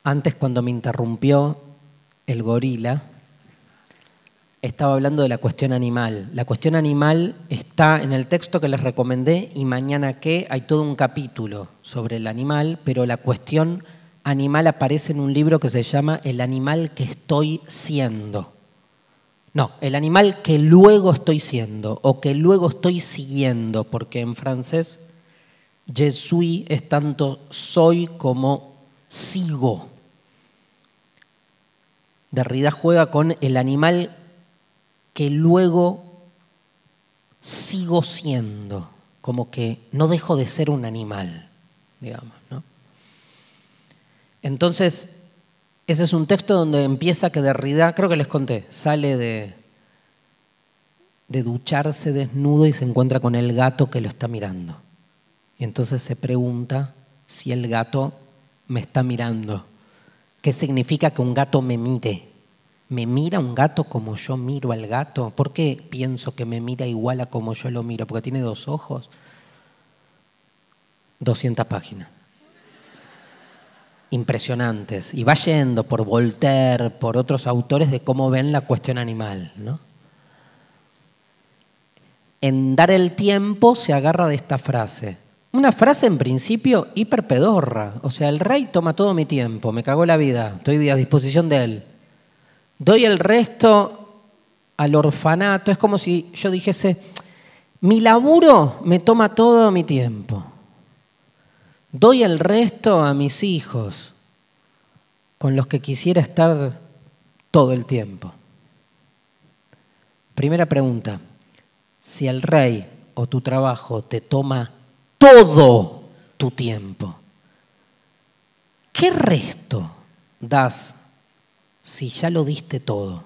Antes cuando me interrumpió el gorila, estaba hablando de la cuestión animal. La cuestión animal está en el texto que les recomendé y mañana que hay todo un capítulo sobre el animal, pero la cuestión animal aparece en un libro que se llama El animal que estoy siendo. No, el animal que luego estoy siendo o que luego estoy siguiendo, porque en francés je suis es tanto soy como sigo. Derrida juega con el animal que luego sigo siendo, como que no dejo de ser un animal, digamos. ¿no? Entonces, ese es un texto donde empieza que Derrida, creo que les conté, sale de, de ducharse desnudo y se encuentra con el gato que lo está mirando. Y entonces se pregunta si el gato me está mirando. ¿Qué significa que un gato me mire? ¿Me mira un gato como yo miro al gato? ¿Por qué pienso que me mira igual a como yo lo miro? Porque tiene dos ojos. 200 páginas impresionantes y va yendo por Voltaire, por otros autores de cómo ven la cuestión animal. ¿no? En dar el tiempo se agarra de esta frase. Una frase en principio hiperpedorra. O sea, el rey toma todo mi tiempo, me cagó la vida, estoy a disposición de él. Doy el resto al orfanato. Es como si yo dijese, mi laburo me toma todo mi tiempo. Doy el resto a mis hijos, con los que quisiera estar todo el tiempo. Primera pregunta, si el rey o tu trabajo te toma todo tu tiempo, ¿qué resto das si ya lo diste todo?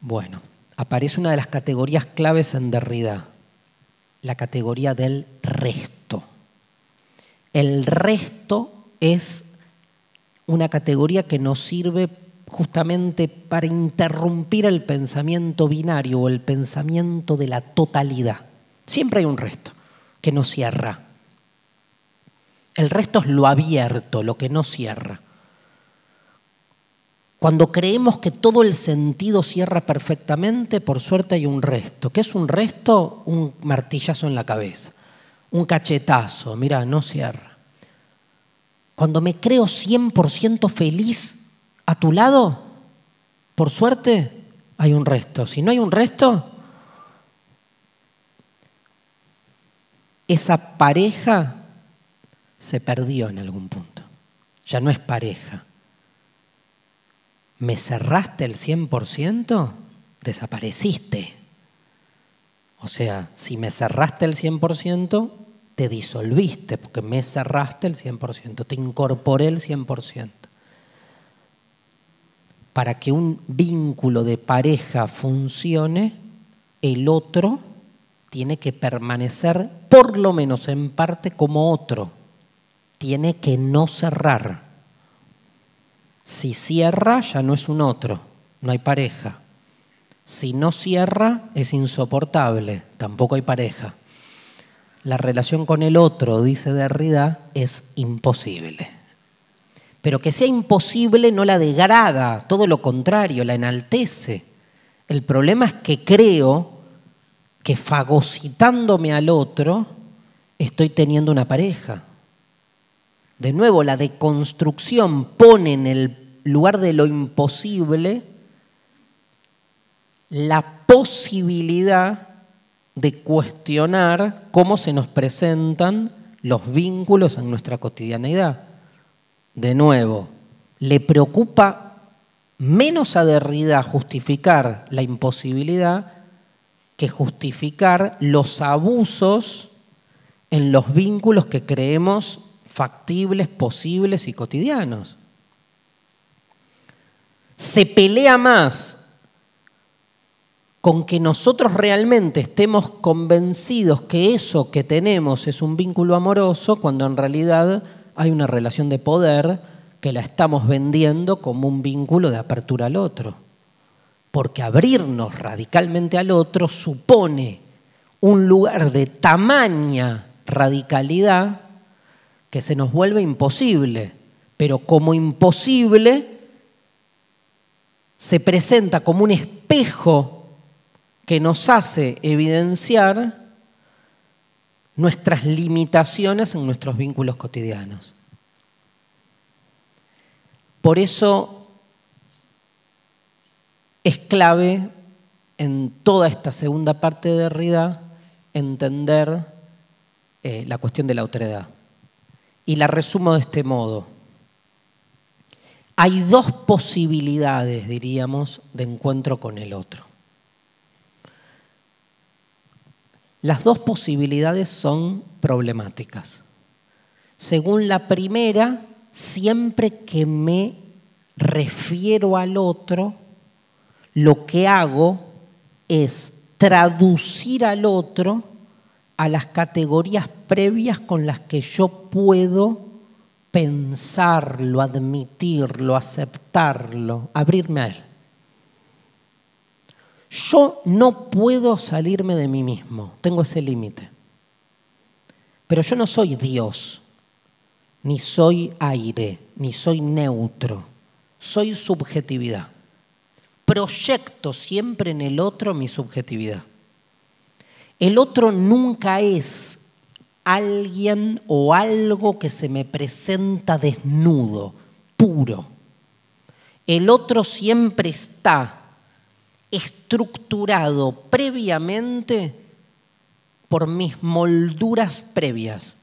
Bueno, aparece una de las categorías claves en Derrida, la categoría del resto. El resto es una categoría que nos sirve justamente para interrumpir el pensamiento binario o el pensamiento de la totalidad. Siempre hay un resto que no cierra. El resto es lo abierto, lo que no cierra. Cuando creemos que todo el sentido cierra perfectamente, por suerte hay un resto. ¿Qué es un resto? Un martillazo en la cabeza, un cachetazo, mira, no cierra. Cuando me creo 100% feliz a tu lado, por suerte hay un resto. Si no hay un resto, esa pareja se perdió en algún punto. Ya no es pareja ¿me cerraste el 100%? Desapareciste. O sea, si me cerraste el 100%, te disolviste, porque me cerraste el 100%, te incorporé el 100%. Para que un vínculo de pareja funcione, el otro tiene que permanecer, por lo menos en parte, como otro. Tiene que no cerrar. Si cierra, ya no es un otro, no hay pareja. Si no cierra, es insoportable, tampoco hay pareja. La relación con el otro, dice Derrida, es imposible. Pero que sea imposible no la degrada, todo lo contrario, la enaltece. El problema es que creo que fagocitándome al otro estoy teniendo una pareja. De nuevo, la deconstrucción pone en el lugar de lo imposible la posibilidad de cuestionar cómo se nos presentan los vínculos en nuestra cotidianeidad. De nuevo, le preocupa menos a Derrida justificar la imposibilidad que justificar los abusos en los vínculos que creemos factibles, posibles y cotidianos. Se pelea más con que nosotros realmente estemos convencidos que eso que tenemos es un vínculo amoroso, cuando en realidad hay una relación de poder que la estamos vendiendo como un vínculo de apertura al otro. Porque abrirnos radicalmente al otro supone un lugar de tamaña radicalidad que se nos vuelve imposible, pero como imposible se presenta como un espejo que nos hace evidenciar nuestras limitaciones en nuestros vínculos cotidianos. Por eso es clave en toda esta segunda parte de Derrida entender eh, la cuestión de la autoridad. Y la resumo de este modo. Hay dos posibilidades, diríamos, de encuentro con el otro. Las dos posibilidades son problemáticas. Según la primera, siempre que me refiero al otro, lo que hago es traducir al otro a las categorías previas con las que yo puedo pensarlo, admitirlo, aceptarlo, abrirme a él. Yo no puedo salirme de mí mismo, tengo ese límite. Pero yo no soy Dios, ni soy aire, ni soy neutro, soy subjetividad. Proyecto siempre en el otro mi subjetividad. El otro nunca es alguien o algo que se me presenta desnudo, puro. El otro siempre está estructurado previamente por mis molduras previas,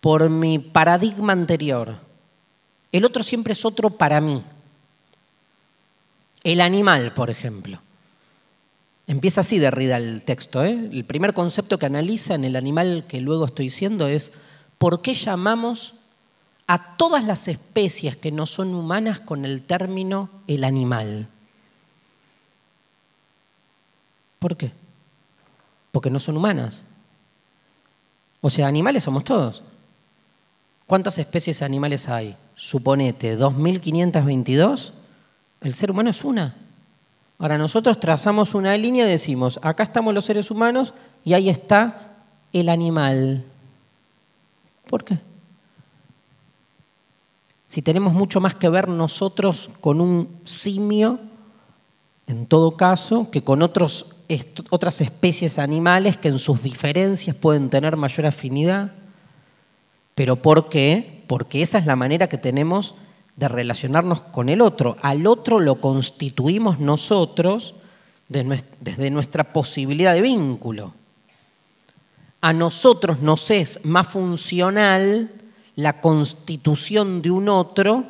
por mi paradigma anterior. El otro siempre es otro para mí. El animal, por ejemplo. Empieza así Derrida el texto. ¿eh? El primer concepto que analiza en el animal que luego estoy diciendo es ¿por qué llamamos a todas las especies que no son humanas con el término el animal? ¿Por qué? Porque no son humanas. O sea, animales somos todos. ¿Cuántas especies animales hay? Suponete, 2.522. El ser humano es una. Ahora nosotros trazamos una línea y decimos, acá estamos los seres humanos y ahí está el animal. ¿Por qué? Si tenemos mucho más que ver nosotros con un simio, en todo caso, que con otras especies animales que en sus diferencias pueden tener mayor afinidad. ¿Pero por qué? Porque esa es la manera que tenemos de relacionarnos con el otro. Al otro lo constituimos nosotros desde nuestra posibilidad de vínculo. A nosotros nos es más funcional la constitución de un otro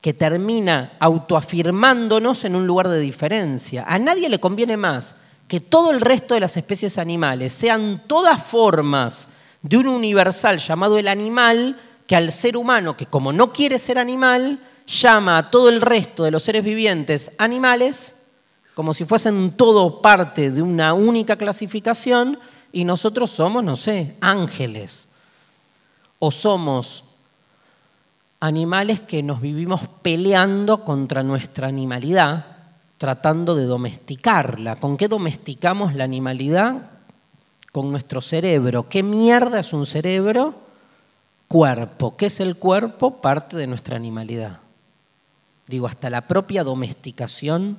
que termina autoafirmándonos en un lugar de diferencia. A nadie le conviene más que todo el resto de las especies animales sean todas formas de un universal llamado el animal, que al ser humano, que como no quiere ser animal, llama a todo el resto de los seres vivientes animales, como si fuesen todo parte de una única clasificación, y nosotros somos, no sé, ángeles. O somos animales que nos vivimos peleando contra nuestra animalidad tratando de domesticarla. ¿Con qué domesticamos la animalidad? Con nuestro cerebro. ¿Qué mierda es un cerebro? Cuerpo. ¿Qué es el cuerpo? Parte de nuestra animalidad. Digo, hasta la propia domesticación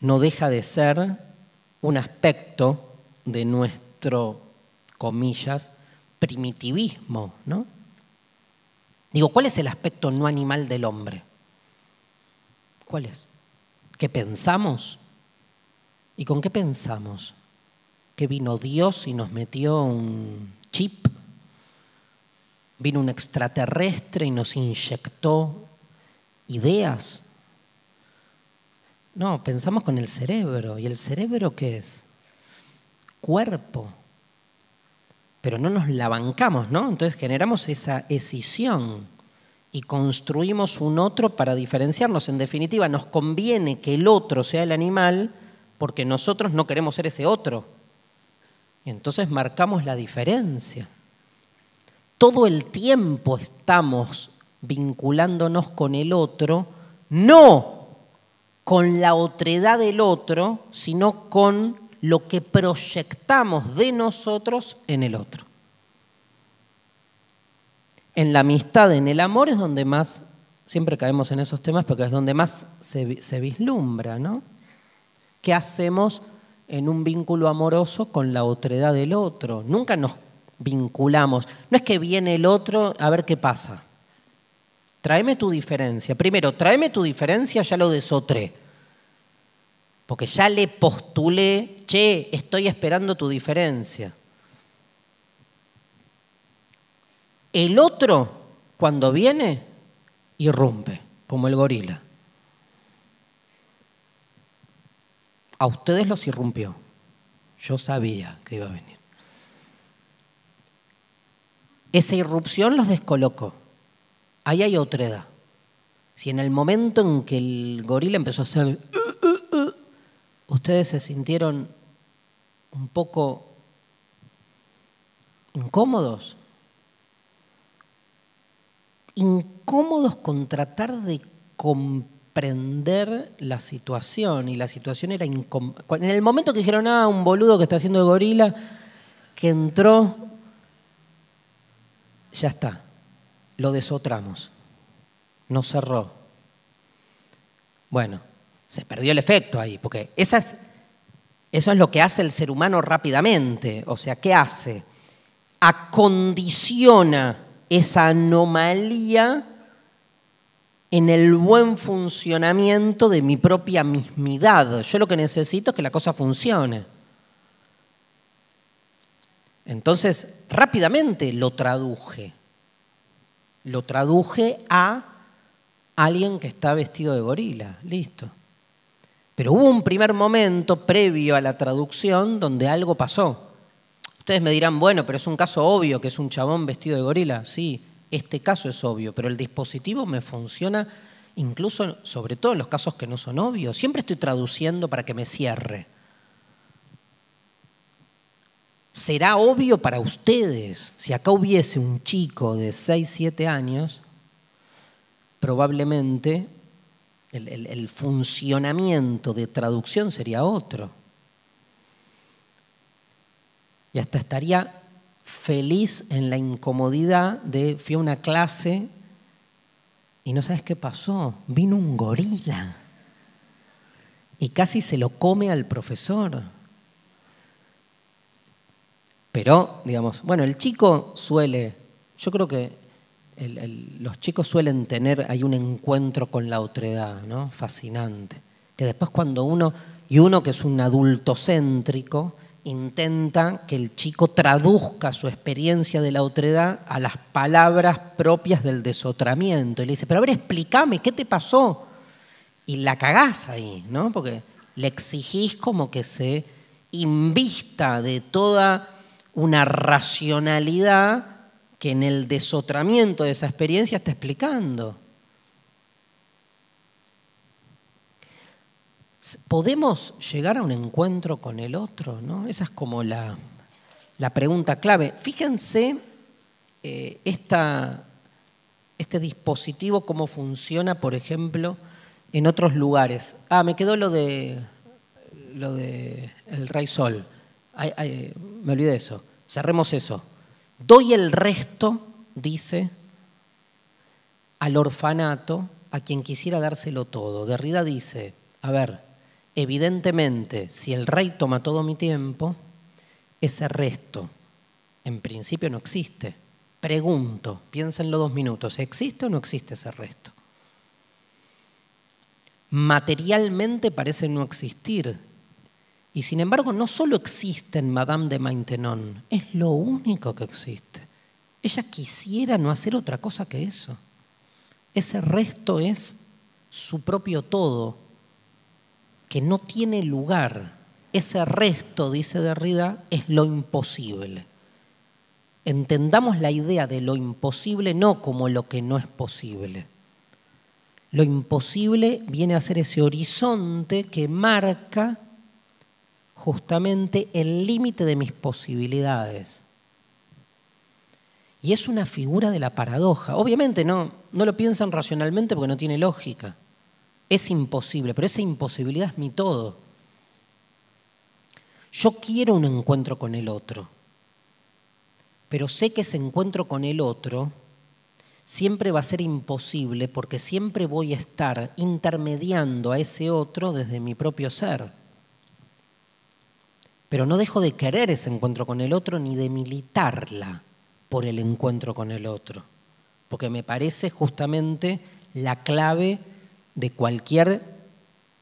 no deja de ser un aspecto de nuestro, comillas, primitivismo, ¿no? Digo, ¿cuál es el aspecto no animal del hombre? ¿Cuál es? ¿Qué pensamos? ¿Y con qué pensamos? ¿Que vino Dios y nos metió un chip? ¿Vino un extraterrestre y nos inyectó ideas? No, pensamos con el cerebro. ¿Y el cerebro qué es? Cuerpo. Pero no nos la bancamos, ¿no? Entonces generamos esa escisión y construimos un otro para diferenciarnos. En definitiva, nos conviene que el otro sea el animal porque nosotros no queremos ser ese otro. Y entonces marcamos la diferencia. Todo el tiempo estamos vinculándonos con el otro, no con la otredad del otro, sino con lo que proyectamos de nosotros en el otro. En la amistad, en el amor es donde más, siempre caemos en esos temas porque es donde más se, se vislumbra, ¿no? ¿Qué hacemos en un vínculo amoroso con la otredad del otro? Nunca nos vinculamos. No es que viene el otro a ver qué pasa. Tráeme tu diferencia. Primero, tráeme tu diferencia, ya lo desotré. Porque ya le postulé, che, estoy esperando tu diferencia. El otro, cuando viene, irrumpe, como el gorila. A ustedes los irrumpió. Yo sabía que iba a venir. Esa irrupción los descolocó. Ahí hay otra edad. Si en el momento en que el gorila empezó a hacer, uh, uh, uh", ustedes se sintieron un poco incómodos, incómodos con tratar de comprender la situación y la situación era en el momento que dijeron ah un boludo que está haciendo de gorila que entró ya está. Lo desotramos. No cerró. Bueno se perdió el efecto ahí porque eso es lo que hace el ser humano rápidamente. O sea qué hace acondiciona esa anomalía en el buen funcionamiento de mi propia mismidad. Yo lo que necesito es que la cosa funcione. Entonces, rápidamente lo traduje. Lo traduje a alguien que está vestido de gorila. Listo. Pero hubo un primer momento previo a la traducción donde algo pasó. Ustedes me dirán, bueno, pero es un caso obvio que es un chabón vestido de gorila. Sí, este caso es obvio, pero el dispositivo me funciona incluso, sobre todo en los casos que no son obvios. Siempre estoy traduciendo para que me cierre. Será obvio para ustedes, si acá hubiese un chico de 6, 7 años, probablemente el, el funcionamiento de traducción sería otro. Y hasta estaría feliz en la incomodidad de fui a una clase y no sabes qué pasó, vino un gorila y casi se lo come al profesor. Pero, digamos, bueno, el chico suele, yo creo que los chicos suelen tener, hay un encuentro con la otredad, ¿no? Fascinante. Que después cuando uno, y uno que es un adulto céntrico, intenta que el chico traduzca su experiencia de la otredad a las palabras propias del desotramiento. Y le dice, pero a ver, explícame, ¿qué te pasó? Y la cagás ahí, ¿no? Porque le exigís como que se invista de toda una racionalidad que en el desotramiento de esa experiencia está explicando. ¿Podemos llegar a un encuentro con el otro? ¿no? Esa es como la, pregunta clave. Fíjense eh, este dispositivo, cómo funciona, por ejemplo, en otros lugares. Ah, me quedó lo de lo de Rey Sol. Me olvidé de eso. Cerremos eso. Doy el resto dice al orfanato a quien quisiera dárselo todo. Derrida dice, a ver, evidentemente, si el rey toma todo mi tiempo, ese resto en principio no existe. Pregunto, piénsenlo dos minutos, ¿existe o no existe ese resto? Materialmente parece no existir. Y sin embargo, no solo existe en Madame de Maintenon, es lo único que existe. Ella quisiera no hacer otra cosa que eso. Ese resto es su propio todo, que no tiene lugar. Ese resto, dice Derrida, es lo imposible. Entendamos la idea de lo imposible no como lo que no es posible. Lo imposible viene a ser ese horizonte que marca justamente el límite de mis posibilidades. Y es una figura de la paradoja. Obviamente no, no lo piensan racionalmente porque no tiene lógica. Es imposible, pero esa imposibilidad es mi todo. Yo quiero un encuentro con el otro, pero sé que ese encuentro con el otro siempre va a ser imposible porque siempre voy a estar intermediando a ese otro desde mi propio ser. Pero no dejo de querer ese encuentro con el otro ni de militarla por el encuentro con el otro, porque me parece justamente la clave de cualquier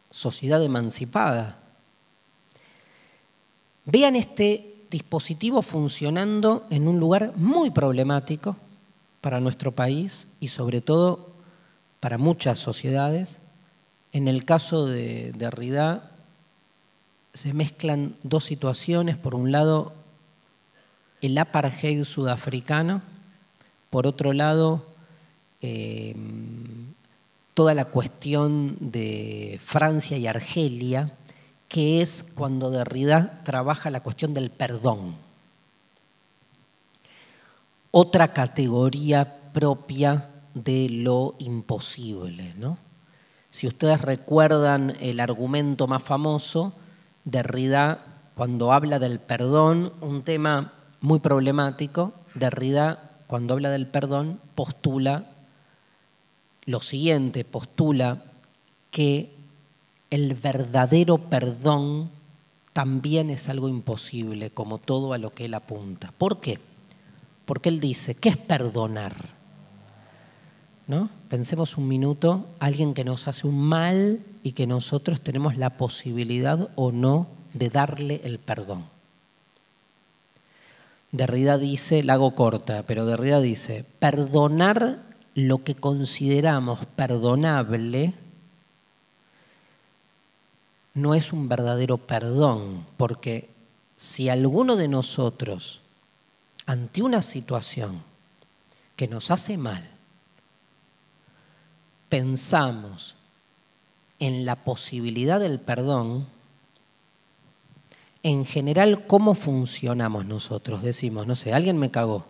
sociedad emancipada. Vean este dispositivo funcionando en un lugar muy problemático para nuestro país y sobre todo para muchas sociedades. En el caso de Derrida se mezclan dos situaciones. Por un lado, el apartheid sudafricano, por otro lado, eh, toda la cuestión de Francia y Argelia, que es cuando Derrida trabaja la cuestión del perdón. Otra categoría propia de lo imposible. ¿no? Si ustedes recuerdan el argumento más famoso, Derrida, cuando habla del perdón, un tema muy problemático, Derrida, cuando habla del perdón, postula lo siguiente, postula que el verdadero perdón también es algo imposible, como todo a lo que él apunta. ¿Por qué? Porque él dice, ¿qué es perdonar? ¿No? Pensemos un minuto, alguien que nos hace un mal y que nosotros tenemos la posibilidad o no de darle el perdón. Derrida dice, la hago corta, pero Derrida dice, perdonar lo que consideramos perdonable no es un verdadero perdón, porque si alguno de nosotros, ante una situación que nos hace mal, pensamos en la posibilidad del perdón, en general, ¿cómo funcionamos nosotros? Decimos, no sé, alguien me cagó.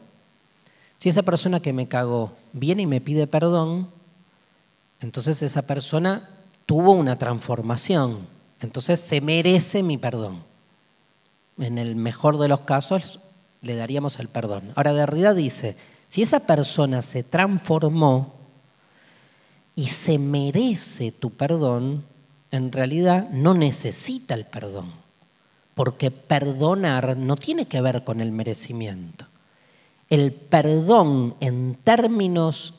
Si esa persona que me cagó viene y me pide perdón, entonces esa persona tuvo una transformación, entonces se merece mi perdón. En el mejor de los casos le daríamos el perdón. Ahora Derrida dice, si esa persona se transformó y se merece tu perdón, en realidad no necesita el perdón porque perdonar no tiene que ver con el merecimiento. El perdón en términos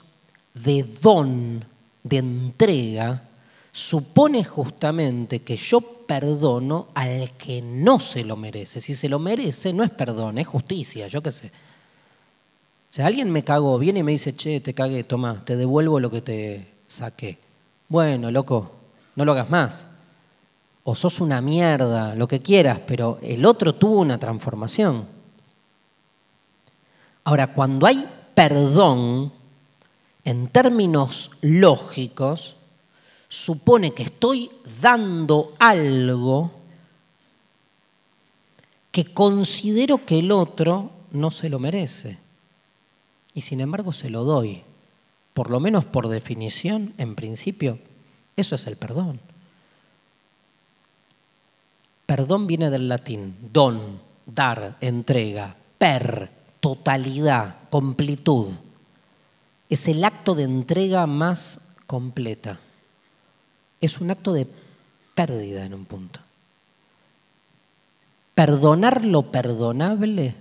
de don, de entrega, supone justamente que yo perdono al que no se lo merece. Si se lo merece, no es perdón, es justicia, yo qué sé. O sea, alguien me cagó, viene y me dice, che, te cagué, toma, te devuelvo lo que te saqué. Bueno, loco, no lo hagas más o sos una mierda, lo que quieras, pero el otro tuvo una transformación. Ahora, cuando hay perdón, en términos lógicos, supone que estoy dando algo que considero que el otro no se lo merece. Y sin embargo se lo doy. Por lo menos por definición, en principio, eso es el perdón. Perdón viene del latín, don, dar, entrega, per, totalidad, completud, es el acto de entrega más completa. Es un acto de pérdida en un punto. Perdonar lo perdonable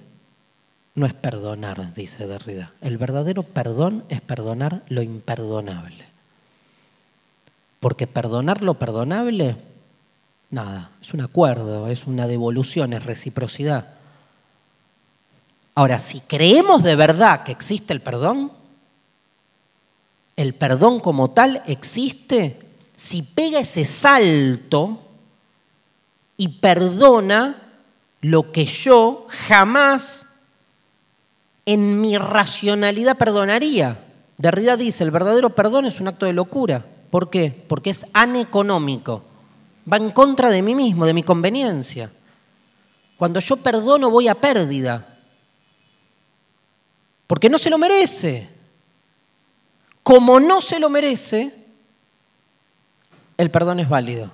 no es perdonar, dice Derrida. El verdadero perdón es perdonar lo imperdonable. Porque perdonar lo perdonable, nada, es un acuerdo, es una devolución, es reciprocidad. Ahora, si creemos de verdad que existe el perdón, el perdón como tal existe, si pega ese salto y perdona lo que yo jamás en mi racionalidad perdonaría. Derrida dice, el verdadero perdón es un acto de locura. ¿Por qué? Porque es aneconómico. Va en contra de mí mismo, de mi conveniencia. Cuando yo perdono voy a pérdida porque no se lo merece. Como no se lo merece, el perdón es válido.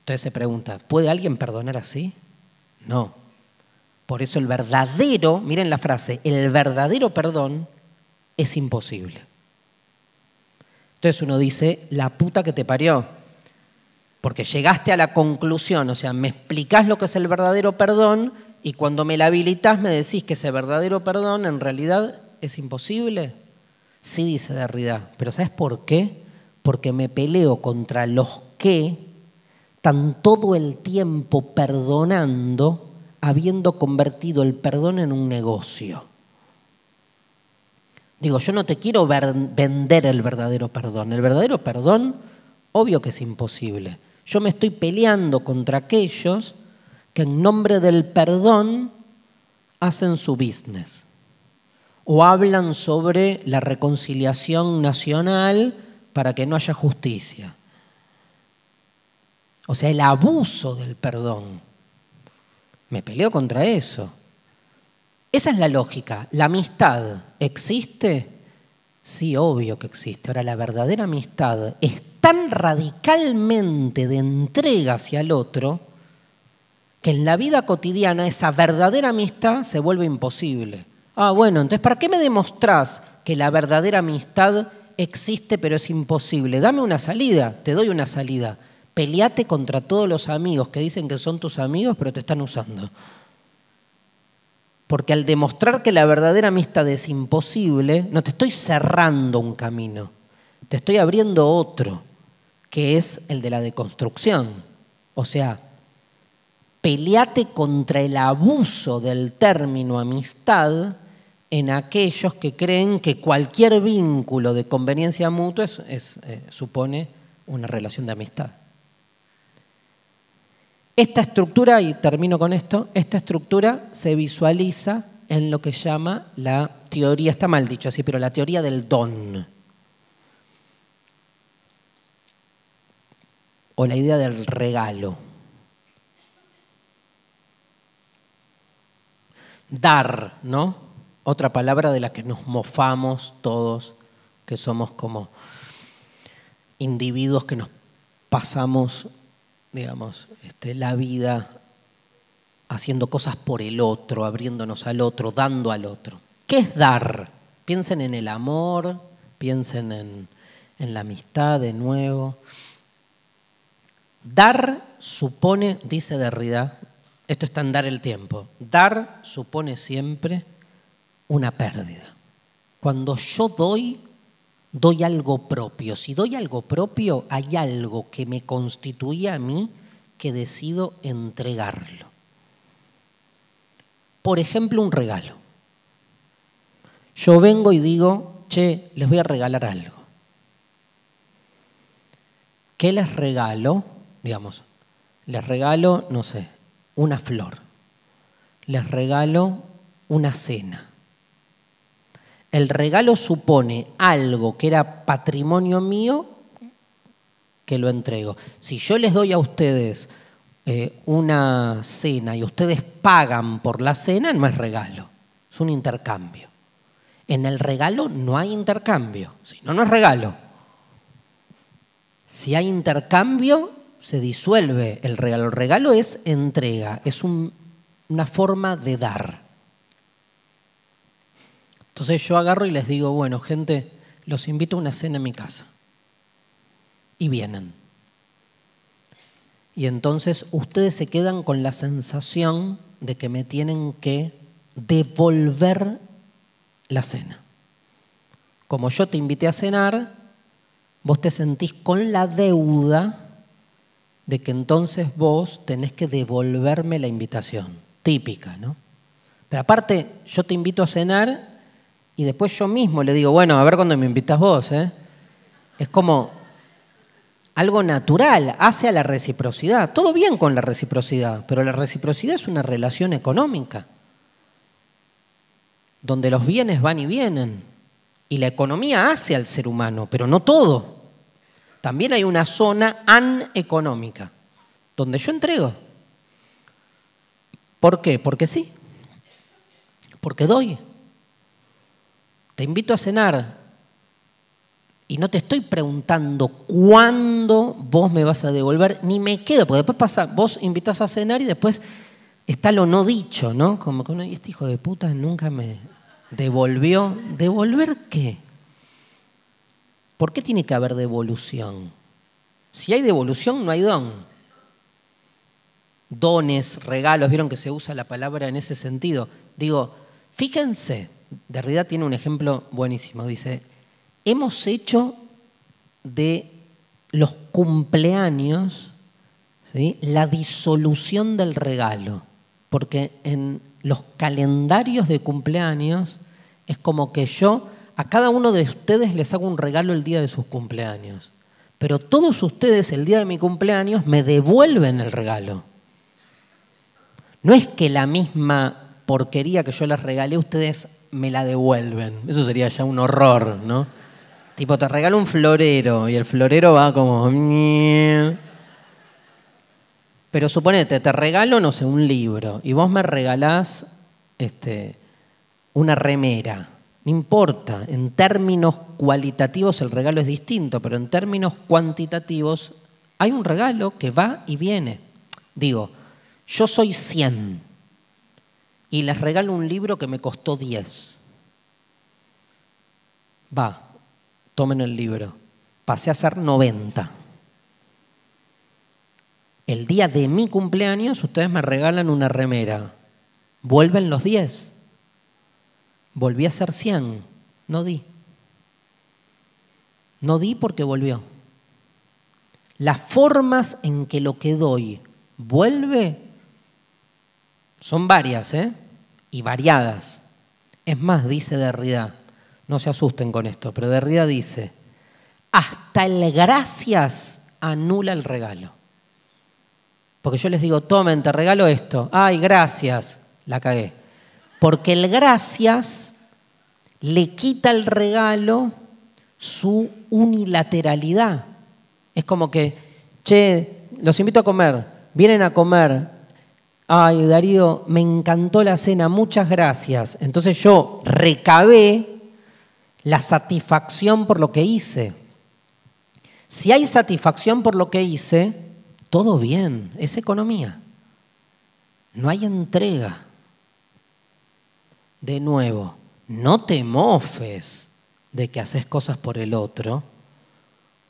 Entonces se pregunta, ¿puede alguien perdonar así? No. Por eso el verdadero, miren la frase, el verdadero perdón es imposible. Entonces uno dice, la puta que te parió, porque llegaste a la conclusión, o sea, me explicás lo que es el verdadero perdón y cuando me la habilitas me decís que ese verdadero perdón en realidad es imposible. Sí, dice Derrida, pero ¿sabes por qué? Porque me peleo contra los que están todo el tiempo perdonando, habiendo convertido el perdón en un negocio. Digo, yo no te quiero vender el verdadero perdón. El verdadero perdón, obvio que es imposible. Yo me estoy peleando contra aquellos que en nombre del perdón hacen su business o hablan sobre la reconciliación nacional para que no haya justicia. O sea, el abuso del perdón. Me peleo contra eso. Esa es la lógica. ¿La amistad existe? Sí, obvio que existe. Ahora, la verdadera amistad es tan radicalmente de entrega hacia el otro que en la vida cotidiana esa verdadera amistad se vuelve imposible. Ah, bueno, entonces, ¿para qué me demostrás que la verdadera amistad existe pero es imposible? Dame una salida, te doy una salida. Peleate contra todos los amigos que dicen que son tus amigos pero te están usando. Porque al demostrar que la verdadera amistad es imposible, no te estoy cerrando un camino, te estoy abriendo otro, que es el de la deconstrucción. O sea, peleate contra el abuso del término amistad en aquellos que creen que cualquier vínculo de conveniencia mutua eh, supone una relación de amistad. Esta estructura, y termino con esto, esta estructura se visualiza en lo que llama la teoría, está mal dicho así, pero la teoría del don. O la idea del regalo. dar, ¿no? Otra palabra de la que nos mofamos todos, que somos como individuos que nos pasamos, digamos, este, la vida haciendo cosas por el otro, abriéndonos al otro, dando al otro. ¿Qué es dar? Piensen en el amor, piensen en, en la amistad de nuevo. Dar supone, dice Derrida, esto está en dar el tiempo. Dar supone siempre una pérdida. Cuando yo doy, doy algo propio. Si doy algo propio, hay algo que me constituye a mí que decido entregarlo. Por ejemplo, un regalo. Yo vengo y digo, che, les voy a regalar algo. ¿Qué les regalo? Digamos, les regalo, no sé, una flor. Les regalo una cena. El regalo supone algo que era patrimonio mío que lo entrego. Si yo les doy a ustedes eh, una cena y ustedes pagan por la cena, no es regalo, es un intercambio. En el regalo no hay intercambio, si no, no es regalo. Si hay intercambio, se disuelve el regalo. El regalo es entrega, es una forma de dar. Entonces yo agarro y les digo, bueno, gente, los invito a una cena en mi casa. Y vienen. Y entonces ustedes se quedan con la sensación de que me tienen que devolver la cena. Como yo te invité a cenar, vos te sentís con la deuda de que entonces vos tenés que devolverme la invitación. Típica, ¿no? Pero aparte, yo te invito a cenar y después yo mismo le digo, bueno, a ver cuándo me invitas vos. ¿eh? Es como algo natural, hace a la reciprocidad. Todo bien con la reciprocidad, pero la reciprocidad es una relación económica, donde los bienes van y vienen. Y la economía hace al ser humano, pero no todo. También hay una zona aneconómica, donde yo entrego. ¿Por qué? Porque sí. Porque doy. Te invito a cenar y no te estoy preguntando cuándo vos me vas a devolver, ni me quedo, porque después pasa, vos invitas a cenar y después está lo no dicho, ¿no? Como que este hijo de puta nunca me devolvió. ¿Devolver qué? ¿Por qué tiene que haber devolución? Si hay devolución, no hay don. Dones, regalos, vieron que se usa la palabra en ese sentido. Digo, fíjense, Derrida tiene un ejemplo buenísimo. Dice, hemos hecho de los cumpleaños la disolución del regalo, porque en los calendarios de cumpleaños es como que yo a cada uno de ustedes les hago un regalo el día de sus cumpleaños. Pero todos ustedes el día de mi cumpleaños me devuelven el regalo. No es que la misma porquería que yo les regalé ustedes me la devuelven. Eso sería ya un horror, ¿no? Tipo, te regalo un florero y el florero va como... Pero suponete, te regalo, no sé, un libro y vos me regalás este, una remera. No importa, en términos cualitativos el regalo es distinto, pero en términos cuantitativos hay un regalo que va y viene. Digo, yo soy 100 y les regalo un libro que me costó 10. Va, tomen el libro. Pasé a ser 90. El día de mi cumpleaños ustedes me regalan una remera. Vuelven los 10. Volví a ser 100. No di. No di porque volvió. Las formas en que lo que doy vuelve son varias, ¿eh? Y variadas. Es más, dice Derrida, no se asusten con esto, pero Derrida dice, hasta el gracias anula el regalo. Porque yo les digo, tomen, te regalo esto. Ay, gracias. La cagué. Porque el gracias le quita el regalo su unilateralidad. Es como que, che, los invito a comer, vienen a comer. Ay, Darío, me encantó la cena, muchas gracias. Entonces yo recabé la satisfacción por lo que hice. Si hay satisfacción por lo que hice, todo bien, es economía. No hay entrega. De nuevo, no te mofes de que haces cosas por el otro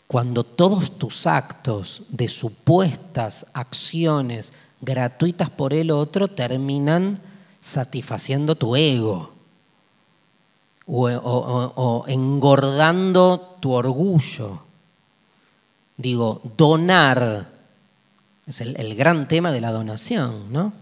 cuando todos tus actos de supuestas acciones gratuitas por el otro terminan satisfaciendo tu ego o, engordando tu orgullo. Digo, donar es el, el gran tema de la donación, ¿no?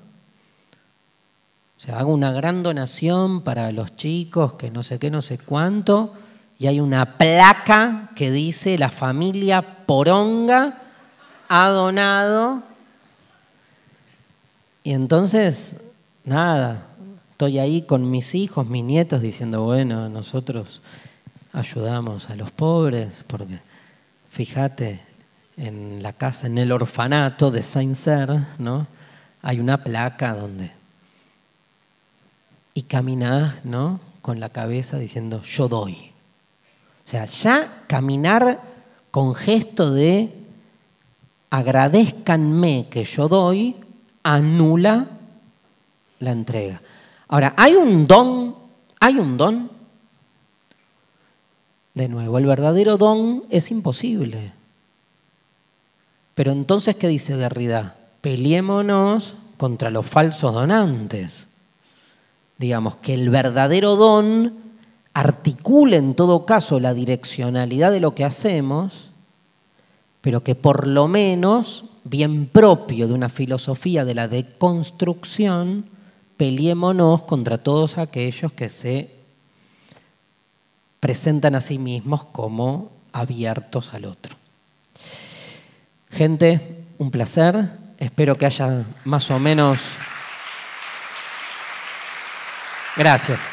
O sea, hago una gran donación para los chicos, que no sé qué, no sé cuánto, y hay una placa que dice la familia Poronga ha donado. Y entonces, nada, estoy ahí con mis hijos, mis nietos, diciendo, bueno, nosotros ayudamos a los pobres, porque fíjate, en la casa, en el orfanato de Saint-Cyr, ¿no? hay una placa donde y caminás, ¿no? Con la cabeza diciendo, yo doy. O sea, ya caminar con gesto de agradezcanme que yo doy, anula la entrega. Ahora, hay un don, hay un don De nuevo, el verdadero don es imposible. Pero entonces, ¿qué dice Derrida? Peleémonos contra los falsos donantes. Digamos, que el verdadero don articule en todo caso la direccionalidad de lo que hacemos, pero que por lo menos, bien propio de una filosofía de la deconstrucción, peleémonos contra todos aquellos que se presentan a sí mismos como abiertos al otro. Gente, un placer. Espero que haya más o menos... Gracias.